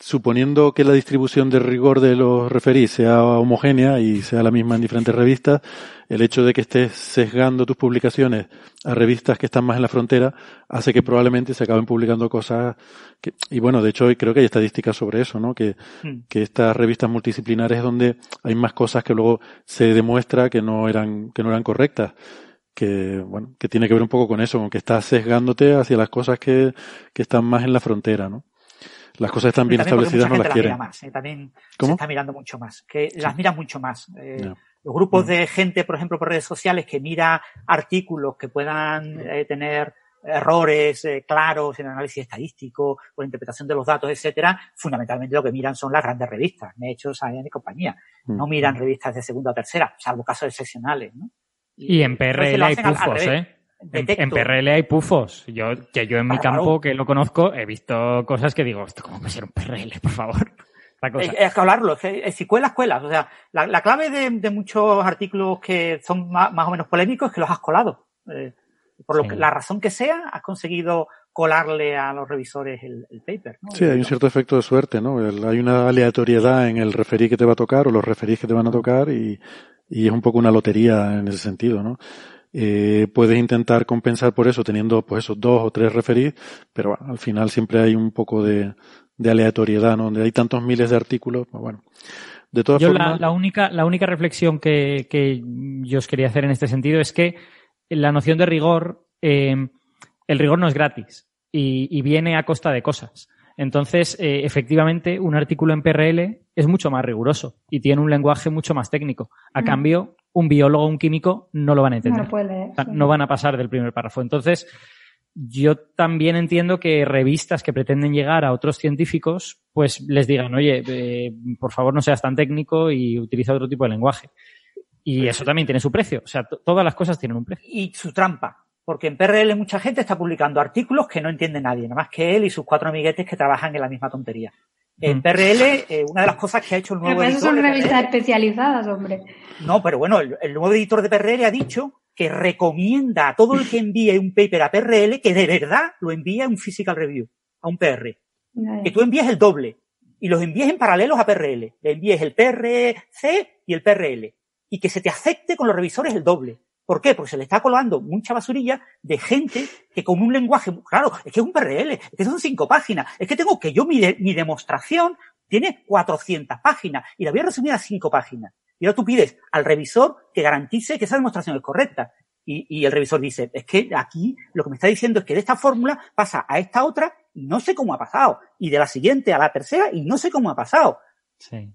suponiendo que la distribución de rigor de los referís sea homogénea y sea la misma en diferentes revistas, el hecho de que estés sesgando tus publicaciones a revistas que están más en la frontera hace que probablemente se acaben publicando cosas que, y bueno, de hecho creo que hay estadísticas sobre eso, ¿no? Que, Mm. que estas revistas multidisciplinares es donde hay más cosas que luego se demuestra que no eran, que no eran correctas que bueno, que tiene que ver un poco con eso, con que estás sesgándote hacia las cosas que, que están más en la frontera, ¿no? Las cosas están bien Y establecidas, no las quieren. mira más, ¿eh? También ¿Cómo? se está mirando mucho más, que las mira mucho más. Eh. Los grupos de gente, por ejemplo, por redes sociales que mira artículos que puedan eh, tener errores eh, claros en análisis estadístico o en interpretación de los datos, etcétera, fundamentalmente lo que miran son las grandes revistas, Nature, Science y compañía. No Mm. miran revistas de segunda o tercera, salvo casos excepcionales, ¿no? Y en a veces PRL lo hay hacen al- al pufos. ¿eh? En, Detecto- en PRL hay pufos. Yo, que yo en mi Claro. campo, que lo conozco, he visto cosas que digo, ¿esto cómo puede ser un PRL, por favor? Es, que hablarlo, es que si cuelas, cuelas. O sea, la, clave de, muchos artículos que son más, o menos polémicos es que los has colado. Eh, por lo que, la razón que sea, has conseguido colarle a los revisores el, paper. Sí, hay un cierto efecto de suerte, ¿no? hay una aleatoriedad en el referí que te va a tocar o los referís que te van a tocar y, y es un poco una lotería en ese sentido, ¿no? Eh, puedes intentar compensar por eso teniendo pues esos dos o tres referís, pero al final siempre hay un poco de, de aleatoriedad, ¿no? Donde hay tantos miles de artículos, pues bueno. De todas yo formas. La, única, la única reflexión que, que, yo os quería hacer en este sentido es que la noción de rigor, eh, el rigor no es gratis y, y, viene a costa de cosas. Entonces, eh, efectivamente, un artículo en PRL es mucho más riguroso y tiene un lenguaje mucho más técnico. A mm. cambio, un biólogo o un químico no lo van a entender. No, no van a pasar del primer párrafo. Entonces, yo también entiendo que revistas que pretenden llegar a otros científicos, pues les digan, oye, eh, por favor no seas tan técnico y utiliza otro tipo de lenguaje. Y eso también tiene su precio. O sea, todas las cosas tienen un precio. Y su trampa. Porque en PRL mucha gente está publicando artículos que no entiende nadie, nada más que él y sus cuatro amiguetes que trabajan en la misma tontería. En. PRL, eh, una de las cosas que ha hecho el nuevo pero editor. son revistas especializadas, hombre. No, pero bueno, el, nuevo editor de PRL ha dicho que recomienda a todo el que envíe un paper a PRL que de verdad lo envíe a un physical review, a un PR. Que tú envíes el doble y los envíes en paralelos a PRL. Le envíes el PRC y el PRL. Y que se te acepte con los revisores el doble. ¿Por qué? Porque se le está colando mucha basurilla de gente que con un lenguaje, claro, es que es un PRL, es que son cinco páginas, es que tengo que yo mi, mi demostración tiene 400 páginas y la voy a resumir a cinco páginas. Y ahora tú pides al revisor que garantice que esa demostración es correcta. Y, el revisor dice, es que aquí lo que me está diciendo es que de esta fórmula pasa a esta otra y no sé cómo ha pasado. Y de la siguiente a la tercera y no sé cómo ha pasado. Sí.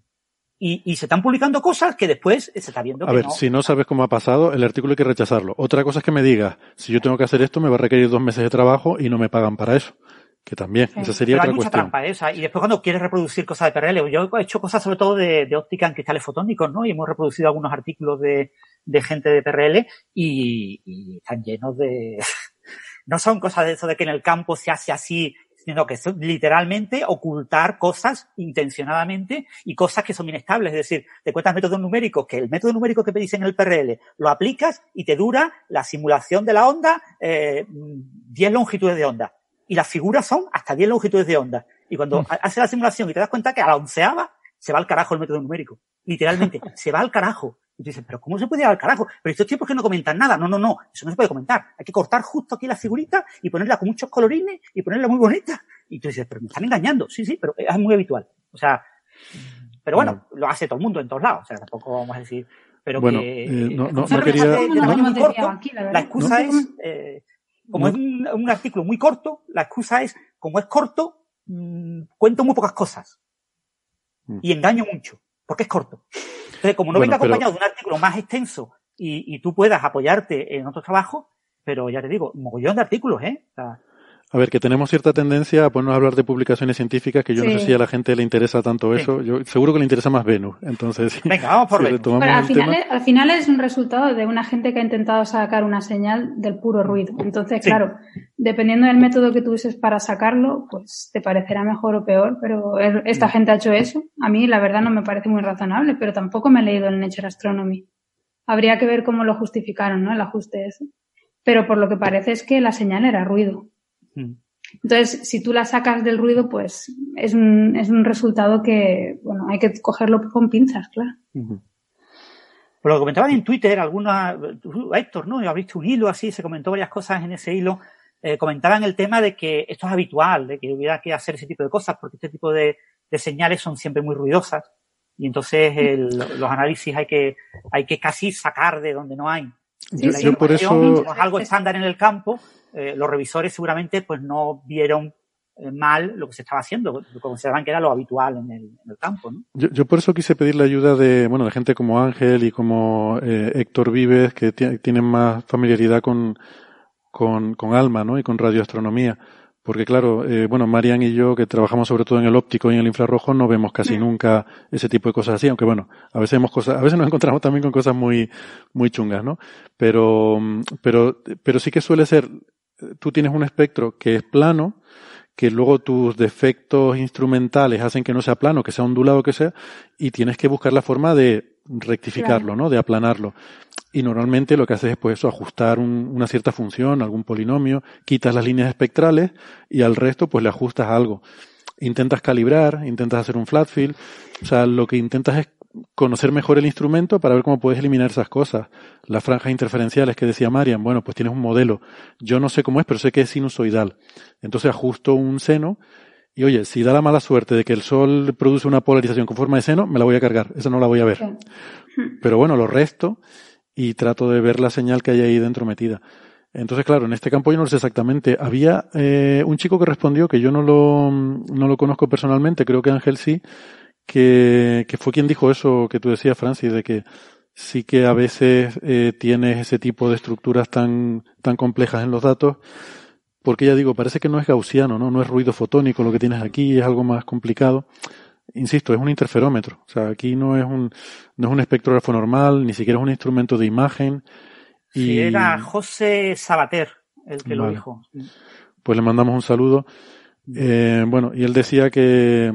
Y, se están publicando cosas que después se está viendo a ver, si no sabes cómo ha pasado, el artículo hay que rechazarlo. Otra cosa es que me digas, si yo tengo que hacer esto, me va a requerir dos meses de trabajo y no me pagan para eso que también, esa sería Pero otra hay mucha trampa esa. Y después cuando quieres reproducir cosas de PRL, yo he hecho cosas sobre todo de, óptica en cristales fotónicos, ¿no? Y hemos reproducido algunos artículos de, de gente de PRL y, y están llenos de... no son cosas de eso de que en el campo se hace así, sino que son literalmente ocultar cosas intencionadamente y cosas que son inestables. Es decir, te cuentas métodos numéricos, que el método numérico que te dicen en el PRL lo aplicas y te dura la simulación de la onda eh, 10 longitudes de onda y las figuras son hasta 10 longitudes de onda. Y cuando mm. hace la simulación y te das cuenta que a la onceava se va al carajo el método numérico. Literalmente, se va al carajo. Y tú dices, pero ¿cómo se puede ir al carajo? Pero estos tiempos que no comentan nada. No, no, no. Eso no se puede comentar. Hay que cortar justo aquí la figurita y ponerla con muchos colorines y ponerla muy bonita. Y tú dices, pero me están engañando. Sí, sí, pero es muy habitual. O sea, pero bueno, lo hace todo el mundo en todos lados. O sea, tampoco vamos a decir, pero bueno, que, eh, no, no, no quería... la excusa es, eh, como es un, artículo muy corto, la excusa es, como es corto, mm, cuento muy pocas cosas. Mm. Y engaño mucho, porque es corto. Entonces, como no venga acompañado de un artículo más extenso y, tú puedas apoyarte en otro trabajo, pero ya te digo, mogollón de artículos, ¿eh? A ver, que tenemos cierta tendencia a ponernos a hablar de publicaciones científicas, que yo no sé si a la gente le interesa tanto eso. Yo seguro que le interesa más Venus. Entonces, Venga, vamos por Venus. Pero al final, al final, es un resultado de una gente que ha intentado sacar una señal del puro ruido. Entonces, claro, dependiendo del método que tú uses para sacarlo, pues te parecerá mejor o peor, pero esta mm. gente ha hecho eso. A mí, la verdad, no me parece muy razonable, pero tampoco me he leído el Nature Astronomy. Habría que ver cómo lo justificaron, ¿no? El ajuste ese. Pero por lo que parece es que la señal era ruido. Mm. Entonces, si tú la sacas del ruido, pues es un, es un resultado que, bueno, hay que cogerlo con pinzas, claro. Por lo que comentaban en Twitter, alguna, Héctor, ¿no? Visto un hilo así, se comentó varias cosas en ese hilo, eh, comentaban el tema de que esto es habitual, de que hubiera que hacer ese tipo de cosas, porque este tipo de, de señales son siempre muy ruidosas, y entonces el, los análisis hay que, hay que casi sacar de donde no hay. Yo por eso... Es algo estándar en el campo, eh, los revisores seguramente pues no vieron eh, mal lo que se estaba haciendo, consideraban que era lo habitual en el, campo. ¿no? Yo, yo, por eso quise pedir la ayuda de, bueno, de gente como Ángel y como eh, Héctor Vives, que tienen más familiaridad con, con, con Alma ¿no? y con radioastronomía. Porque claro, eh, bueno, Marian y yo, que trabajamos sobre todo en el óptico y en el infrarrojo, no vemos casi mm. nunca ese tipo de cosas así, aunque bueno, a veces hemos cosas, a veces nos encontramos también con cosas muy, muy chungas, ¿no? Pero, pero, pero sí que suele ser, tú tienes un espectro que es plano, que luego tus defectos instrumentales hacen que no sea plano, que sea ondulado, que sea, y tienes que buscar la forma de rectificarlo, ¿no? De aplanarlo. Y normalmente lo que haces es pues eso, ajustar una cierta función, algún polinomio, quitas las líneas espectrales y al resto pues le ajustas algo. Intentas calibrar, intentas hacer un flat fill, o sea, lo que intentas es conocer mejor el instrumento para ver cómo puedes eliminar esas cosas. Las franjas interferenciales que decía Marian, bueno, pues tienes un modelo. Yo no sé cómo es, pero sé que es sinusoidal. Entonces ajusto un seno y oye, si da la mala suerte de que el Sol produce una polarización con forma de seno, me la voy a cargar. Esa no la voy a ver. Pero bueno, lo resto y trato de ver la señal que hay ahí dentro metida. Entonces, claro, en este campo yo no lo sé exactamente. Había eh, un chico que respondió, que yo no lo, no lo conozco personalmente, creo que Ángel sí, que, que fue quien dijo eso que tú decías, Francis, de que sí que a veces eh, tienes ese tipo de estructuras tan, tan complejas en los datos, porque ya digo, parece que no es gaussiano, ¿no? No es ruido fotónico lo que tienes aquí, es algo más complicado. Insisto, es un interferómetro. O sea, aquí no es un, no es un espectrógrafo normal, ni siquiera es un instrumento de imagen. Y... Sí, era José Sabater el que lo dijo. Pues le mandamos un saludo. Eh, bueno, y él decía que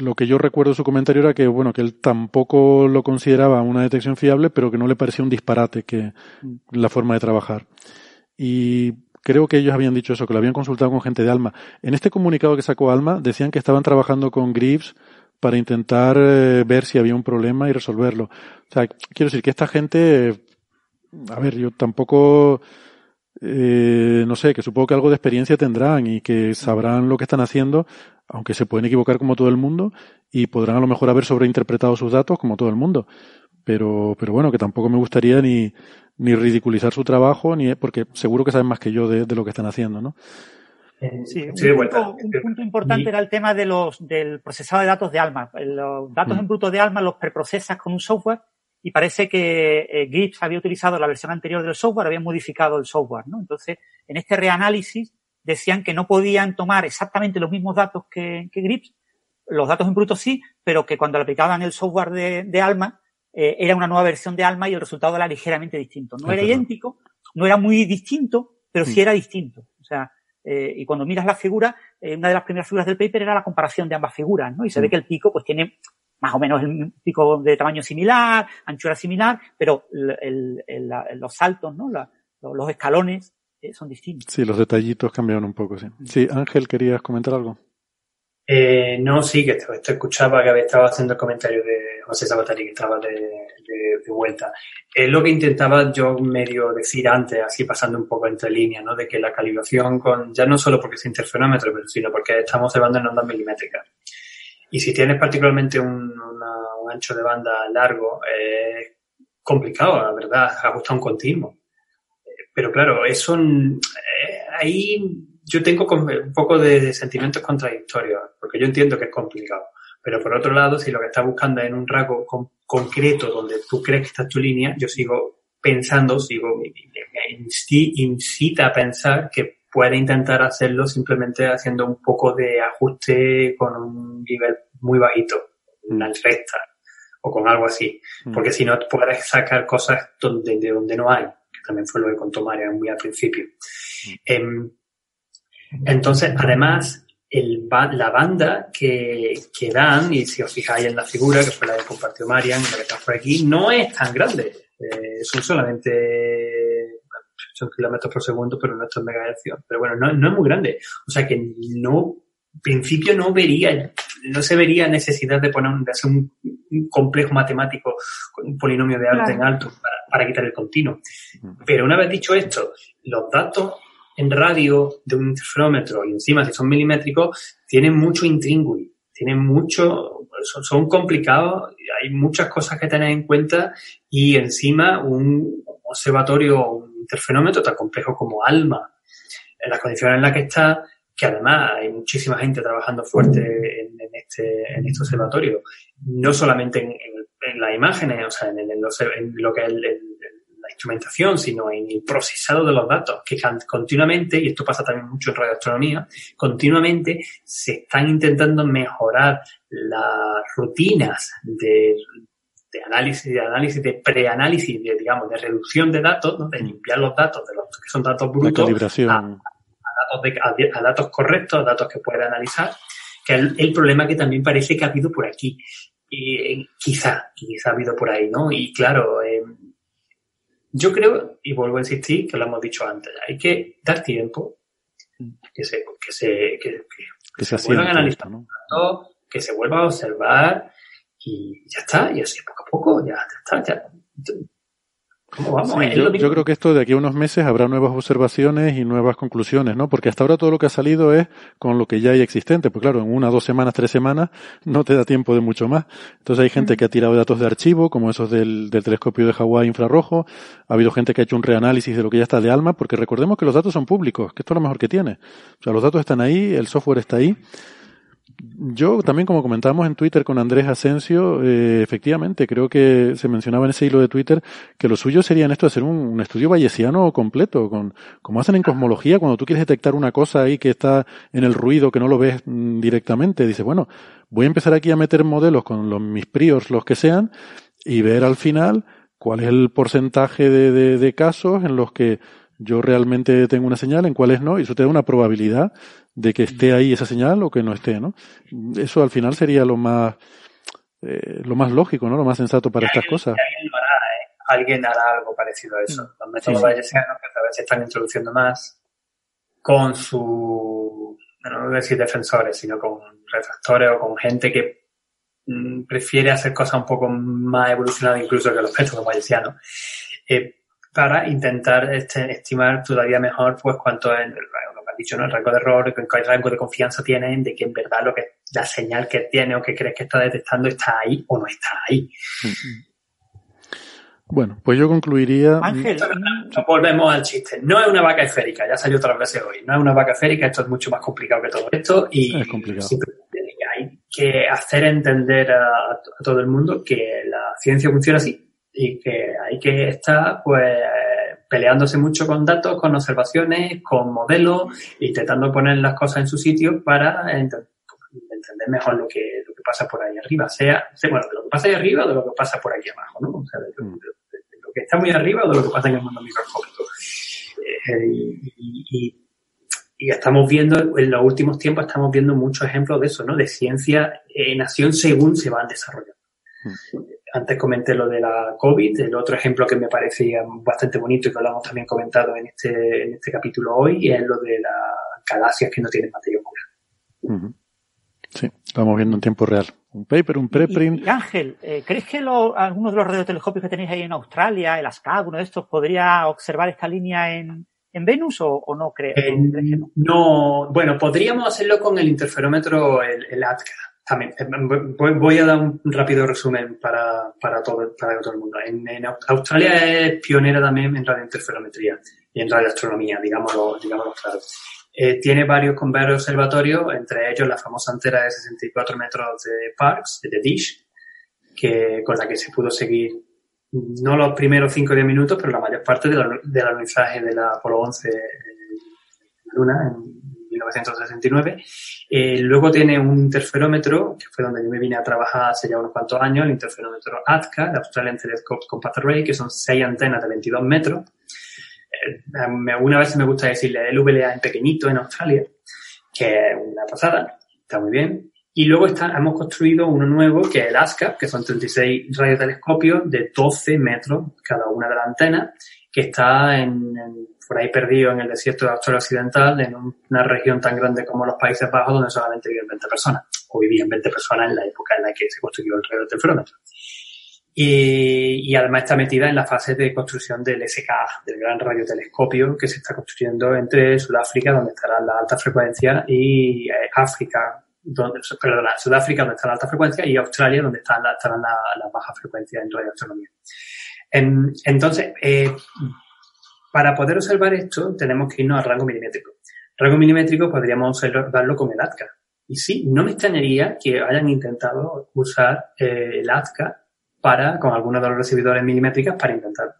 lo que yo recuerdo de su comentario era que, bueno, que él tampoco lo consideraba una detección fiable, pero que no le parecía un disparate que la forma de trabajar. Y creo que ellos habían dicho eso, que lo habían consultado con gente de Alma. En este comunicado que sacó Alma decían que estaban trabajando con Grips para intentar eh, ver si había un problema y resolverlo. O sea, quiero decir que esta gente, a ver, yo tampoco eh, no sé, que supongo que algo de experiencia tendrán y que sabrán lo que están haciendo, aunque se pueden equivocar como todo el mundo y podrán a lo mejor haber sobreinterpretado sus datos como todo el mundo. Pero, pero bueno, que tampoco me gustaría ni, ni ridiculizar su trabajo, ni porque seguro que saben más que yo de, lo que están haciendo, ¿no? Eh, sí, un, punto, un, punto, importante era el tema de los, del procesado de datos de Alma. Los datos mm. en bruto de Alma los preprocesas con un software y parece que eh, había utilizado la versión anterior del software, había modificado el software, ¿no? Entonces, en este reanálisis decían que no podían tomar exactamente los mismos datos que, que Grips, los datos en bruto sí, pero que cuando le aplicaban el software de, Alma, eh, era una nueva versión de Alma y el resultado era ligeramente distinto. No era idéntico, no era muy distinto, pero sí mm. era distinto. O sea, eh, y cuando miras la figura, eh, una de las primeras figuras del paper era la comparación de ambas figuras, ¿no? Y se ve mm. que el pico, pues tiene más o menos el pico de tamaño similar, anchura similar, pero los saltos, ¿no? los escalones eh, son distintos. Sí, los detallitos cambiaron un poco, sí. Sí, Ángel, ¿querías comentar algo? Eh, no, sí, que te, escuchaba que estaba haciendo el comentario de José Sabatari, que estaba de, vuelta. Es lo que intentaba yo medio decir antes, así pasando un poco entre líneas, ¿no? De que la calibración con, ya no solo porque es interferómetro, pero sino porque estamos observando en ondas milimétricas. Y si tienes particularmente un, ancho de banda largo, es complicado, la verdad, ajustar un continuo. Pero claro, eso eh, ahí yo tengo un poco de sentimientos contradictorios, porque yo entiendo que es complicado. Pero por otro lado, si lo que estás buscando es en un rasgo concreto donde tú crees que está tu línea, yo sigo pensando, sigo, me, incita a pensar que puede intentar hacerlo simplemente haciendo un poco de ajuste con un nivel muy bajito, una recta o con algo así. Mm. Porque si no, puedes sacar cosas donde, de donde no hay, que también fue lo que contó María muy al principio. Mm. Em, entonces, además, el, la banda que, que, dan, y si os fijáis en la figura, que fue la que compartió Marian, la que está por aquí, no es tan grande. Eh, son solamente son kilómetros por segundo, pero no estos megahercios. Pero bueno, no, no es muy grande. O sea que no, en principio no vería, no se vería necesidad de poner, de hacer un, complejo matemático con un polinomio de alto en alto para, para quitar el continuo. Pero una vez dicho esto, los datos en radio de un interferómetro y encima si son milimétricos tienen mucho intríngulis, tienen mucho, son, son, complicados, hay muchas cosas que tener en cuenta y encima un observatorio, interfenómetro tan complejo como ALMA, en las condiciones en las que está, que además hay muchísima gente trabajando fuerte en, este, en este observatorio, no solamente en, las imágenes, o sea, en, lo que es la instrumentación, sino en el procesado de los datos, que continuamente, y esto pasa también mucho en radioastronomía, continuamente se están intentando mejorar las rutinas de de análisis, de análisis, de preanálisis, de, digamos, de reducción de datos, de limpiar los datos de los que son datos brutos, a, datos, de, a, datos correctos, datos que pueda analizar, que es el, problema que también parece que ha habido por aquí. Y, quizá, quizá ha habido por ahí, ¿no? Y claro, eh, yo creo, y vuelvo a insistir, que lo hemos dicho antes, hay que dar tiempo que se, que se, que, se, vuelvan a analizar, que se vuelva a observar y ya está, y así poco a poco, ya, está, ya. Yo, yo, creo que esto de aquí a unos meses habrá nuevas observaciones y nuevas conclusiones, ¿no? Porque hasta ahora todo lo que ha salido es con lo que ya hay existente. Pues claro, en una, dos semanas, tres semanas no te da tiempo de mucho más. Entonces hay gente que ha tirado datos de archivo, como esos del, del telescopio de Hawái infrarrojo. Ha habido gente que ha hecho un reanálisis de lo que ya está de ALMA, porque recordemos que los datos son públicos, que esto es lo mejor que tiene. O sea, los datos están ahí, el software está ahí yo también, como comentábamos en Twitter con Andrés Asensio, eh, efectivamente, creo que se mencionaba en ese hilo de Twitter que lo suyo sería en esto hacer un, estudio bayesiano completo, con, como hacen en cosmología, cuando tú quieres detectar una cosa ahí que está en el ruido, que no lo ves mm, directamente, dices, bueno, voy a empezar aquí a meter modelos con los, mis priors, los que sean, y ver al final cuál es el porcentaje de, de, de casos en los que yo realmente tengo una señal, en cuáles no, y eso te da una probabilidad de que esté ahí esa señal o que no esté, ¿no? Eso al final sería lo más, eh, lo más lógico, ¿no? Lo más sensato para estas cosas. Alguien, hará, ¿eh? alguien hará algo parecido a eso. Los métodos bayesianos que cada vez se están introduciendo más con su, no voy a decir defensores, sino con refractores o con gente que mm, prefiere hacer cosas un poco más evolucionadas incluso que los métodos bayesianos. Eh, para intentar este, estimar todavía mejor pues cuánto es dicho, ¿no? El rango de error, el rango de confianza tienen de que en verdad lo que, la señal que tiene o que crees que está detectando está ahí o no está ahí. Bueno, pues yo concluiría. Ángel, volvemos al chiste. No es una vaca esférica, ya salió otras veces hoy. No es una vaca esférica, esto es mucho más complicado que todo esto y es complicado. hay que hacer entender a, todo el mundo que la ciencia funciona así y que hay que estar, pues, peleándose mucho con datos, con observaciones, con modelos, intentando poner las cosas en su sitio para entender mejor lo que, lo que pasa por ahí arriba, sea, bueno, de lo que pasa ahí arriba o de lo que pasa por aquí abajo, ¿no? O sea, de, lo que está muy arriba o de lo que pasa en el mundo microscópico. Eh, y, y, estamos viendo, en los últimos tiempos estamos viendo muchos ejemplos de eso, ¿no? De ciencia en acción según se van desarrollando. Mm antes comenté lo de la COVID, el otro ejemplo que me parecía bastante bonito y que lo hemos también comentado en este, en este capítulo hoy es lo de las galaxias que no tienen materia oscura. Sí, estamos viendo en tiempo real. Un paper, un preprint. Y, Ángel, eh, ¿crees que lo, algunos de los radiotelescopios que tenéis ahí en Australia, el ASCAP, uno de estos, podría observar esta línea en, en Venus o, no, crees? no? bueno, podríamos hacerlo con el interferómetro, el, el ATCA también, eh, voy a dar un rápido resumen para, para, todo, para todo el mundo. En, Australia es pionera también en radiointerferometría y en radioastronomía, digámoslo, digámoslo claro. Eh, tiene varios con varios observatorios, entre ellos la famosa antera de 64 metros de Parkes, de Dish, que, con la que se pudo seguir no los primeros 5 o 10 minutos, pero la mayor parte del de alunizaje de la Apolo 11 en Luna, en 1969. Eh, luego tiene un interferómetro, que fue donde yo me vine a trabajar hace ya unos cuantos años, el interferómetro ATCA, el Australian Telescope Compact Array, que son seis antenas de 22 metros. Eh, una vez me gusta decirle el VLA en pequeñito en Australia, que es una pasada, está muy bien. Y luego está, hemos construido uno nuevo, que es el ASCAP, que son 36 radiotelescopios de 12 metros cada una de las antenas, que está en por ahí perdido en el desierto de Australia Occidental, en una región tan grande como los Países Bajos, donde solamente viven 20 personas, o vivían 20 personas en la época en la que se construyó el radiotelefrómetro. Y, y además está metida en la fase de construcción del SKA, del gran radiotelescopio que se está construyendo entre Sudáfrica, donde estará la alta frecuencia, y eh, África, donde, perdona, Sudáfrica, donde está la alta frecuencia, y Australia, donde la, estarán la, la baja frecuencia en radioastronomía. En, entonces, eh, para poder observar esto, tenemos que irnos al rango milimétrico. Rango milimétrico podríamos observarlo con el ATCA. Y sí, no me extrañaría que hayan intentado usar eh, el ATCA para, con algunos de los recibidores milimétricos para intentar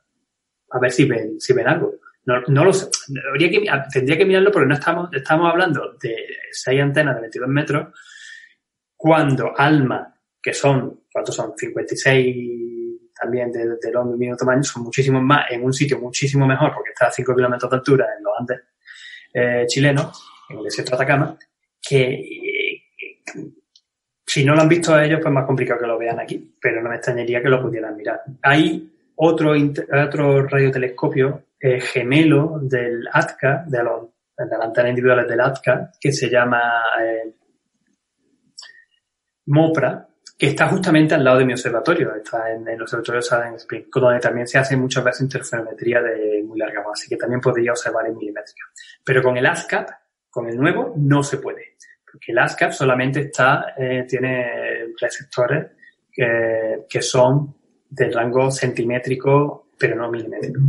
a ver si ven, si ven algo. No, no lo sé. Que, tendría que mirarlo porque no estamos, estamos hablando de seis antenas de 22 metros cuando ALMA, que son, ¿cuántos son? 56 también de, de los mismo tamaño son muchísimos más en un sitio muchísimo mejor porque está a 5 kilómetros de altura en los Andes eh, chileno, en el desierto de Atacama, que eh, si no lo han visto ellos, pues más complicado que lo vean aquí, pero no me extrañaría que lo pudieran mirar. Hay otro, otro radiotelescopio eh, gemelo del ATCA, de, los, las antenas individuales del ATCA, que se llama eh, MOPRA, que está justamente al lado de mi observatorio, está en, el observatorio de Southern Spring, donde también se hace muchas veces interferometría de muy larga base, así que también podría observar en milimétrica. Pero con el ASCAP, con el nuevo, no se puede, porque el ASCAP solamente está, eh, tiene receptores que, que son del rango centimétrico, pero no milimétrico.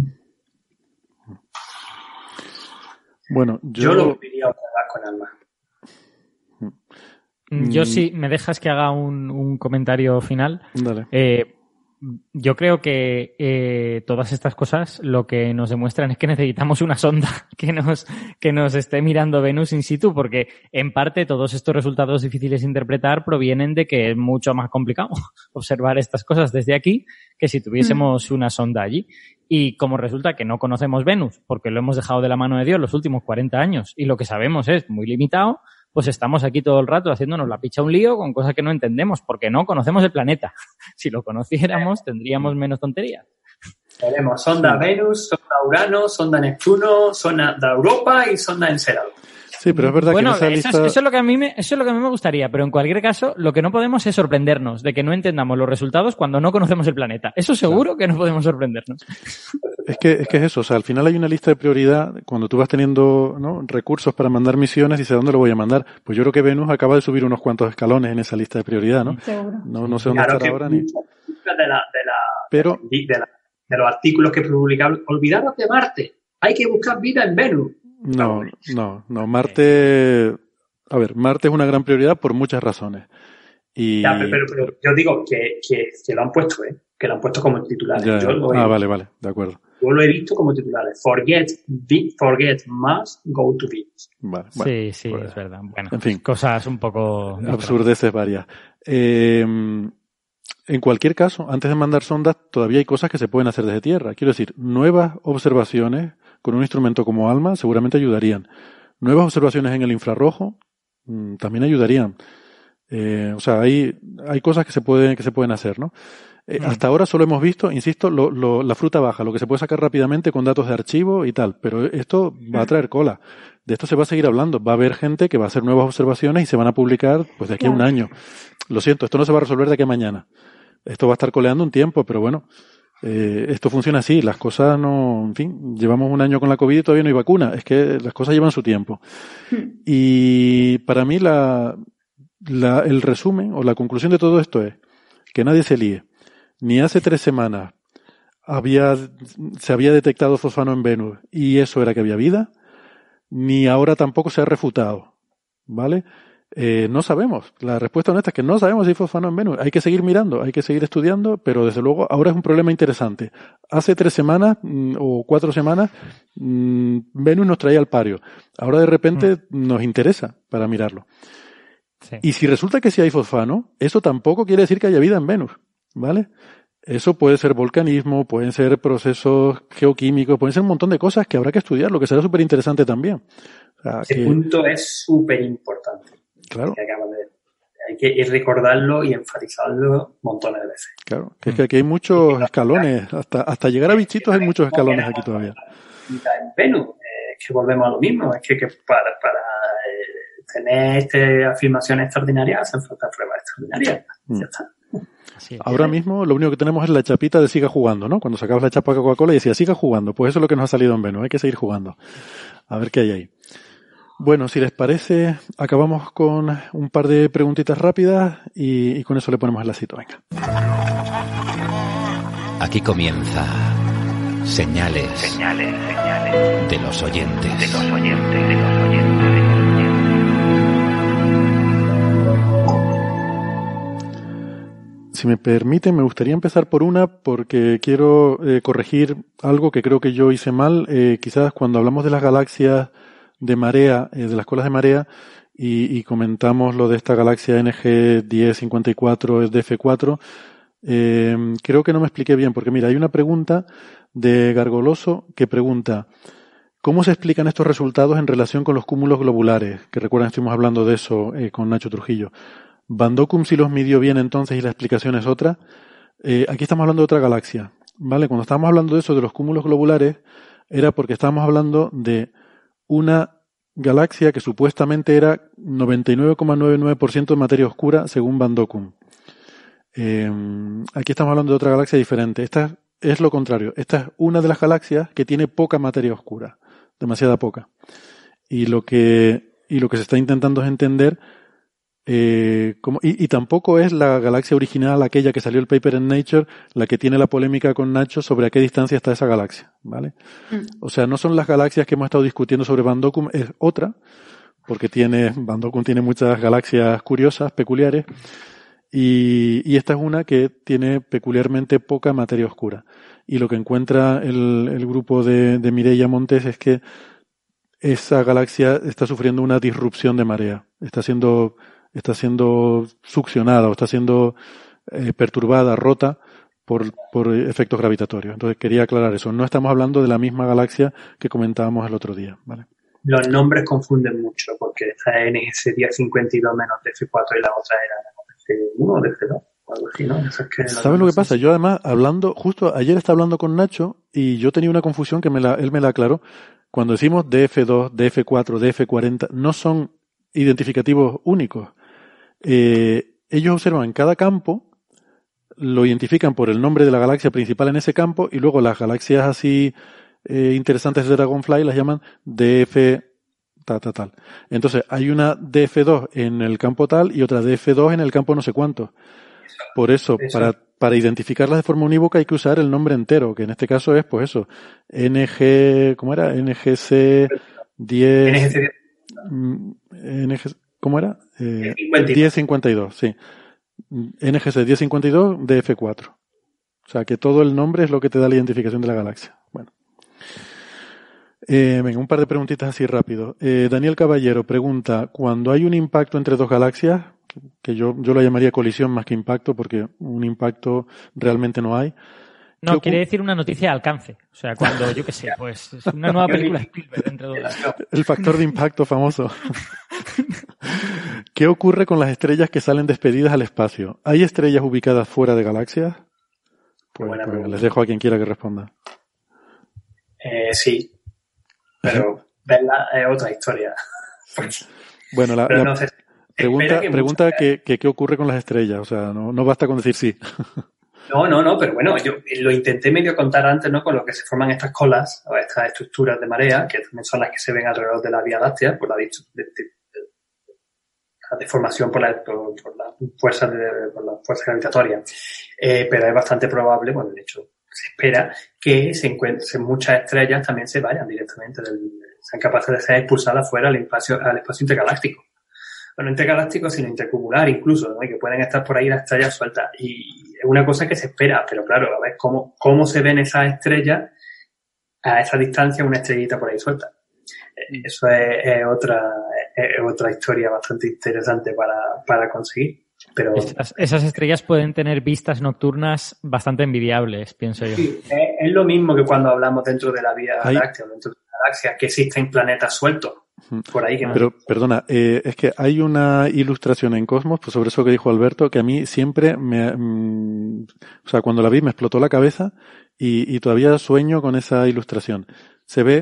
Bueno, yo, yo lo volvería a observar con alma. Yo sí, me dejas que haga un, un comentario final. Dale. Eh, yo creo que eh, todas estas cosas lo que nos demuestran es que necesitamos una sonda que nos, que nos esté mirando Venus in situ, porque en parte todos estos resultados difíciles de interpretar provienen de que es mucho más complicado observar estas cosas desde aquí que si tuviésemos una sonda allí. Y como resulta que no conocemos Venus, porque lo hemos dejado de la mano de Dios los últimos 40 años, y lo que sabemos es muy limitado, pues estamos aquí todo el rato haciéndonos la picha un lío con cosas que no entendemos, porque no conocemos el planeta. Si lo conociéramos, tendríamos menos tonterías. Tenemos sonda Venus, sonda Urano, sonda Neptuno, sonda de Europa y sonda Encelado. Sí, pero es verdad bueno, que en esa eso, lista... es, eso es lo que a mí me, eso es lo que a mí me gustaría, pero en cualquier caso, lo que no podemos es sorprendernos de que no entendamos los resultados cuando no conocemos el planeta. Eso seguro que no podemos sorprendernos. Es que, es que es eso, o sea, al final hay una lista de prioridad, cuando tú vas teniendo ¿no? recursos para mandar misiones, dices, ¿dónde lo voy a mandar? Pues yo creo que Venus acaba de subir unos cuantos escalones en esa lista de prioridad, ¿no? Seguro. No, no sé dónde Claro estará ahora ni... de, la, de, la, Pero, de, la- de los artículos que publicaban, olvidaros de Marte, hay que buscar vida en Venus. No, no, no, Marte... A ver, Marte es una gran prioridad por muchas razones. Y... Ya, pero, pero- pero yo digo que, que, que lo han puesto, ¿eh? que lo han puesto como titulares. Ya, Yo, lo he, ah, vale, vale, de acuerdo. yo lo he visto como titulares. Forget, Vi- forget Mars, go to Venus. Vale, bueno, sí, sí, pues, es verdad. Bueno, en fin. cosas un poco... absurdeces varias. Eh, en cualquier caso, antes de mandar sondas, todavía hay cosas que se pueden hacer desde tierra. Quiero decir, nuevas observaciones con un instrumento como ALMA seguramente ayudarían. Nuevas observaciones en el infrarrojo mm, también ayudarían. Eh, o sea, hay, hay cosas que se pueden, que se pueden hacer, ¿no? Eh, Hasta ahora solo hemos visto, insisto, lo, lo- la fruta baja, lo que se puede sacar rápidamente con datos de archivo y tal, pero esto va a traer cola. De esto se va a seguir hablando. Va a haber gente que va a hacer nuevas observaciones y se van a publicar pues de aquí a un año. Lo siento, esto no se va a resolver de aquí a mañana. Esto va a estar coleando un tiempo, pero bueno, eh, esto funciona así. Las cosas no, en fin, llevamos un año con la COVID y todavía no hay vacuna. Es que las cosas llevan su tiempo. Y para mí la, la, el resumen o la conclusión de todo esto es que nadie se líe. Ni hace tres semanas había, se había detectado fosfano en Venus y eso era que había vida, ni ahora tampoco se ha refutado. ¿Vale? Eh, no sabemos. La respuesta honesta es que no sabemos si hay fosfano en Venus. Hay que seguir mirando, hay que seguir estudiando, pero desde luego ahora es un problema interesante. Hace tres semanas mm, o cuatro semanas mm, Venus nos traía al pario. Ahora de repente nos interesa para mirarlo. Y si resulta que sí hay fosfano, eso tampoco quiere decir que haya vida en Venus, ¿vale? Eso puede ser volcanismo, pueden ser procesos geoquímicos, pueden ser un montón de cosas que habrá que estudiar, lo que será súper interesante también. O sea, Ese que- punto es súper importante. Claro, que acabas de- Hay que recordarlo y enfatizarlo montones de veces. claro, que es que aquí hay muchos escalones, hasta, hasta llegar a bichitos hay muchos escalones aquí todavía. en Venus. Eh, es que volvemos a lo mismo, es que, que para, para eh, tener este, afirmaciones extraordinarias hacen falta pruebas extraordinarias. Mm. Ya está. Ahora mismo lo único que tenemos es la chapita de siga jugando, ¿no? Cuando sacabas la chapa de Coca-Cola y decía siga jugando, pues eso es lo que nos ha salido en Venus, hay que seguir jugando. A ver qué hay ahí. Bueno, si les parece, acabamos con un par de preguntitas rápidas y, y con eso le ponemos el lacito, venga. Aquí comienza señales, de los oyentes. De los oyentes, de los oyentes. Si me permiten, me gustaría empezar por una porque quiero eh, corregir algo que creo que yo hice mal. Eh, quizás cuando hablamos de las galaxias de marea, eh, de las colas de marea, y, y comentamos lo de esta galaxia NG 1054 DF4, eh, creo que no me expliqué bien, porque mira, hay una pregunta de Gargoloso que pregunta, ¿Cómo se explican estos resultados en relación con los cúmulos globulares? Que recuerdan, estuvimos hablando de eso eh, con Nacho Trujillo. ¿Van Dockum sí los midió bien entonces y la explicación es otra? Eh, aquí estamos hablando de otra galaxia, ¿vale? Cuando estábamos hablando de eso, de los cúmulos globulares, era porque estábamos hablando de una galaxia que supuestamente era 99,99% de materia oscura según Van Dockum. Eh, aquí estamos hablando de otra galaxia diferente. Esta es lo contrario. Esta es una de las galaxias que tiene poca materia oscura, demasiada poca. Y lo que, y lo que se está intentando es entender eh, como, y, y, tampoco es la galaxia original, aquella que salió el paper en Nature, la que tiene la polémica con Nacho sobre a qué distancia está esa galaxia, ¿vale? Mm. O sea, no son las galaxias que hemos estado discutiendo sobre Van Dockum, es otra, porque tiene, Van Dockum tiene muchas galaxias curiosas, peculiares, y, y, esta es una que tiene peculiarmente poca materia oscura. Y lo que encuentra el, el grupo de, de Mireia Montes es que esa galaxia está sufriendo una disrupción de marea. Está siendo, está siendo succionada o está siendo eh, perturbada, rota por, por efectos gravitatorios. Entonces quería aclarar eso. No estamos hablando de la misma galaxia que comentábamos el otro día. ¿vale? Los nombres confunden mucho porque esta NGC 1052 menos DF4 y la otra era uno de ¿no? ¿Sabes lo que pasa? Yo además, hablando, justo ayer estaba hablando con Nacho y yo tenía una confusión que me la, él me la aclaró. Cuando decimos DF2, DF4, DF40, no son identificativos únicos. Eh, ellos observan cada campo, lo identifican por el nombre de la galaxia principal en ese campo y luego las galaxias así eh, interesantes de Dragonfly las llaman DF tal, tal, Entonces, hay una DF2 en el campo tal y otra DF2 en el campo no sé cuánto. Por eso, Para, para identificarlas de forma unívoca hay que usar el nombre entero, que en este caso es, pues eso, NG, ¿cómo era? NGC 10... NGC, ¿Cómo era? Eh, 1052, sí. NGC 1052 DF4. O sea, que todo el nombre es lo que te da la identificación de la galaxia. Bueno. Eh, venga, un par de preguntitas así rápido. Eh, Daniel Caballero pregunta, cuando hay un impacto entre dos galaxias, que yo, yo lo llamaría colisión más que impacto, porque un impacto realmente no hay. No, quiere decir una noticia de alcance. O sea, cuando, yo qué sé, pues es una nueva película Spielberg. El factor de impacto famoso. ¿Qué ocurre con las estrellas que salen despedidas al espacio? ¿Hay estrellas ubicadas fuera de galaxias? Pues, pues les dejo a quien quiera que responda. Eh, sí, pero verla es otra historia. bueno, la, pregunta, pregunta que, qué ocurre con las estrellas, o sea, no, no basta con decir sí. No, no, no, pero bueno, yo lo intenté medio contar antes, ¿no? Con lo que se forman estas colas o estas estructuras de marea, que también son las que se ven alrededor de la Vía Láctea, por la, deformación por la, por, la fuerza de, por la fuerza gravitatoria. Eh, pero es bastante probable, bueno, de hecho, se espera que se encuentren muchas estrellas también se vayan directamente del, sean capaces de ser expulsadas fuera al espacio, al espacio intergaláctico. Bueno, intergaláctico, sino intercumular incluso, ¿no? Y que pueden estar por ahí las estrellas sueltas. Y es una cosa que se espera, pero claro, a ver cómo, cómo se ven esas estrellas a esa distancia, una estrellita por ahí suelta. Eh, eso es, otra, es otra historia bastante interesante para, para conseguir. Pero, esas, estrellas pueden tener vistas nocturnas bastante envidiables, pienso yo. Sí, es, lo mismo que cuando hablamos dentro de la Vía Láctea, dentro de la galaxia, que existen planetas sueltos. Por ahí que Pero, perdona, eh, es que hay una ilustración en Cosmos, pues sobre eso que dijo Alberto, que a mí siempre me, mm, o sea, cuando la vi me explotó la cabeza y, y todavía sueño con esa ilustración. Se ve,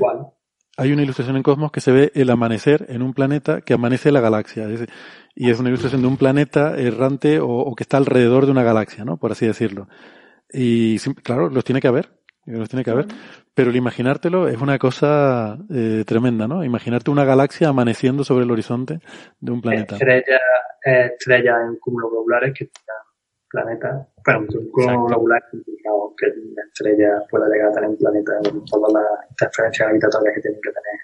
hay una ilustración en Cosmos que se ve el amanecer en un planeta que amanece la galaxia. y es una ilustración de un planeta errante o, que está alrededor de una galaxia, ¿no? Por así decirlo. Y claro, los tiene que haber. Los tiene que haber. Pero el imaginártelo es una cosa eh, tremenda, ¿no? Imaginarte una galaxia amaneciendo sobre el horizonte de un planeta. Estrella, estrella en cúmulos globulares que planeta, bueno, un cúmulo globular que una estrella pueda llegar a tener un planeta con todas las interferencias gravitatorias que tienen que tener.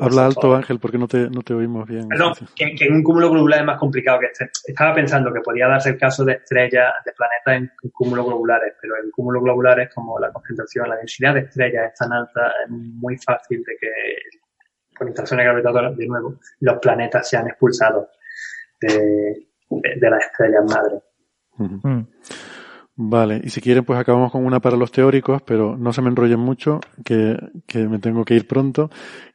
Habla alto, Ángel, porque no te, no te oímos bien. Perdón, que, en un cúmulo globular es más complicado que este. Estaba pensando que podía darse el caso de estrellas, de planetas en, cúmulos globulares, pero en cúmulos globulares, como la concentración, la densidad de estrellas es tan alta, es muy fácil de que, por interacciones gravitatorias, de nuevo, los planetas sean expulsados de, de, las estrellas madres. Mm. Vale, y si quieren, pues acabamos con una para los teóricos, pero no se me enrollen mucho, que, que me tengo que ir pronto.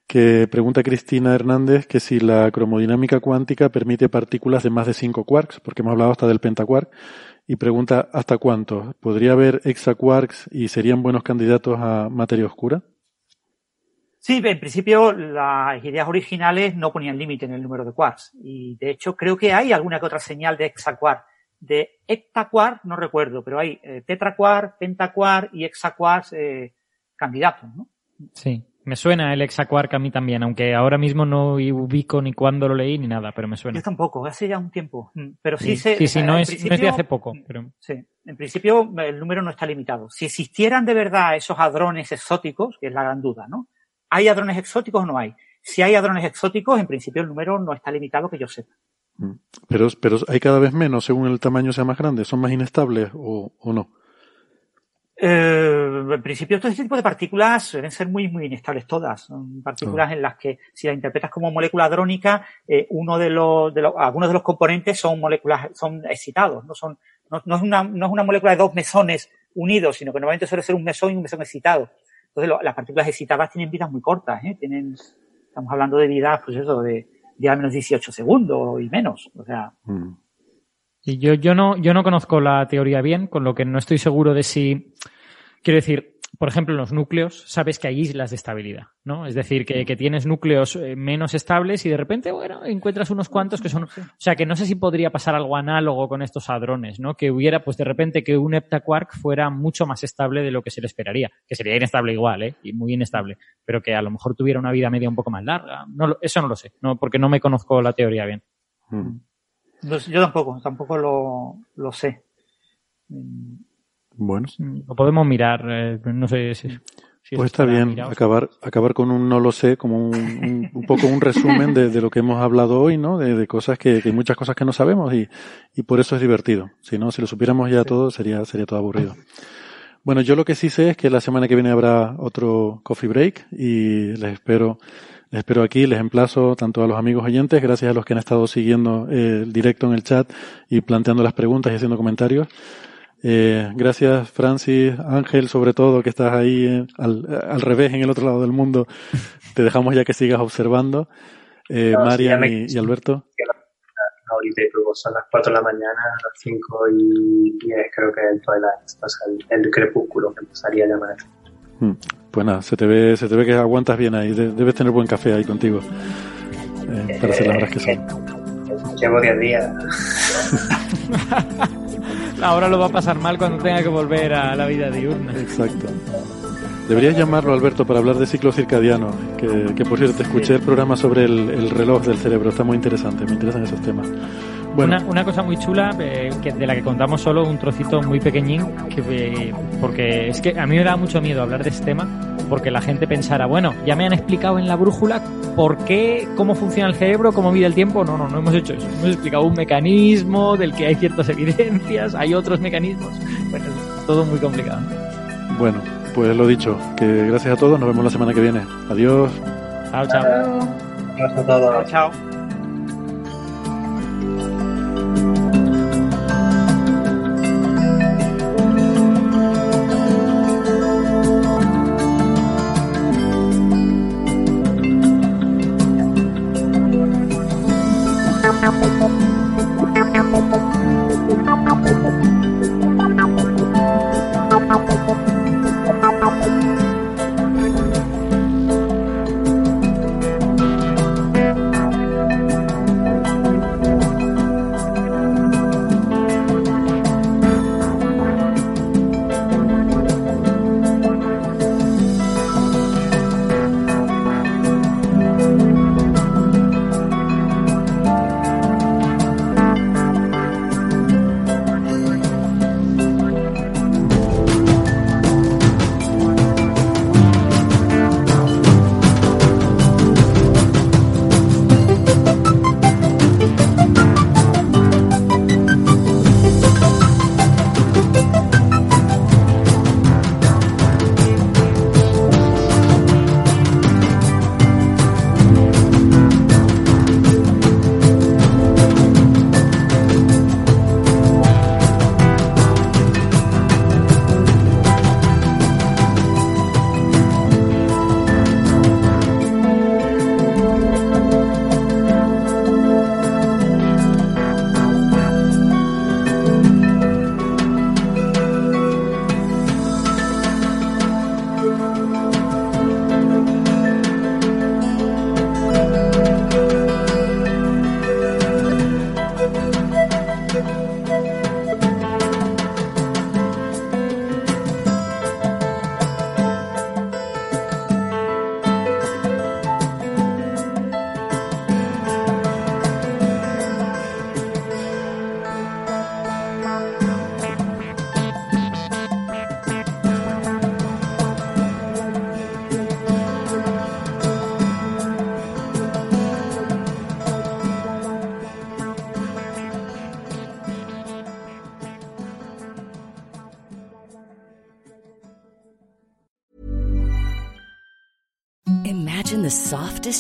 Que pregunta Cristina Hernández que si la cromodinámica cuántica permite partículas de más de 5 quarks, porque hemos hablado hasta del pentaquark, y pregunta hasta cuántos. ¿Podría haber hexaquarks y serían buenos candidatos a materia oscura? Sí, en principio las ideas originales no ponían límite en el número de quarks. Y de hecho creo que hay alguna que otra señal de hexaquark. De heptaquark no recuerdo, pero hay eh, tetraquark, pentaquark y hexaquarks eh, candidatos, ¿no? Sí. Me suena el hexaquark a mí también, aunque ahora mismo no ubico ni cuándo lo leí ni nada, pero me suena. Yo tampoco, hace ya un tiempo. Mm, pero sí, Sí, se, sí, sí, o sea, no es- no es de hace poco, mm, pero- Sí, en principio el número no está limitado. Si existieran de verdad esos hadrones exóticos, que es la gran duda, ¿no? ¿Hay hadrones exóticos o no hay? Si hay hadrones exóticos, en principio el número no está limitado que yo sepa. Pero, pero hay cada vez menos según el tamaño sea más grande. ¿Son más inestables o, o no? Eh, en principio, todo este tipo de partículas suelen ser muy, muy inestables todas. Son partículas en las que, si las interpretas como molécula hadrónica, eh, uno de los, de los, algunos de los componentes son moléculas, son excitados, no son, no, no es una, no es una molécula de dos mesones unidos, sino que normalmente suele ser un mesón y un mesón excitado. Entonces, lo- las partículas excitadas tienen vidas muy cortas, ¿eh? Tienen, estamos hablando de vidas, pues eso, de, de al menos 18 segundos y menos. O sea, Y yo, yo no, yo no conozco la teoría bien, con lo que no estoy seguro de si, quiero decir, por ejemplo, en los núcleos sabes que hay islas de estabilidad, ¿no? Es decir, que, que tienes núcleos eh, menos estables y de repente, bueno, encuentras unos cuantos que son, o sea, que no sé si podría pasar algo análogo con estos hadrones, ¿no? Que hubiera, pues de repente, que un heptaquark fuera mucho más estable de lo que se le esperaría, que sería inestable igual, ¿eh? Y muy inestable, pero que a lo mejor tuviera una vida media un poco más larga. No, eso no lo sé, no, porque no me conozco la teoría bien. no sé, yo tampoco, tampoco lo, lo sé. Bueno. Lo podemos mirar, eh, no sé si. si Pues está bien, mirado. acabar, acabar con un no lo sé, como un, un, un poco un resumen de, de lo que hemos hablado hoy, ¿no? De, de cosas que, que muchas cosas que no sabemos y, y por eso es divertido. Si no, si lo supiéramos ya todo, sería, sería todo aburrido. Bueno, yo lo que sí sé es que la semana que viene habrá otro coffee break y les espero, les espero aquí, les emplazo tanto a los amigos oyentes, gracias a los que han estado siguiendo eh, el directo en el chat y planteando las preguntas y haciendo comentarios. Eh, gracias Francis, Ángel sobre todo que estás ahí eh, al, al revés en el otro lado del mundo. Te dejamos ya que sigas observando. Eh, No, Marian y, y Alberto. ahorita y luego son las 4 de la mañana, las 5 y 10 creo que el twilight, o sea, el, el crepúsculo que empezaría a llamar. Mm, Pues nada, se te ve, se te ve que aguantas bien ahí. De- debes tener buen café ahí contigo. Eh, para hacer las horas que son. Llevo 10 días. Ahora lo va a pasar mal cuando tenga que volver a la vida diurna. Exacto. Deberías llamarlo, Alberto, para hablar de ciclo circadiano. Que, que por cierto, escuché el programa sobre el, el reloj del cerebro. Está muy interesante. Me interesan esos temas. Bueno, Una, una cosa muy chula eh, que de la que contamos solo un trocito muy pequeñín, que, eh, porque es que a mí me da mucho miedo hablar de este tema, porque la gente pensara, bueno, ya me han explicado en la brújula por qué, cómo funciona el cerebro, cómo mide el tiempo. No, no, no hemos hecho eso. Hemos explicado un mecanismo del que hay ciertas evidencias, hay otros mecanismos. Bueno, es todo muy complicado. bueno, pues lo dicho. Que gracias a todos. Nos vemos la semana que viene. Adiós. Chao, chao. Gracias a todos. Chao. Imagine